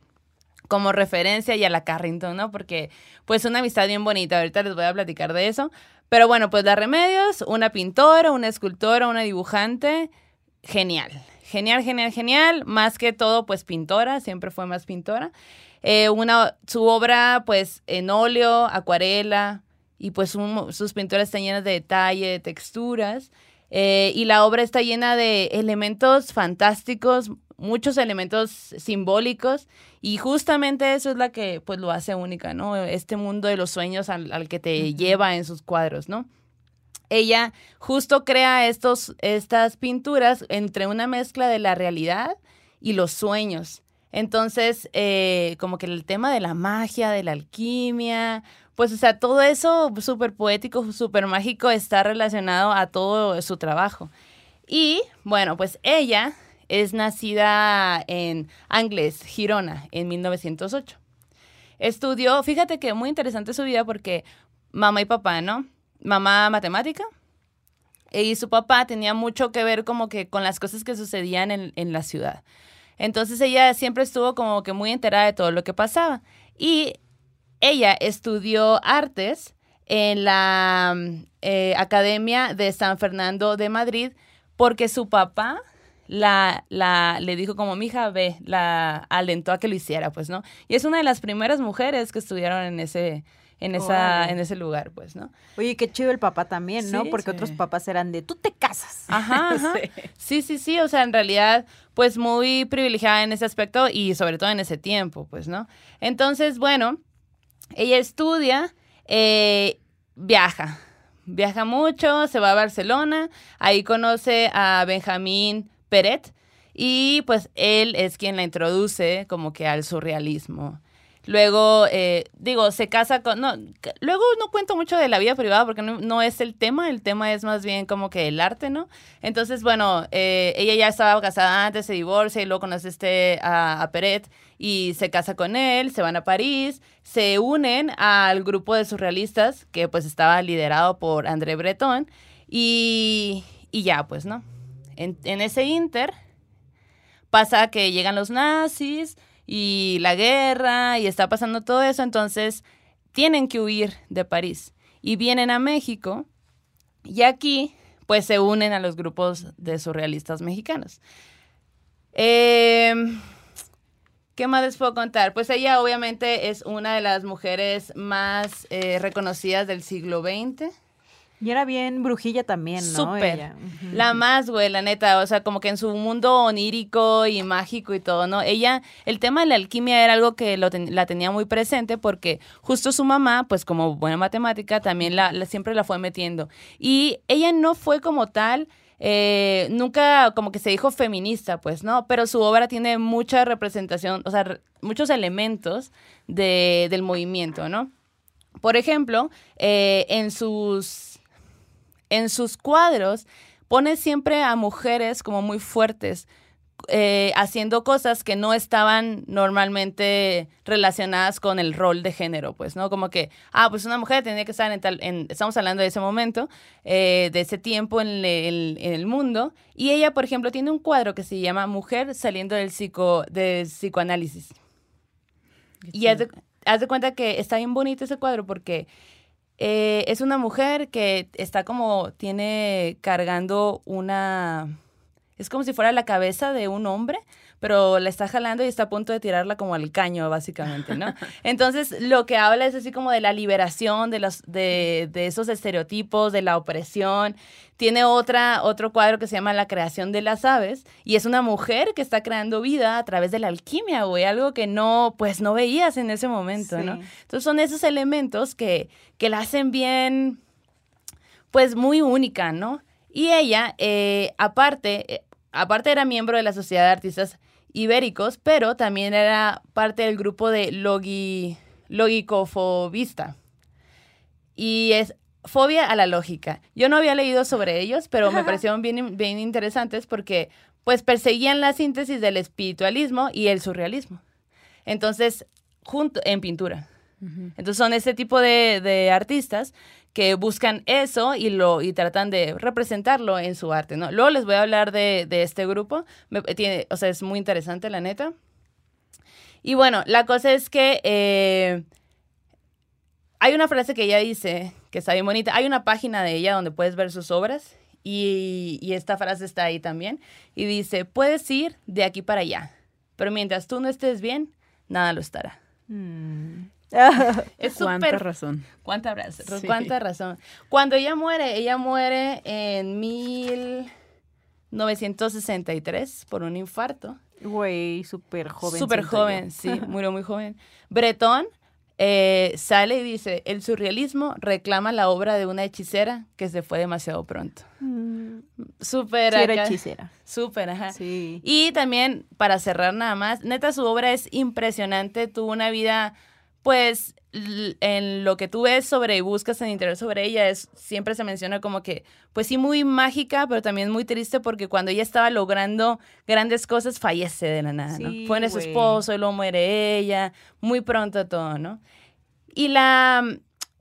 como referencia y a la Carrington, ¿no? Porque pues una amistad bien bonita, ahorita les voy a platicar de eso. Pero bueno, pues la Remedios, una pintora, una escultora, una dibujante, genial. Genial, genial, genial. Más que todo, pues pintora, siempre fue más pintora. Eh, una, su obra, pues en óleo, acuarela, y pues un- sus pinturas están llenas de detalle, de texturas. Eh, y la obra está llena de elementos fantásticos, muchos elementos simbólicos, y justamente eso es la que pues lo hace única, ¿no? Este mundo de los sueños al, al que te lleva en sus cuadros, ¿no? ella justo crea estos, estas pinturas entre una mezcla de la realidad y los sueños. Entonces, eh, como que el tema de la magia, de la alquimia, pues, o sea, todo eso súper poético, súper mágico está relacionado a todo su trabajo. Y, bueno, pues ella es nacida en Angles, Girona, en 1908. Estudió, fíjate que muy interesante su vida porque mamá y papá, ¿no? Mamá matemática y su papá tenía mucho que ver como que con las cosas que sucedían en, en la ciudad. Entonces ella siempre estuvo como que muy enterada de todo lo que pasaba. Y ella estudió artes en la eh, Academia de San Fernando de Madrid porque su papá la, la, le dijo como, mi hija, ve, la alentó a que lo hiciera, pues, ¿no? Y es una de las primeras mujeres que estudiaron en ese, en, esa, en ese lugar, pues, ¿no?
Oye, qué chido el papá también, ¿no?
Sí,
Porque
sí.
otros papás eran de, tú te casas.
Ajá, ajá. Sí, sí, sí, o sea, en realidad, pues muy privilegiada en ese aspecto y sobre todo en ese tiempo, pues, ¿no? Entonces, bueno, ella estudia, eh, viaja, viaja mucho, se va a Barcelona, ahí conoce a Benjamín Peret y pues él es quien la introduce como que al surrealismo. Luego, eh, digo, se casa con... No, luego no cuento mucho de la vida privada porque no, no es el tema, el tema es más bien como que el arte, ¿no? Entonces, bueno, eh, ella ya estaba casada antes, se divorcia y luego conoce este, a, a Peret y se casa con él, se van a París, se unen al grupo de surrealistas que pues estaba liderado por André Breton y, y ya, pues, ¿no? En, en ese inter pasa que llegan los nazis y la guerra y está pasando todo eso, entonces tienen que huir de París y vienen a México y aquí pues se unen a los grupos de surrealistas mexicanos. Em, ¿Qué más les puedo contar? Pues ella obviamente es una de las mujeres más eh, reconocidas del siglo XX.
Y era bien brujilla también, ¿no?
Súper. La más, güey, la neta. O sea, como que en su mundo onírico y mágico y todo, ¿no? Ella, el tema de la alquimia era algo que lo ten- la tenía muy presente porque justo su mamá, pues como buena matemática, también la, la- siempre la fue metiendo. Y ella no fue como tal. eh, nunca como que se dijo feminista, pues, ¿no? Pero su obra tiene mucha representación, o sea, muchos elementos de, del movimiento, ¿no? Por ejemplo, eh, en sus en sus cuadros pone siempre a mujeres como muy fuertes, eh, haciendo cosas que no estaban normalmente relacionadas con el rol de género, pues, ¿no? Como que, ah, pues una mujer tenía que estar en tal, en, estamos hablando de ese momento, eh, de ese tiempo en el, en el mundo, y ella, por ejemplo, tiene un cuadro que se llama Mujer saliendo del, psico, del psicoanálisis. Y haz de, haz de cuenta que está bien bonito ese cuadro porque eh, es una mujer que está como, tiene cargando una, es como si fuera la cabeza de un hombre, pero la está jalando y está a punto de tirarla como al caño, básicamente, ¿no? Entonces, lo que habla es así como de la liberación de, los, de, de esos estereotipos, de la opresión. Tiene otra, otro cuadro que se llama La creación de las aves y es una mujer que está creando vida a través de la alquimia, güey, algo que no, pues no veías en ese momento, ¿no?
Sí.
Entonces son esos elementos que, que la hacen bien, pues muy única, ¿no? Y ella, eh, aparte, eh, aparte era miembro de la Sociedad de Artistas Ibéricos, pero también era parte del grupo de logi, logicofobista. Y es fobia a la lógica. Yo no había leído sobre ellos, pero me parecieron bien, bien interesantes porque pues perseguían la síntesis del espiritualismo y el surrealismo. Entonces, junto en pintura. Entonces son ese tipo de, de artistas que buscan eso y lo y tratan de representarlo en su arte, ¿no? Luego les voy a hablar de, de este grupo. Me- tiene, o sea, es muy interesante, la neta. Y bueno, la cosa es que eh, hay una frase que ella dice que está bien bonita. Hay una página de ella donde puedes ver sus obras y, y esta frase está ahí también. Y dice, puedes ir de aquí para allá, pero mientras tú no estés bien, nada lo estará.
Mm.
Es
Cuánta
súper
razón.
¿Cuánta, raz-
Sí.
cuánta razón? Cuando ella muere, ella muere en 1963 por un infarto.
Güey, súper joven.
Súper joven, sí, murió muy joven. Bretón eh, sale y dice, el surrealismo reclama la obra de una hechicera que se fue demasiado pronto. Súper
Sí, era
acá.
hechicera.
Súper, ajá.
Sí.
Y también, para cerrar nada más, neta, su obra es impresionante. Tuvo una vida, pues, en lo que tú ves sobre y buscas en internet sobre ella, es, siempre se menciona como que, pues sí, muy mágica, pero también muy triste porque cuando ella estaba logrando grandes cosas, fallece de la nada, ¿no? Pone a su esposo y luego muere ella, muy pronto todo, ¿no? Y la,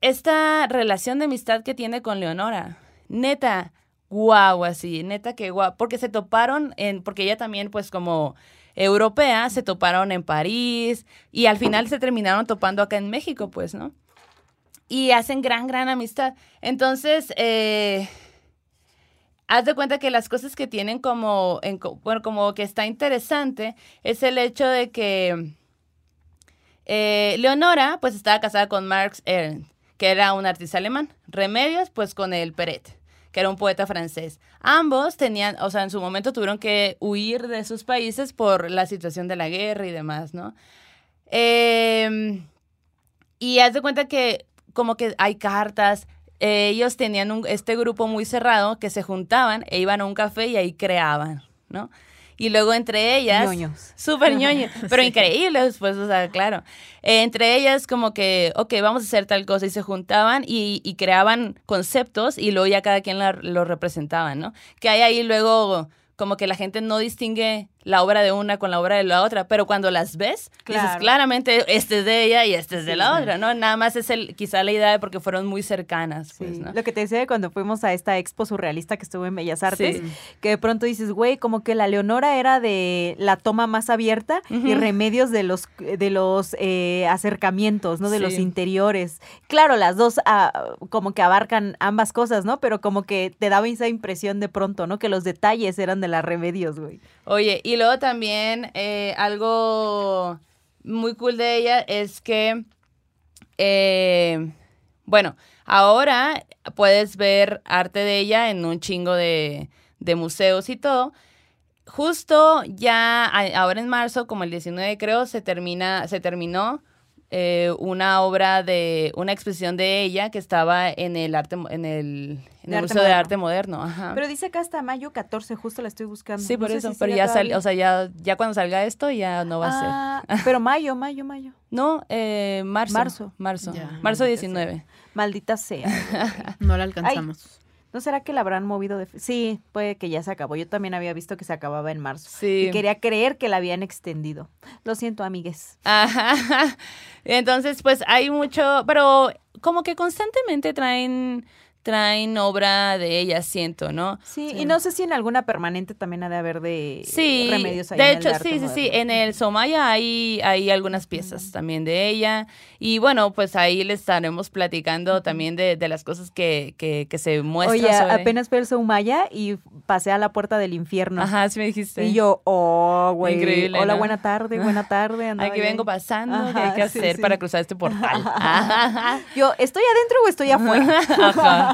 esta relación de amistad que tiene con Leonora, neta, guau, así, neta que guau, porque se toparon en, porque ella también, pues como europea, se toparon en París y al final se terminaron topando acá en México, pues, ¿no? Y hacen gran, gran amistad. Entonces, eh, haz de cuenta que las cosas que tienen como, en bueno, como que está interesante es el hecho de que eh, Leonora, pues estaba casada con Marx Ernst, que era un artista alemán. Remedios, pues con el Peret, que era un poeta francés. Ambos tenían, o sea, en su momento tuvieron que huir de sus países por la situación de la guerra y demás, ¿no? Eh, y haz de cuenta que como que hay cartas. eh, ellos tenían un- este grupo muy cerrado que se juntaban e iban a un café y ahí creaban, ¿no? Y luego entre ellas...
Ñoños.
Súper ñoño, pero increíbles, pues, o sea, claro. Eh, entre ellas como que, ok, vamos a hacer tal cosa y se juntaban y, y creaban conceptos y luego ya cada quien la- lo representaban, ¿no? Que hay ahí luego como que la gente no distingue la obra de una con la obra de la otra, pero cuando las ves, dices
Claro.
claramente este es de ella y este es de la otra, ¿no? Nada más es el, quizá la idea de porque fueron muy cercanas, pues,
Sí,
¿no?
Lo que te decía de cuando fuimos a esta expo surrealista que estuvo en Bellas Artes, que de pronto dices, güey, como que la Leonora era de la toma más abierta y remedios de los de los eh, acercamientos, ¿no? De los interiores. Claro, las dos ah, como que abarcan ambas cosas, ¿no? Pero como que te daba esa impresión de pronto, ¿no? Que los detalles eran de las remedios, güey.
Oye, y luego también eh, algo muy cool de ella es que, eh, bueno, ahora puedes ver arte de ella en un chingo de, de museos y todo. Justo ya ahora en marzo, como el 19 creo, se termina, se terminó eh, una obra de una exposición de ella que estaba en el arte mo- en el, en
De
el
arte
Museo de
Moderno.
Arte Moderno. Ajá.
Pero dice acá hasta mayo 14, justo la estoy buscando.
Sí,
No
por eso.
si
pero ya salió, o sea, ya, ya cuando salga esto ya no va a ser.
Ah, pero mayo, mayo, mayo.
No, eh, marzo.
Marzo.
Marzo.
Ya,
marzo
maldita
19.
Maldita sea.
No la alcanzamos.
¿No será que la habrán movido de... Sí, puede que ya se acabó. Yo también había visto que se acababa en marzo.
Sí.
Y quería creer que la habían extendido. Lo siento, amigues.
Ajá. Entonces, pues hay mucho, pero como que constantemente traen traen obra de ella, siento, ¿no?
Sí, y no sé si en alguna permanente también ha de haber de
Sí,
remedios ahí
de
en el
hecho,
arte
sí, sí, sí, en el Somaya hay, hay algunas piezas también de ella y bueno, pues ahí les estaremos platicando también de, de las cosas que, que, que se muestran
Oye,
sobre...
apenas fue el Soumaya y pasé a la puerta del infierno.
Ajá, sí me dijiste.
Y yo, oh, güey.
Increíble,
Hola,
¿no?
buena tarde, buena tarde. andaba
Aquí vengo pasando, ¿qué hay que
sí,
hacer
sí.
para cruzar este portal? Ajá.
Yo, ¿estoy adentro o estoy afuera?
Ajá.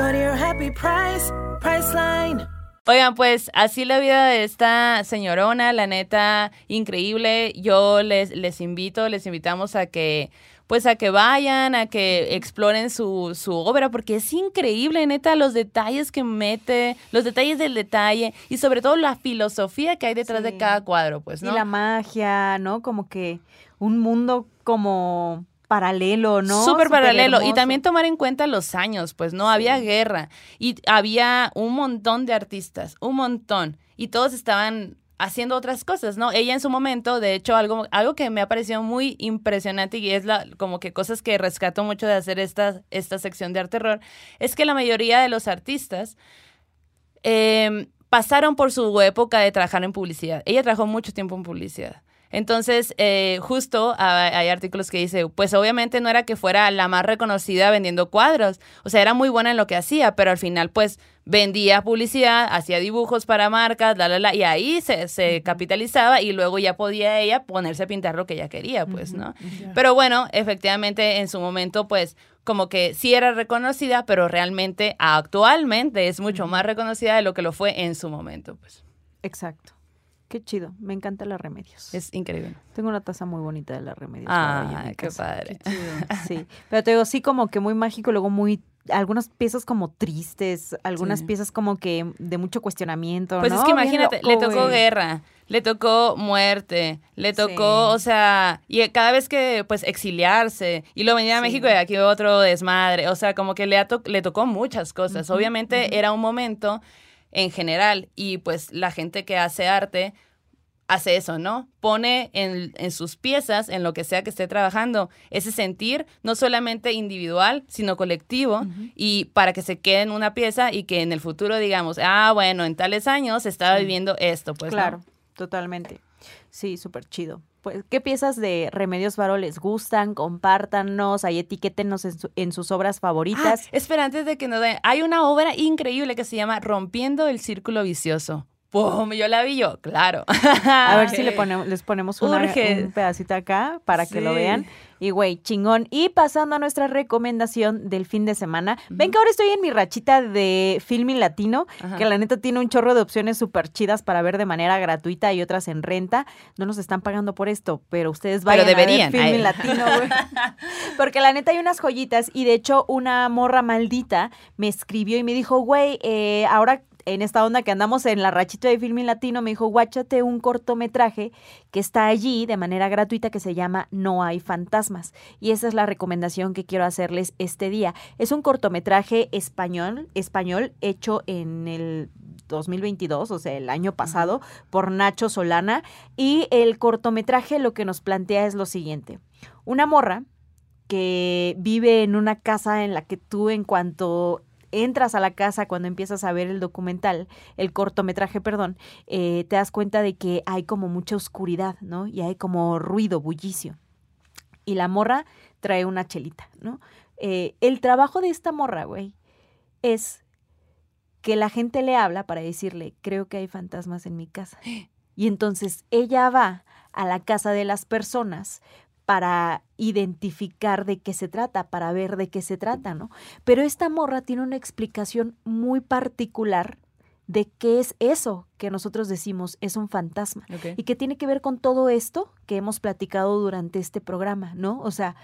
Go to your happy price, Priceline.
Oigan, pues así la vida de esta señorona, la neta, increíble. Yo les, les invito, les invitamos a que, pues a que vayan, a que exploren su, su obra, porque es increíble, neta, los detalles que mete, los detalles del detalle y sobre todo la filosofía que hay detrás de cada cuadro, pues, ¿no?
Y la magia, ¿no? Como que un mundo como paralelo, ¿no?
Súper paralelo. Y también tomar en cuenta los años, pues no había guerra y había un montón de artistas, un montón. Y todos estaban haciendo otras cosas, ¿no? Ella en su momento, de hecho, algo, algo que me ha parecido muy impresionante y es la, como que cosas que rescato mucho de hacer esta, esta sección de arte terror, es que la mayoría de los artistas eh, pasaron por su época de trabajar en publicidad. Ella trabajó mucho tiempo en publicidad. Entonces, eh, justo hay, hay artículos que dice, pues obviamente no era que fuera la más reconocida vendiendo cuadros, o sea, era muy buena en lo que hacía, pero al final pues vendía publicidad, hacía dibujos para marcas, la, la, la, y ahí se, se capitalizaba y luego ya podía ella ponerse a pintar lo que ella quería, pues, ¿no? Pero bueno, efectivamente en su momento pues como que sí era reconocida, pero realmente actualmente es mucho más reconocida de lo que lo fue en su momento, pues.
Exacto. Qué chido. Me encanta la Remedios.
Es increíble.
Tengo una taza muy bonita de la Remedios.
Ah, qué
casa.
padre.
Sí. Pero te digo, sí, como que muy mágico, luego muy. Algunas piezas como tristes, algunas
Sí.
piezas como que de mucho cuestionamiento.
Pues
¿no?
es que imagínate,
loco,
le tocó guerra, le tocó muerte, le tocó,
Sí.
o sea, y cada vez que, pues, exiliarse, y lo venía a
Sí.
México y aquí otro desmadre, o sea, como que le, ha to- le tocó muchas cosas. Obviamente era un momento en general, y pues la gente que hace arte hace eso, ¿no? Pone en, en sus piezas, en lo que sea que esté trabajando, ese sentir, no solamente individual, sino colectivo, y para que se quede en una pieza y que en el futuro digamos, ah, bueno, en tales años estaba viviendo esto, pues. ¿no?
claro, totalmente. Sí, súper chido. Pues, ¿qué piezas de Remedios Varo les gustan? Compártanos, ahí etiquétenos en, su- en sus obras
Ah,
favoritas.
espera, antes de que nos den, hay una obra increíble que se llama Rompiendo el Círculo Vicioso. ¡Pum! Yo la vi yo, claro.
A ver si le ponemos, les ponemos una- un pedacito acá para que lo vean. Y güey, chingón. Y pasando a nuestra recomendación del fin de semana. Ven que ahora estoy en mi rachita de filming latino,
Ajá.
que la neta tiene un chorro de opciones súper chidas para ver de manera gratuita y otras en renta. No nos están pagando por esto, pero ustedes
Pero
vayan a ver filming latino, güey. Porque la neta hay unas joyitas y de hecho una morra maldita me escribió y me dijo, güey, eh, ahora en esta onda que andamos en la rachita de filming latino, me dijo, guáchate un cortometraje que está allí de manera gratuita que se llama No hay fantasmas. Y esa es la recomendación que quiero hacerles este día. Es un cortometraje español, español hecho en el 2022, o sea, el año pasado, por Nacho Solana. Y el cortometraje lo que nos plantea es lo siguiente. Una morra que vive en una casa en la que tú en cuanto entras a la casa cuando empiezas a ver el documental, el cortometraje, perdón, eh, te das cuenta de que hay como mucha oscuridad, ¿no? Y hay como ruido, bullicio. Y la morra trae una chelita, ¿no? Eh, el trabajo de esta morra, güey, es que la gente le habla para decirle, creo que hay fantasmas en mi casa. Y entonces ella va a la casa de las personas para identificar de qué se trata, para ver de qué se trata, ¿no? Pero esta morra tiene una explicación muy particular de qué es eso que nosotros decimos es un fantasma y que tiene que ver con todo esto que hemos platicado durante este programa, ¿no? O sea,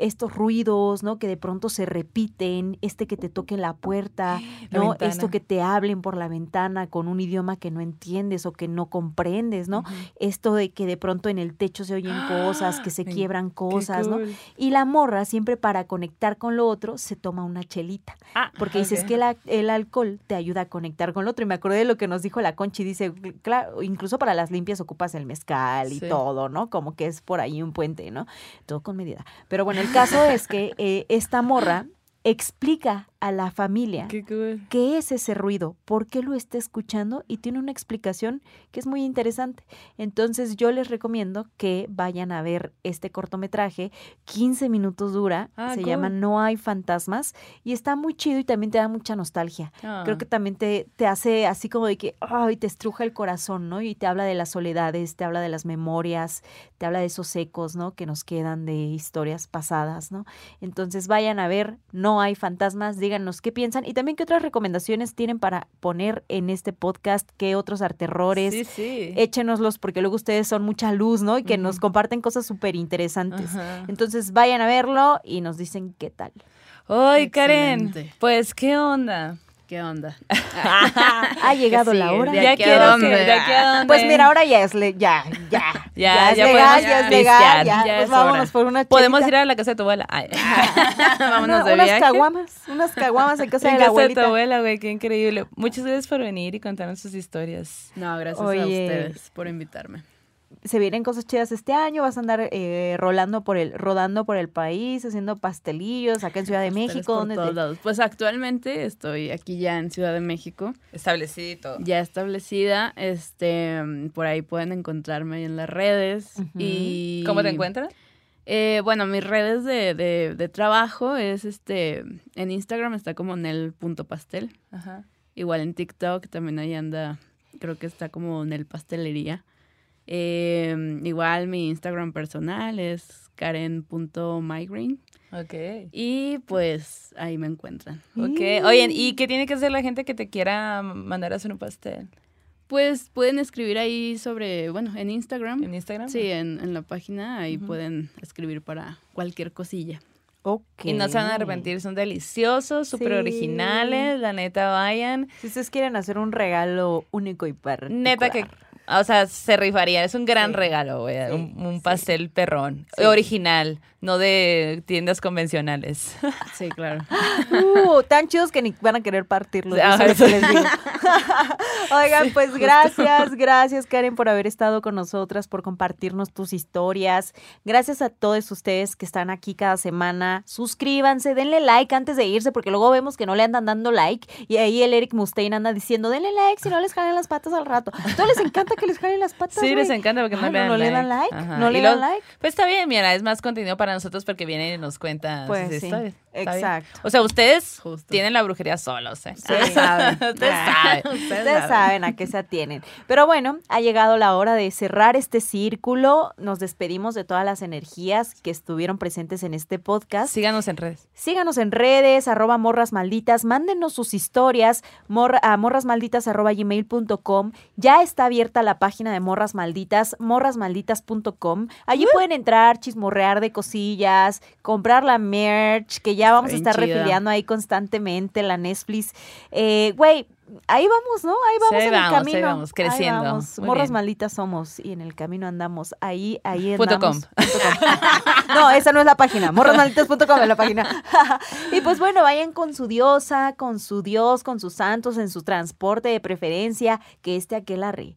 estos ruidos, ¿no? Que de pronto se repiten, este que te toquen la puerta, ¿no? Esto que te hablen por la ventana con un idioma que no entiendes o que no comprendes, ¿no? Esto de que de pronto en el techo se oyen cosas, que se quiebran cosas, ¿no? Y la morra siempre para conectar con lo otro se toma una chelita.
Ah,
Porque dices que el, alcohol te ayuda a conectar con lo otro. Y me acordé de lo que nos dijo la Conchi. Dice, claro, incluso para las limpias ocupas el mezcal y
Sí.
todo, ¿no? Como que es por ahí un puente, ¿no? Todo con medida. Pero bueno, el caso es que eh, esta morra explica a la familia
Qué cool.
qué es ese ruido, por qué lo está escuchando y tiene una explicación que es muy interesante. Entonces yo les recomiendo que vayan a ver este cortometraje, 15 minutos dura,
Ah,
se
cool.
llama No hay fantasmas y está muy chido y también te da mucha nostalgia.
Ah.
Creo que también te, te hace así como de que, ay, te estruja el corazón, ¿no? Y te habla de las soledades, te habla de las memorias, te habla de esos ecos, ¿no? Que nos quedan de historias pasadas, ¿no? Entonces vayan a ver No hay fantasmas, díganos qué piensan y también qué otras recomendaciones tienen para poner en este podcast, qué otros arterrores.
Sí, sí.
Échenoslos porque luego ustedes son mucha luz, ¿no? Y que nos comparten cosas súper interesantes. Entonces vayan a verlo y nos dicen qué tal.
Ay, Karen, pues, ¿qué onda?
¿Qué onda?
Ha llegado la
sigue?
hora.
¿De
ya
aquí a dónde?
que, de aquí a dónde.
Pues mira, ahora ya es le- ya, ya,
Ya,
es
ya
legal,
podemos
ya es
ya
legal, ya,
ya
pues
es
vámonos
hora.
por una
Podemos
chelita.
ir a la casa de tu abuela. Ay. Vámonos
Una-
de
unas
viaje.
caguamas, unas caguamas en casa
En
de la
casa de tu
abuelita.
abuela, güey, qué increíble. Muchas gracias por venir y contarnos sus historias.
No, gracias a
Oye.
ustedes por invitarme.
Se vienen cosas chidas este año, vas a andar eh, rolando por el, rodando por el país, haciendo pastelillos acá en Ciudad de México.
por
¿dónde
todos
te-
lados. Pues actualmente estoy aquí ya en Ciudad de México,
Establecido y todo.
ya establecida. Este, por ahí pueden encontrarme ahí en las redes. Y
¿Cómo te encuentras?
Eh, bueno, mis redes de, de, de trabajo es este, en Instagram está como nel.pastel.
Ajá.
Igual en TikTok también ahí anda, creo que está como Nel Pastelería. Eh, igual mi Instagram personal es karen.migraine.
Ok.
Y pues ahí me encuentran.
Ok. Oye, ¿y qué tiene que hacer la gente que te quiera mandar a hacer un pastel?
Pues pueden escribir ahí sobre, bueno, en Instagram.
¿En Instagram?
Sí, en, en la página ahí pueden escribir para cualquier cosilla.
Ok.
Y no se van a arrepentir, son deliciosos, súper
Sí.
originales, la neta vayan.
Si ustedes quieren hacer un regalo único y particular.
Neta que, o sea, se rifaría, es un gran
Sí.
regalo, güey,
Sí,
un, un
sí.
pastel perrón,
Sí.
original, no de tiendas convencionales.
Sí, claro.
Uh, tan chidos que ni van a querer partirlos. que les digo. Oigan, pues gracias, gracias Karen por haber estado con nosotras, por compartirnos tus historias. Gracias a todos ustedes que están aquí cada semana. Suscríbanse, denle like antes de irse, porque luego vemos que no le andan dando like. Y ahí el Eric Mustaine anda diciendo, denle like si no les jalen las patas al rato. ¿A todos les encanta que les jalen las patas?
Sí, les encanta porque no,
Ah,
le dan
no
like.
le dan like.
Ajá.
No le dan like.
Pues está bien, mira, es más contenido para nosotros porque vienen y nos cuentan
Pues
sus
sí,
historias. Está bien.
exacto.
O sea, ustedes
Justo.
tienen la brujería solos, ¿eh?
Ustedes saben.
Ustedes saben.
Ustedes saben a qué se atienen. Pero bueno, ha llegado la hora de cerrar este círculo. Nos despedimos de todas las energías que estuvieron presentes en este podcast.
Síganos en redes.
Síganos en redes, arroba morras malditas, mándenos sus historias morra- a morrasmalditas arroba gmail.com. Ya está abierta la página de Morras Malditas, morrasmalditas.com. Allí pueden entrar, chismorrear de cosillas, comprar la merch, que ya vamos a estar
chida.
refiliando ahí constantemente, la Netflix. Eh, Güey, ahí vamos, ¿no? Ahí vamos
Sí, ahí
en
vamos,
el
ahí
camino.
vamos, creciendo.
vamos.
Muy
Morras
bien.
malditas somos y en el camino andamos. Ahí, ahí
Punto
andamos.
com.
Punto com. No, esa no es la página. Morrasmalditas.com es la página. y pues bueno, vayan con su diosa, con su dios, con sus santos, en su transporte de preferencia, que este aquelarre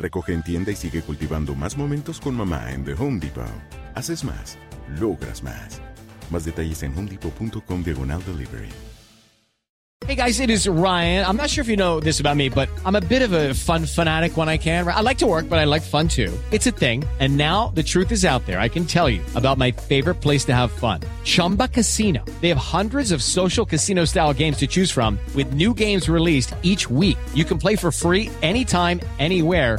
Recoge en tienda y sigue cultivando más momentos con mamá en The Home Depot. Haces más, logras más. Más detalles en homedepot.com diagonal delivery.
Hey guys, it is Ryan. I'm not sure if you know this about me, but I'm a bit of a fun fanatic when I can. I like to work, but I like fun too. It's a thing. And now the truth is out there. I can tell you about my favorite place to have fun Chumba Casino. They have hundreds of social casino style games to choose from, with new games released each week. You can play for free anytime, anywhere.